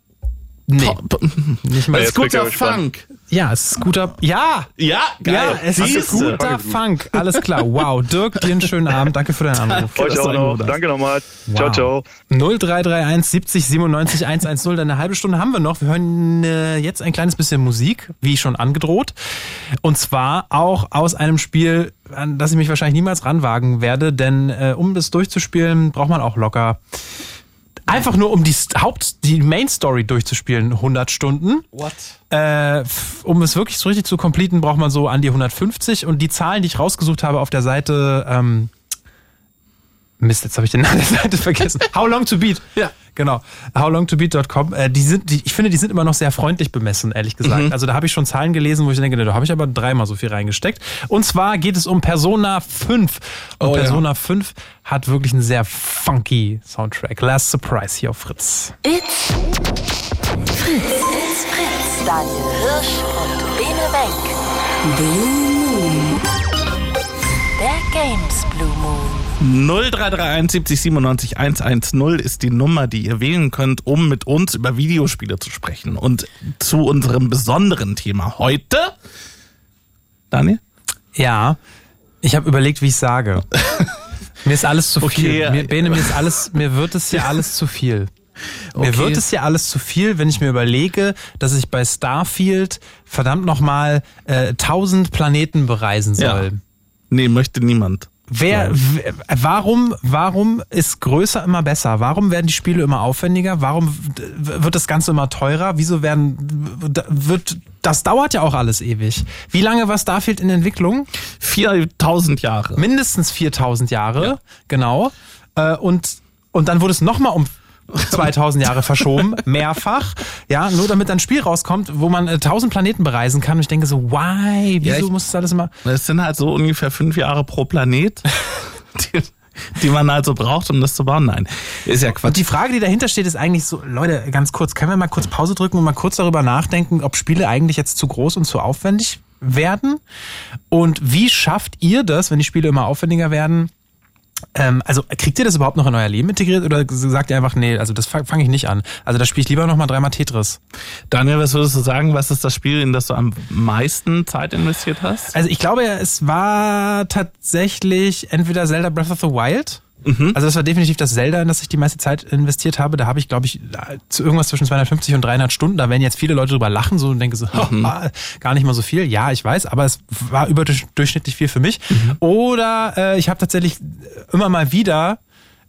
Nee,
Pop. (laughs)
nicht mal.
Das ist guter. Funk.
Ja, es ist guter. Ja!
Ja, geil.
Ja, es ist
Siehste.
guter Funk. Alles klar. Wow. Dirk, dir einen schönen Abend. Danke für deinen Anruf.
Euch
dass
auch noch. Danke nochmal.
Wow.
Ciao, ciao.
0331 70 97 110. Eine halbe Stunde haben wir noch. Wir hören äh, jetzt ein kleines bisschen Musik, wie schon angedroht. Und zwar auch aus einem Spiel, an das ich mich wahrscheinlich niemals ranwagen werde, denn äh, um das durchzuspielen, braucht man auch locker. Einfach nur um die Haupt, die Main Story durchzuspielen, 100 Stunden.
What?
Äh, um es wirklich so richtig zu completen, braucht man so an die 150 und die Zahlen, die ich rausgesucht habe auf der Seite, ähm, Mist, jetzt habe ich den Namen der Seite vergessen. (laughs) How long to beat?
Ja.
Genau. Howlongtobeat.com. Äh, die sind, die, ich finde, die sind immer noch sehr freundlich bemessen, ehrlich gesagt. Also da habe ich schon Zahlen gelesen, wo ich denke, ne, da habe ich aber dreimal so viel reingesteckt. Und zwar geht es um Persona 5. Und
Oh, ja.
Persona 5 hat wirklich einen sehr funky Soundtrack. Last Surprise hier auf Fritz.
It's Fritz. It's Fritz. Daniel Hirsch und Bene Wenk. Blue
0331 70 97 110 ist die Nummer, die ihr wählen könnt, um mit uns über Videospiele zu sprechen. Und zu unserem besonderen Thema heute. Daniel?
Ja, ich habe überlegt, wie ich sage. (laughs) mir ist alles zu
Okay.
viel. Mir, Bene, mir ist alles, mir wird es hier alles zu viel. Mir
Okay.
wird es hier alles zu viel, wenn ich mir überlege, dass ich bei Starfield verdammt nochmal äh, tausend Planeten bereisen soll.
Ja. Nee, möchte niemand.
Wer, warum, warum ist größer immer besser? Warum werden die Spiele immer aufwendiger? Warum wird das Ganze immer teurer? Wieso werden, wird, das dauert ja auch alles ewig. Wie lange war Starfield in Entwicklung?
4000 Jahre.
mindestens 4000 Jahre, genau. Äh, und, und dann wurde es nochmal um 2000 Jahre verschoben, (laughs) mehrfach, ja, nur damit ein Spiel rauskommt, wo man äh, 1000 Planeten bereisen kann. Und ich denke so, why? Wieso
Ja, ich-
muss das alles immer?
Es sind halt so ungefähr fünf Jahre pro Planet. (laughs) Die- die man also braucht, um das zu bauen. Nein, ist ja Quatsch.
Und die Frage, die dahinter steht, ist eigentlich so, Leute, ganz kurz, können wir mal kurz Pause drücken und mal kurz darüber nachdenken, ob Spiele eigentlich jetzt zu groß und zu aufwendig werden? Und wie schafft ihr das, wenn die Spiele immer aufwendiger werden? Ähm, also kriegt ihr das überhaupt noch in euer Leben integriert oder sagt ihr einfach, nee, also das fange fang ich nicht an. Also da spiele ich lieber noch mal dreimal Tetris.
Daniel, was würdest du sagen, was ist das Spiel, in das du am meisten Zeit investiert hast?
Also ich glaube, es war tatsächlich entweder Zelda Breath of the Wild Mhm. Also das war definitiv das Zelda, in das ich die meiste Zeit investiert habe. Da habe ich, glaube ich, zu irgendwas zwischen 250 und 300 Stunden. Da werden jetzt viele Leute drüber lachen so und denken so, (laughs) mhm. gar nicht mal so viel. Ja, ich weiß, aber es war überdurchschnittlich viel für mich. Mhm. Oder äh, ich habe tatsächlich immer mal wieder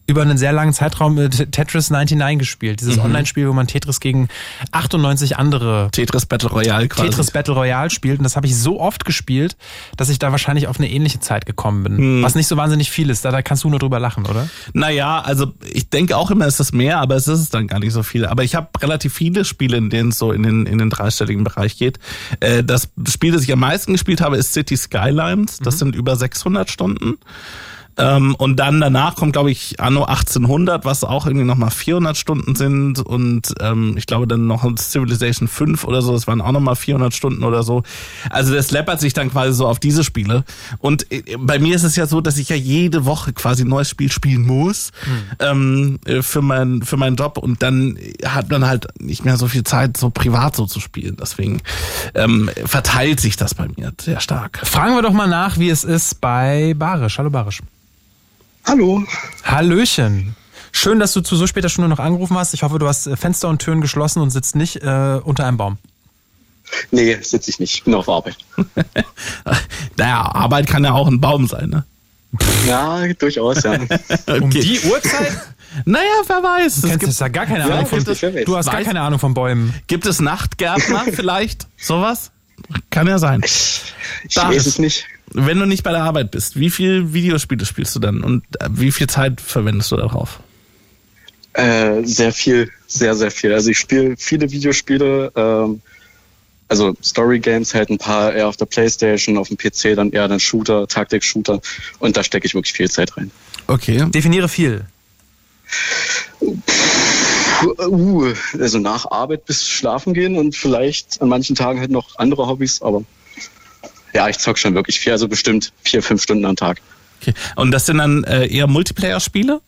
über einen sehr langen Zeitraum Tetris 99 gespielt. Dieses mhm. Online-Spiel, wo man Tetris gegen 98 andere
Tetris Battle Royale
quasi. Tetris Battle Royale spielt. Und das habe ich so oft gespielt, dass ich da wahrscheinlich auf eine ähnliche Zeit gekommen bin. Mhm. Was nicht so wahnsinnig viel ist. Da, da kannst du nur drüber lachen, oder?
Naja, also ich denke auch immer, es ist mehr, aber es ist dann gar nicht so viel. Aber ich habe relativ viele Spiele, in denen es so in den, in den dreistelligen Bereich geht. Äh, das Spiel, das ich am meisten gespielt habe, ist City Skylines. Das mhm. sind über 600 Stunden. Ähm, und dann danach kommt, glaube ich, Anno 1800, was auch irgendwie nochmal 400 Stunden sind. Und ähm, ich glaube dann noch Civilization 5 oder so, das waren auch nochmal 400 Stunden oder so. Also das läppert sich dann quasi so auf diese Spiele. Und äh, bei mir ist es ja so, dass ich ja jede Woche quasi ein neues Spiel spielen muss hm. ähm, äh, für, mein, für meinen Job. Und dann hat man halt nicht mehr so viel Zeit, so privat so zu spielen. Deswegen ähm, verteilt sich das bei mir sehr stark.
Fragen wir doch mal nach, wie es ist bei Barisch. Hallo Barisch.
Hallo.
Hallöchen. Schön, dass du zu so später Stunde noch angerufen hast. Ich hoffe, du hast Fenster und Türen geschlossen und sitzt nicht äh, unter einem Baum.
Nee, sitze ich nicht. Ich bin auf Arbeit. (laughs)
naja, Arbeit kann ja auch ein Baum sein, ne?
Ja, durchaus, ja. (laughs)
okay. Um die Uhrzeit? (laughs)
Naja, wer weiß.
Du kennst ja gar keine Ahnung ja, von, Du hast gar keine Ahnung von Bäumen.
Gibt es Nachtgärtner vielleicht? Sowas? Kann ja sein.
Ich, ich weiß es nicht
wenn du nicht bei der Arbeit bist, wie viel Videospiele spielst du dann und äh, wie viel Zeit verwendest du darauf?
Äh, sehr viel, sehr, sehr viel. Also ich spiele viele Videospiele, ähm, also Story Games halt ein paar eher auf der Playstation, auf dem PC dann eher dann Shooter, Taktik-Shooter und da stecke ich wirklich viel Zeit rein.
Okay. Definiere viel.
Uh, also nach Arbeit bis schlafen gehen und vielleicht an manchen Tagen halt noch andere Hobbys, aber ja, ich zock schon wirklich viel, also bestimmt vier, fünf Stunden am Tag.
Okay. Und das sind dann äh, eher Multiplayer-Spiele?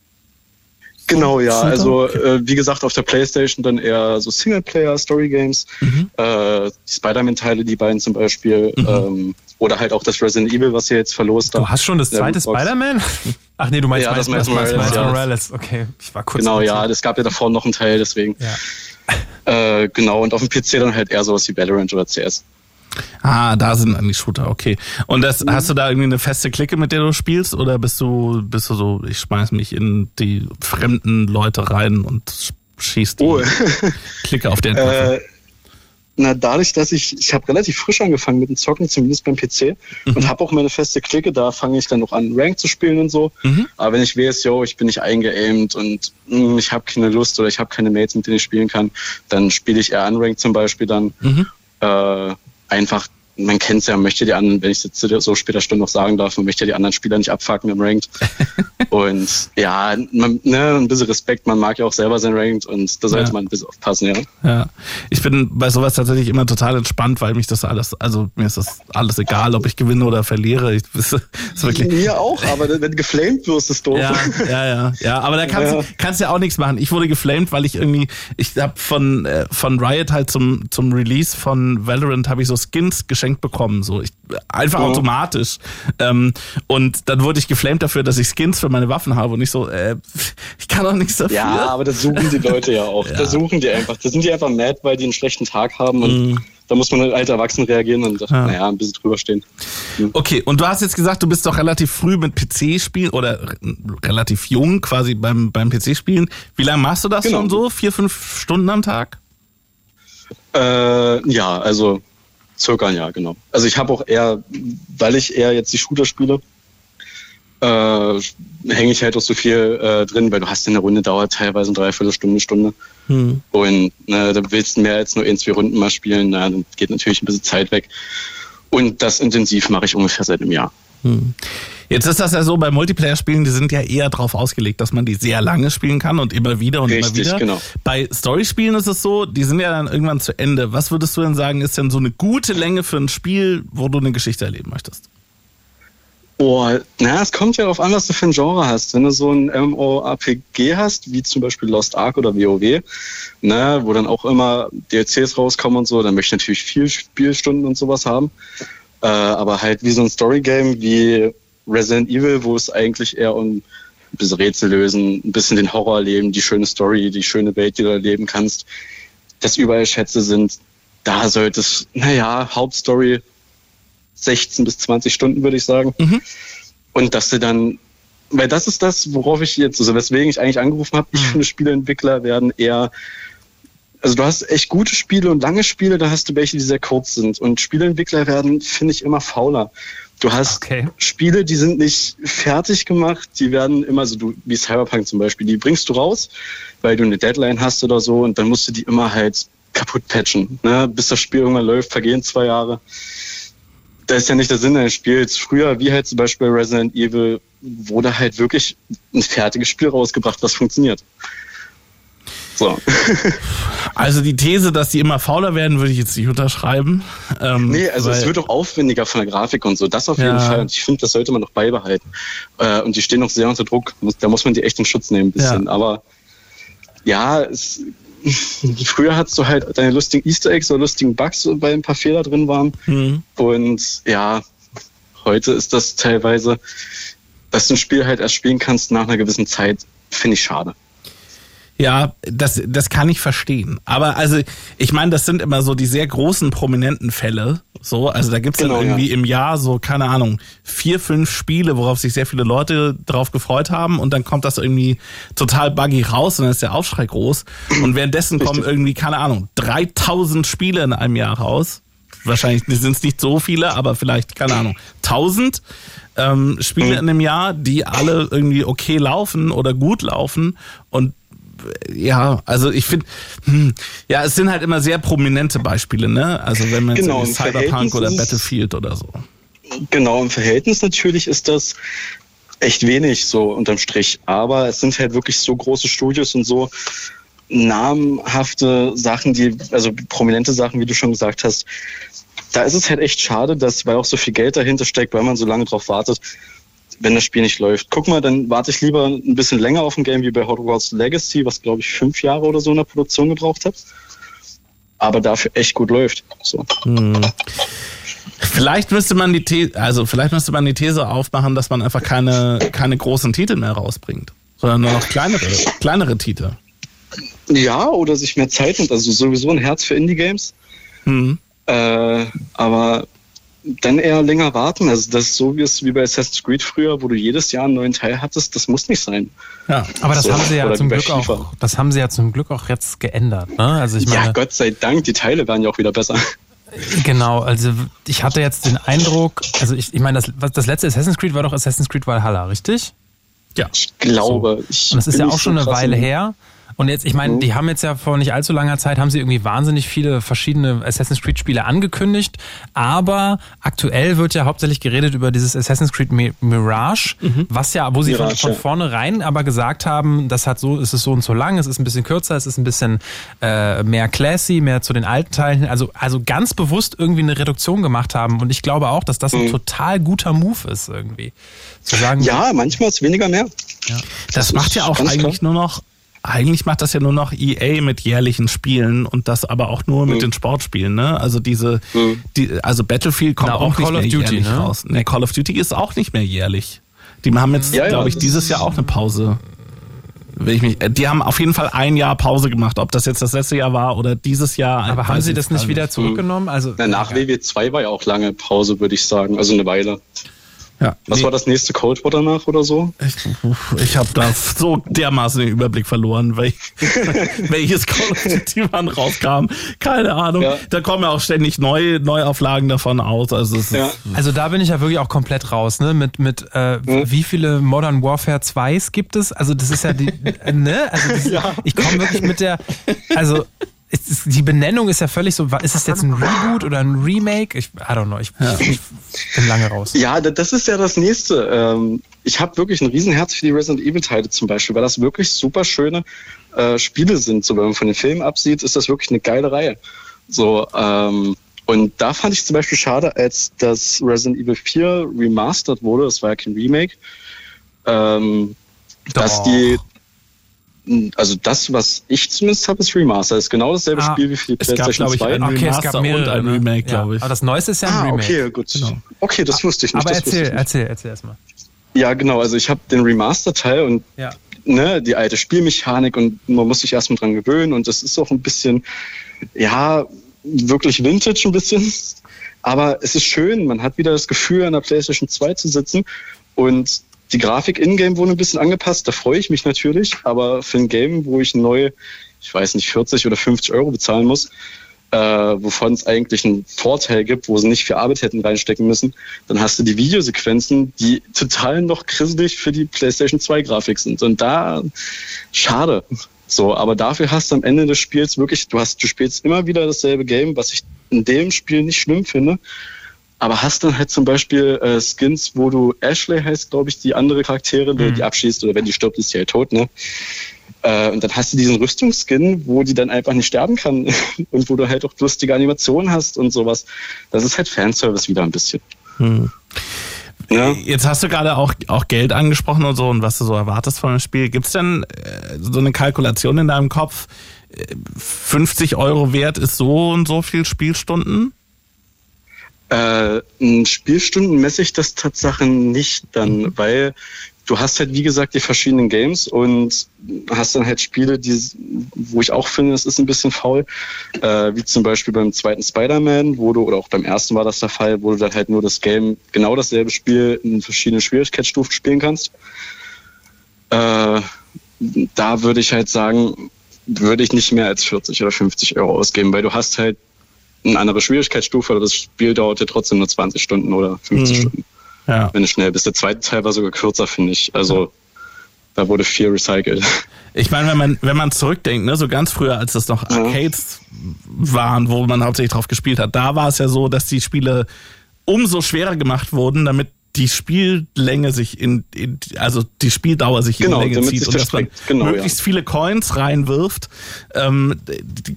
Genau, ja. Shooter? Also okay. äh, wie gesagt, auf der Playstation dann eher so Singleplayer-Story-Games. Mhm. Äh, die Spider-Man-Teile, die beiden zum Beispiel. Mhm. Ähm, oder halt auch das Resident Evil, was ihr jetzt verlost
habt. Du hast schon das zweite Spider-Man? (laughs) Ach nee, du meinst
ja,
Miles,
Miles, Miles, Miles,
Miles Morales. Okay, ich war kurz.
Genau, ja, es gab ja davor noch einen Teil, deswegen. Ja. Äh, genau, und auf dem PC dann halt eher sowas wie Valorant oder CS.
Ah, da sind dann die Shooter, okay. Und das, mhm. hast du da irgendwie eine feste Clique, mit der du spielst? Oder bist du, bist du so, ich schmeiß mich in die fremden Leute rein und schieß die oh. (laughs) Clique auf den
äh, na, dadurch, dass ich, ich habe relativ frisch angefangen mit dem Zocken, zumindest beim PC, mhm. und habe auch meine feste Clique, da fange ich dann noch an, Rank zu spielen und so. Mhm. Aber wenn ich weiß, yo, ich bin nicht eingeaimt und mh, hm, ich habe keine Lust oder ich habe keine Mates, mit denen ich spielen kann, dann spiele ich eher Unranked zum Beispiel dann. Mhm. Äh, einfach man kennt es ja, man möchte die anderen, wenn ich es jetzt so später Stunde noch sagen darf, man möchte die anderen Spieler nicht abfucken im Ranked. (laughs) und ja, man, ne, ein bisschen Respekt, man mag ja auch selber sein Ranked und da sollte ja. man ein bisschen aufpassen, ja.
Ja, ich bin bei sowas tatsächlich immer total entspannt, weil mich das alles, also mir ist das alles egal, ob ich gewinne oder verliere. Ich, (laughs) ist
wirklich mir auch, aber wenn du geflamed wirst, ist doof.
Ja, ja, ja, ja aber da kannst, ja. kannst ja auch nichts machen. Ich wurde geflamed, weil ich irgendwie, ich habe von, äh, von Riot halt zum, zum Release von Valorant habe ich so Skins geschenkt geschenkt bekommen. So ich, einfach ja. automatisch. Ähm, und dann wurde ich geflamed dafür, dass ich Skins für meine Waffen habe und ich so, äh, (laughs) ich kann doch nichts dafür.
Ja, aber das suchen die Leute ja auch. (laughs) ja. Da suchen die einfach. Da sind die einfach mad, weil die einen schlechten Tag haben und mm. da muss man halt erwachsen reagieren und ja. naja, ein bisschen drüber stehen.
Mhm. Okay, und du hast jetzt gesagt, du bist doch relativ früh mit PC-Spielen oder relativ jung quasi beim, beim PC-Spielen. Wie lange machst du das genau. schon so? Vier, fünf Stunden am Tag?
Äh, ja, also Circa ein Jahr, genau. Also ich habe auch eher, weil ich eher jetzt die Shooter spiele, äh, hänge ich halt auch so viel äh, drin, weil du hast in der Runde dauert teilweise eine Dreiviertelstunde, Stunde. Hm. Und ne, da willst du mehr als nur ein, zwei Runden mal spielen, na, dann geht natürlich ein bisschen Zeit weg. Und das intensiv mache ich ungefähr seit einem Jahr. Hm.
Jetzt ist das ja so, bei Multiplayer-Spielen, die sind ja eher darauf ausgelegt, dass man die sehr lange spielen kann und immer wieder und
Richtig,
immer wieder.
genau.
Bei Story-Spielen ist es so, die sind ja dann irgendwann zu Ende. Was würdest du denn sagen, ist denn so eine gute Länge für ein Spiel, wo du eine Geschichte erleben möchtest?
Oh, na, es kommt ja darauf an, was du für ein Genre hast. Wenn du so ein MMORPG hast, wie zum Beispiel Lost Ark oder WoW, ne, wo dann auch immer DLCs rauskommen und so, dann möchte ich natürlich viel Spielstunden und sowas haben. Äh, aber halt wie so ein Storygame wie Resident Evil, wo es eigentlich eher um ein bisschen Rätsel lösen, ein bisschen den Horror erleben, die schöne Story, die schöne Welt, die du erleben kannst, dass überall Schätze sind, da sollte es, naja, Hauptstory 16 bis 20 Stunden, würde ich sagen. Und dass du dann, weil das ist das, worauf ich jetzt, also weswegen ich eigentlich angerufen habe, ich finde, Spieleentwickler werden eher, also du hast echt gute Spiele und lange Spiele, da hast du welche, die sehr kurz sind. Und Spieleentwickler werden, finde ich, immer fauler. Du hast
Okay.
Spiele, die sind nicht fertig gemacht, die werden immer so, du, wie Cyberpunk zum Beispiel, die bringst du raus, weil du eine Deadline hast oder so und dann musst du die immer halt kaputt patchen. Ne? Bis das Spiel irgendwann läuft, vergehen zwei Jahre. Das ist ja nicht der Sinn eines Spiels. Früher, wie halt zum Beispiel Resident Evil, wurde halt wirklich ein fertiges Spiel rausgebracht, was funktioniert. So. (laughs)
Also die These, dass die immer fauler werden, würde ich jetzt nicht unterschreiben. Ähm,
Nee, also es wird auch aufwendiger von der Grafik und so. Das auf jeden
Ja.
Fall. Und ich finde, das sollte man noch beibehalten. Äh, und die stehen noch sehr unter Druck. Da muss man die echt in Schutz nehmen, ein bisschen.
Ja.
Aber ja, es, (laughs) früher hattest du halt deine lustigen Easter Eggs oder lustigen Bugs, weil ein paar Fehler drin waren.
Mhm.
Und ja, heute ist das teilweise, dass du ein Spiel halt erst spielen kannst nach einer gewissen Zeit, finde ich schade.
Ja, das, das kann ich verstehen. Aber also, ich meine, das sind immer so die sehr großen, prominenten Fälle. So, also da gibt's
Genau,
dann irgendwie
ja.
im Jahr so, keine Ahnung, vier, fünf Spiele, worauf sich sehr viele Leute drauf gefreut haben und dann kommt das irgendwie total buggy raus und dann ist der Aufschrei groß. Und währenddessen kommen irgendwie, keine Ahnung, 3000 Spiele in einem Jahr raus. Wahrscheinlich sind es nicht so viele, aber vielleicht, keine Ahnung, 1000 ähm, Spiele in einem Jahr, die alle irgendwie okay laufen oder gut laufen und ja, also ich finde, hm, ja, es sind halt immer sehr prominente Beispiele, ne? Also wenn man jetzt
Genau, im
Cyberpunk oder Battlefield oder so.
Genau, im Verhältnis natürlich ist das echt wenig so unterm Strich. Aber es sind halt wirklich so große Studios und so namhafte Sachen, die, also prominente Sachen, wie du schon gesagt hast. Da ist es halt echt schade, dass, weil auch so viel Geld dahinter steckt, weil man so lange drauf wartet, wenn das Spiel nicht läuft. Guck mal, dann warte ich lieber ein bisschen länger auf ein Game wie bei Hogwarts Legacy, was glaube ich fünf Jahre oder so in der Produktion gebraucht hat. Aber dafür echt gut läuft. So.
Vielleicht müsste man die These, also vielleicht müsste man die These aufmachen, dass man einfach keine, keine großen Titel mehr rausbringt, sondern nur noch kleinere, kleinere Titel.
Ja, oder sich mehr Zeit nimmt. Also sowieso ein Herz für Indie-Games.
Mhm.
Äh, aber dann eher länger warten. Also das ist so wie es wie bei Assassin's Creed früher, wo du jedes Jahr einen neuen Teil hattest, das muss nicht sein.
Ja.
Aber das
So,
haben sie ja zum Glück auch, das haben sie ja zum Glück auch jetzt geändert. Ne? Also ich meine,
ja, Gott sei Dank, die Teile werden ja auch wieder besser.
Genau, also ich hatte jetzt den Eindruck, also ich, ich meine, das, was- das letzte Assassin's Creed war doch Assassin's Creed Valhalla, richtig?
Ja.
Ich glaube. Ich
Und das ist ja auch
so
schon eine Weile her. Und jetzt, ich meine,
Mhm.
die haben jetzt ja vor nicht allzu langer Zeit, haben sie irgendwie wahnsinnig viele verschiedene Assassin's Creed Spiele angekündigt. Aber aktuell wird ja hauptsächlich geredet über dieses Assassin's Creed Mi- Mirage, was ja, wo sie von,
Mirage,
von
ja.
vornherein aber gesagt haben, das hat so, es ist so und so lang, es ist ein bisschen kürzer, es ist ein bisschen äh, mehr classy, mehr zu den alten Teilen. Also, also ganz bewusst irgendwie eine Reduktion gemacht haben. Und ich glaube auch, dass das ein total guter Move ist irgendwie. Zu sagen,
Mhm. Ja, manchmal ist weniger mehr.
Das macht ja auch eigentlich nur noch, eigentlich macht das ja nur noch EA mit jährlichen Spielen und das aber auch nur mit
Mhm.
den Sportspielen, ne? Also diese,
Mhm.
die, also Battlefield kommt
Na,
auch nicht
Call of
mehr
Duty,
jährlich
ne?
raus. Ne, Call of Duty ist auch nicht mehr jährlich. Die haben jetzt,
Ja, ja,
glaube ich,
das
dieses Jahr auch eine Pause. Will ich mich, äh, die haben auf jeden Fall ein Jahr Pause gemacht. Ob das jetzt das letzte Jahr war oder dieses Jahr.
aber haben sie
ich
das nicht wieder zurückgenommen? Also,
Na, nach WW 2 war ja auch lange Pause, würde ich sagen. Also eine Weile.
Ja.
Was
Nee.
war das nächste Cold War danach oder so?
Ich, ich habe da so dermaßen den Überblick verloren, weil (laughs) welches Call of Duty wann rauskam. Keine Ahnung.
Ja.
Da kommen ja auch ständig neue Neuauflagen davon aus. Also es
Ja.
ist,
Also da bin ich ja wirklich auch komplett raus, ne? Mit, mit äh, wie viele Modern Warfare 2s gibt es? Also das ist ja die, (laughs) ne? Also das,
Ja.
ich komme wirklich mit der, also ist, die Benennung ist ja völlig so, ist es jetzt ein Reboot oder ein Remake? Ich, I don't know, ich, ich bin lange raus.
Ja, da- das ist ja das nächste. Ähm, ich habe wirklich ein Riesenherz für die Resident Evil-Teile zum Beispiel, weil das wirklich super schöne äh, Spiele sind. So, wenn man von den Filmen absieht, ist das wirklich eine geile Reihe. So, ähm, und da fand ich zum Beispiel schade, als das Resident Evil 4 remastered wurde, das war ja kein Remake, ähm, dass die also das, was ich zumindest habe, ist Remaster. Das ist genau dasselbe
Ah,
Spiel wie für die
es gab,
PlayStation
ich,
2.
ein
Okay, es
Remaster
gab mehrere.
und ein
ne?
Remake,
ja.
glaube ich.
Aber das Neueste ist ja ein
Ah,
Remake.
okay, gut.
Genau.
Okay, das wusste ich nicht.
Aber erzähl,
ich nicht.
erzähl, erzähl erstmal.
Ja, genau. Also ich habe den Remaster-Teil und
Ja.
ne, die alte Spielmechanik und man muss sich erstmal dran gewöhnen und das ist auch ein bisschen, ja, wirklich Vintage ein bisschen. Aber es ist schön, man hat wieder das Gefühl, an der PlayStation 2 zu sitzen und die Grafik in-game wurde ein bisschen angepasst, da freue ich mich natürlich, aber für ein Game, wo ich neu, ich weiß nicht, 40 oder 50 Euro bezahlen muss, äh, wovon es eigentlich einen Vorteil gibt, wo sie nicht viel Arbeit hätten reinstecken müssen, dann hast du die Videosequenzen, die total noch grisselig für die PlayStation 2 Grafik sind. Und da, schade. So, aber dafür hast du am Ende des Spiels wirklich, du hast, du spielst immer wieder dasselbe Game, was ich in dem Spiel nicht schlimm finde. Aber hast dann halt zum Beispiel äh, Skins, wo du Ashley heißt, glaube ich, die andere Charaktere, du die abschießt oder wenn die stirbt, ist sie halt tot, ne? Äh, und dann hast du diesen Rüstungsskin, wo die dann einfach nicht sterben kann (laughs) und wo du halt auch lustige Animationen hast und sowas. Das ist halt Fanservice wieder ein bisschen. Ja.
Jetzt hast du gerade auch, auch Geld angesprochen und so und was du so erwartest von dem Spiel. Gibt's denn äh, so eine Kalkulation in deinem Kopf? Äh, 50 Euro wert ist so und so viel Spielstunden?
Äh, in Spielstunden messe ich das Tatsache nicht dann, weil du hast halt, wie gesagt, die verschiedenen Games und hast dann halt Spiele, die, wo ich auch finde, es ist ein bisschen faul, äh, wie zum Beispiel beim zweiten Spider-Man, wo du, oder auch beim ersten war das der Fall, wo du dann halt nur das Game, genau dasselbe Spiel in verschiedenen Schwierigkeitsstufen spielen kannst. Äh, da würde ich halt sagen, würde ich nicht mehr als 40 oder 50 Euro ausgeben, weil du hast halt eine andere Schwierigkeitsstufe, aber das Spiel dauert ja trotzdem nur 20 Stunden oder 50
Mhm.
Stunden,
Ja.
wenn du schnell bist. Der zweite Teil war sogar kürzer, finde ich. Also da wurde viel recycelt.
Ich meine, wenn man, wenn man zurückdenkt, ne, so ganz früher, als es noch
Ja.
Arcades waren, wo man hauptsächlich drauf gespielt hat, da war es ja so, dass die Spiele umso schwerer gemacht wurden, damit die Spiellänge sich in, in also die Spieldauer sich
Genau,
in die Länge zieht und dass man.
Genau,
möglichst viele Coins reinwirft. Ähm,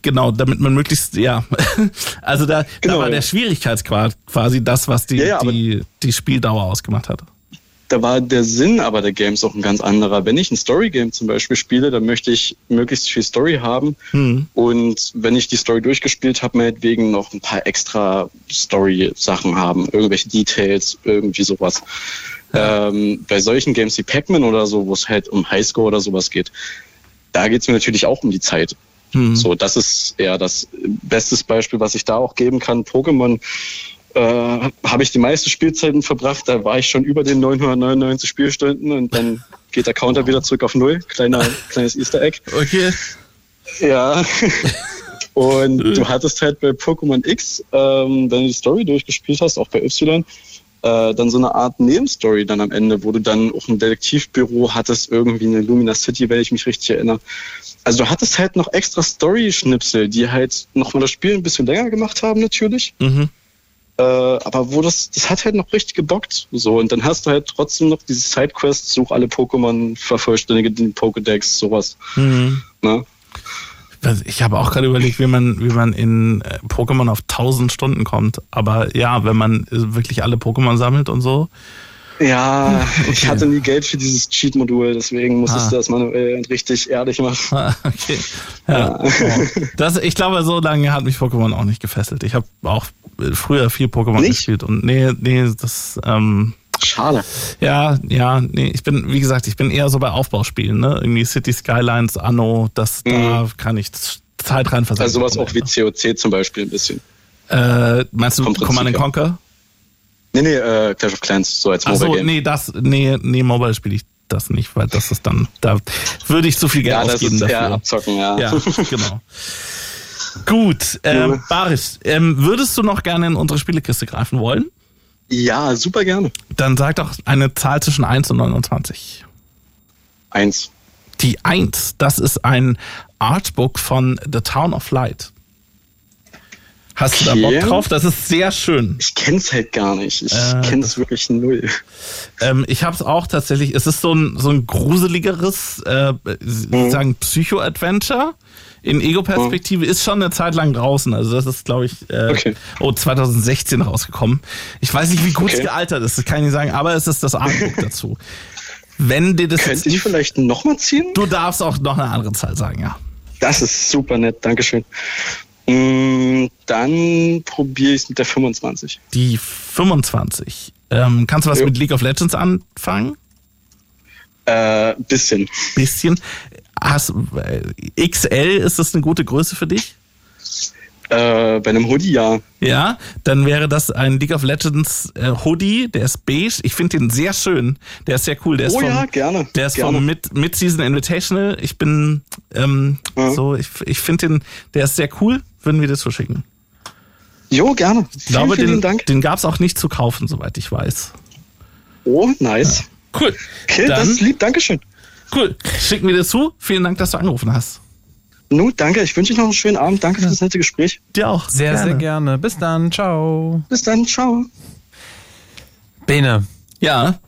genau, damit man möglichst, ja, (laughs) also da,
Genau,
da war
ja.
der Schwierigkeitsgrad quasi das, was die,
Ja, ja,
die, die Spieldauer ausgemacht hat.
Da war der Sinn aber der Games auch ein ganz anderer. Wenn ich ein Story-Game zum Beispiel spiele, dann möchte ich möglichst viel Story haben.
Hm.
Und wenn ich die Story durchgespielt habe, meinetwegen noch ein paar extra Story-Sachen haben, irgendwelche Details, irgendwie sowas. Ähm, bei solchen Games wie Pac-Man oder so, wo es halt um Highscore oder sowas geht, da geht es mir natürlich auch um die Zeit.
Hm.
So, das ist eher das bestes Beispiel, was ich da auch geben kann. Pokémon äh, habe ich die meiste Spielzeiten verbracht. Da war ich schon über den 999 Spielstunden und dann geht der Counter wieder zurück auf Null. Kleiner, kleines Easter Egg.
Okay.
Ja. (laughs) Und du hattest halt bei Pokémon X, ähm, wenn du die Story durchgespielt hast, auch bei Y, äh, dann so eine Art Nebenstory dann am Ende, wo du dann auch ein Detektivbüro hattest, irgendwie eine Lumina City, wenn ich mich richtig erinnere. Also du hattest halt noch extra Story-Schnipsel, die halt nochmal das Spiel ein bisschen länger gemacht haben natürlich.
Mhm.
Äh, aber wo das, das hat halt noch richtig gebockt. So, und dann hast du halt trotzdem noch diese Sidequests, such alle Pokémon, vervollständige den Pokédex, sowas.
Mhm.
Ne?
Ich habe auch gerade überlegt, wie man, wie man in äh, Pokémon auf 1000 Stunden kommt. Aber ja, wenn man wirklich alle Pokémon sammelt und so.
Ja, (laughs) ich hatte nie Geld für dieses Cheat-Modul, deswegen musstest
Ah.
du das manuell richtig ehrlich machen.
Ah, okay. Ja. Oh. Das, ich glaube, so lange hat mich Pokémon auch nicht gefesselt. Ich habe auch äh, früher viel Pokémon
Nicht?
gespielt und nee, nee, das, ähm,
Schade.
ja, ja, nee, ich bin, wie gesagt, ich bin eher so bei Aufbauspielen, ne? Irgendwie City Skylines, Anno, das, da kann ich Zeit rein versetzen.
Also sowas auch wie COC zum Beispiel ein bisschen.
Äh, meinst du Command. Conquer?
Nee, nee, äh, Clash of Clans, so als
Ach so,
Mobile Game.
nee, das, nee, nee, Mobile spiele ich das nicht, weil das ist dann, da würde ich zu viel Geld
ja, das
ausgeben
ist
dafür.
eher abzocken, ja.
Ja, genau. (laughs) Gut, ähm,
Ja.
Baris, ähm, würdest du noch gerne in unsere Spielekiste greifen wollen?
ja, super gerne.
Dann sag doch eine Zahl zwischen 1 und 29.
Eins.
Die 1, das ist ein Artbook von The Town of Light. Hast du da Bock drauf? Das ist sehr schön.
Ich kenn's halt gar nicht. Ich
Äh,
kenn's wirklich null.
Ähm, ich habe es auch tatsächlich. Es ist so ein so ein gruseligeres, äh,
Mhm.
sagen Psycho-Adventure in Ego-Perspektive. Ist schon eine Zeit lang draußen. Also das ist, glaube ich, äh,
Okay.
oh 2016 rausgekommen. Ich weiß nicht, wie gut es
Okay.
gealtert ist. Das kann ich nicht sagen. Aber es ist das Artbook (laughs) dazu. Wenn dir das
Könnte ich vielleicht nochmal ziehen?
du darfst auch noch eine andere Zahl sagen, ja.
Das ist super nett, Dankeschön. Mm, Dann probiere ich es mit der 25.
Die 25. Ähm, kannst du was
Jo.
mit League of Legends anfangen?
Äh, bisschen.
Bisschen. Hast, äh, XL, ist das eine gute Größe für dich?
Äh, bei einem Hoodie ja.
Ja, dann wäre das ein League of Legends äh, Hoodie, der ist beige. Ich finde den sehr schön. Der ist sehr cool. Der ist
Oh
vom,
ja, gerne,
Der ist
gerne.
vom Mid- Mid-Season Invitational. Ich bin ähm,
Ja.
so, ich, ich finde den, der ist sehr cool. Würden wir das zuschicken.
Jo, gerne.
Ich glaube,
vielen, vielen
den,
Dank.
den gab es auch nicht zu kaufen, soweit ich weiß.
Oh, nice.
Cool.
Okay, das
Dann,
ist lieb, Dankeschön.
cool. Schicken wir dir zu. Vielen Dank, dass du angerufen hast.
Nu, danke. Ich wünsche euch noch einen schönen Abend. Danke für das nette Gespräch.
Dir auch.
Sehr, sehr gerne. Bis dann. Ciao.
Bis dann. Ciao.
Bene,
Ja.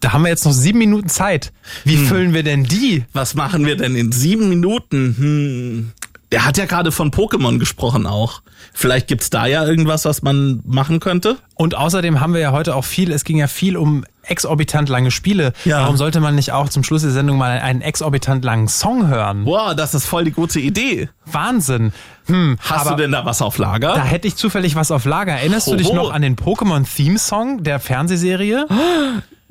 da haben wir jetzt noch sieben Minuten Zeit. Wie
Hm.
füllen wir denn die?
Was machen wir denn in sieben Minuten? Hm. Der hat ja gerade von Pokémon gesprochen auch. Vielleicht gibt's da ja irgendwas, was man machen könnte.
Und außerdem haben wir ja heute auch viel, es ging ja viel um exorbitant lange Spiele.
Ja.
Warum sollte man nicht auch zum Schluss der Sendung mal einen exorbitant langen Song hören?
Boah, das ist voll die gute Idee.
Wahnsinn. Hm,
Hast du denn da was auf Lager?
Da hätte ich zufällig was auf Lager. Erinnerst du dich noch an den Pokémon-Theme-Song der Fernsehserie? (gasps)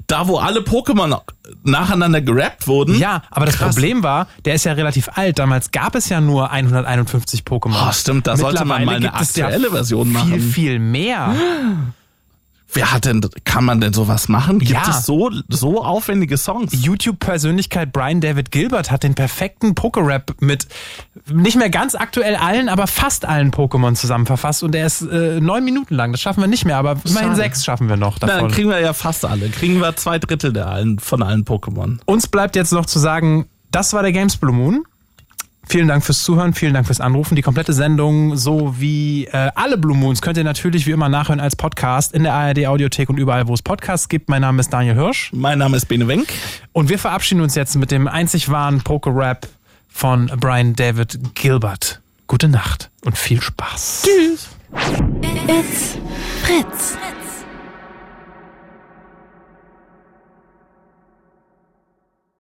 Da, wo alle Pokémon nacheinander gerappt wurden?
Ja, aber das
Krass.
Problem war, der ist ja relativ alt. Damals gab es ja nur 151 Pokémon.
Oh, stimmt, da sollte man mal eine
es ja
aktuelle Version
Viel,
machen.
viel mehr. (gasps)
Wer hat denn, kann man denn sowas machen? Gibt
Ja.
es so, so aufwendige Songs?
YouTube-Persönlichkeit Brian David Gilbert hat den perfekten Poké-Rap mit nicht mehr ganz aktuell allen, aber fast allen Pokémon zusammenverfasst und der ist äh, neun Minuten lang. Das schaffen wir nicht mehr, aber immerhin sechs schaffen wir noch
Na, dann
davon.
kriegen wir ja fast alle. Kriegen wir zwei Drittel der allen, von allen Pokémon.
Uns bleibt jetzt noch zu sagen, das war der Games Blue Moon. Vielen Dank fürs Zuhören, vielen Dank fürs Anrufen. Die komplette Sendung sowie äh, alle Blue Moons könnt ihr natürlich wie immer nachhören als Podcast in der ARD Audiothek und überall, wo es Podcasts gibt. Mein Name ist Daniel Hirsch
Mein Name ist Bene Wenk.
und wir verabschieden uns jetzt mit dem einzig wahren Poker-Rap von Brian David Gilbert. Gute Nacht und viel Spaß.
Tschüss.
It's Fritz.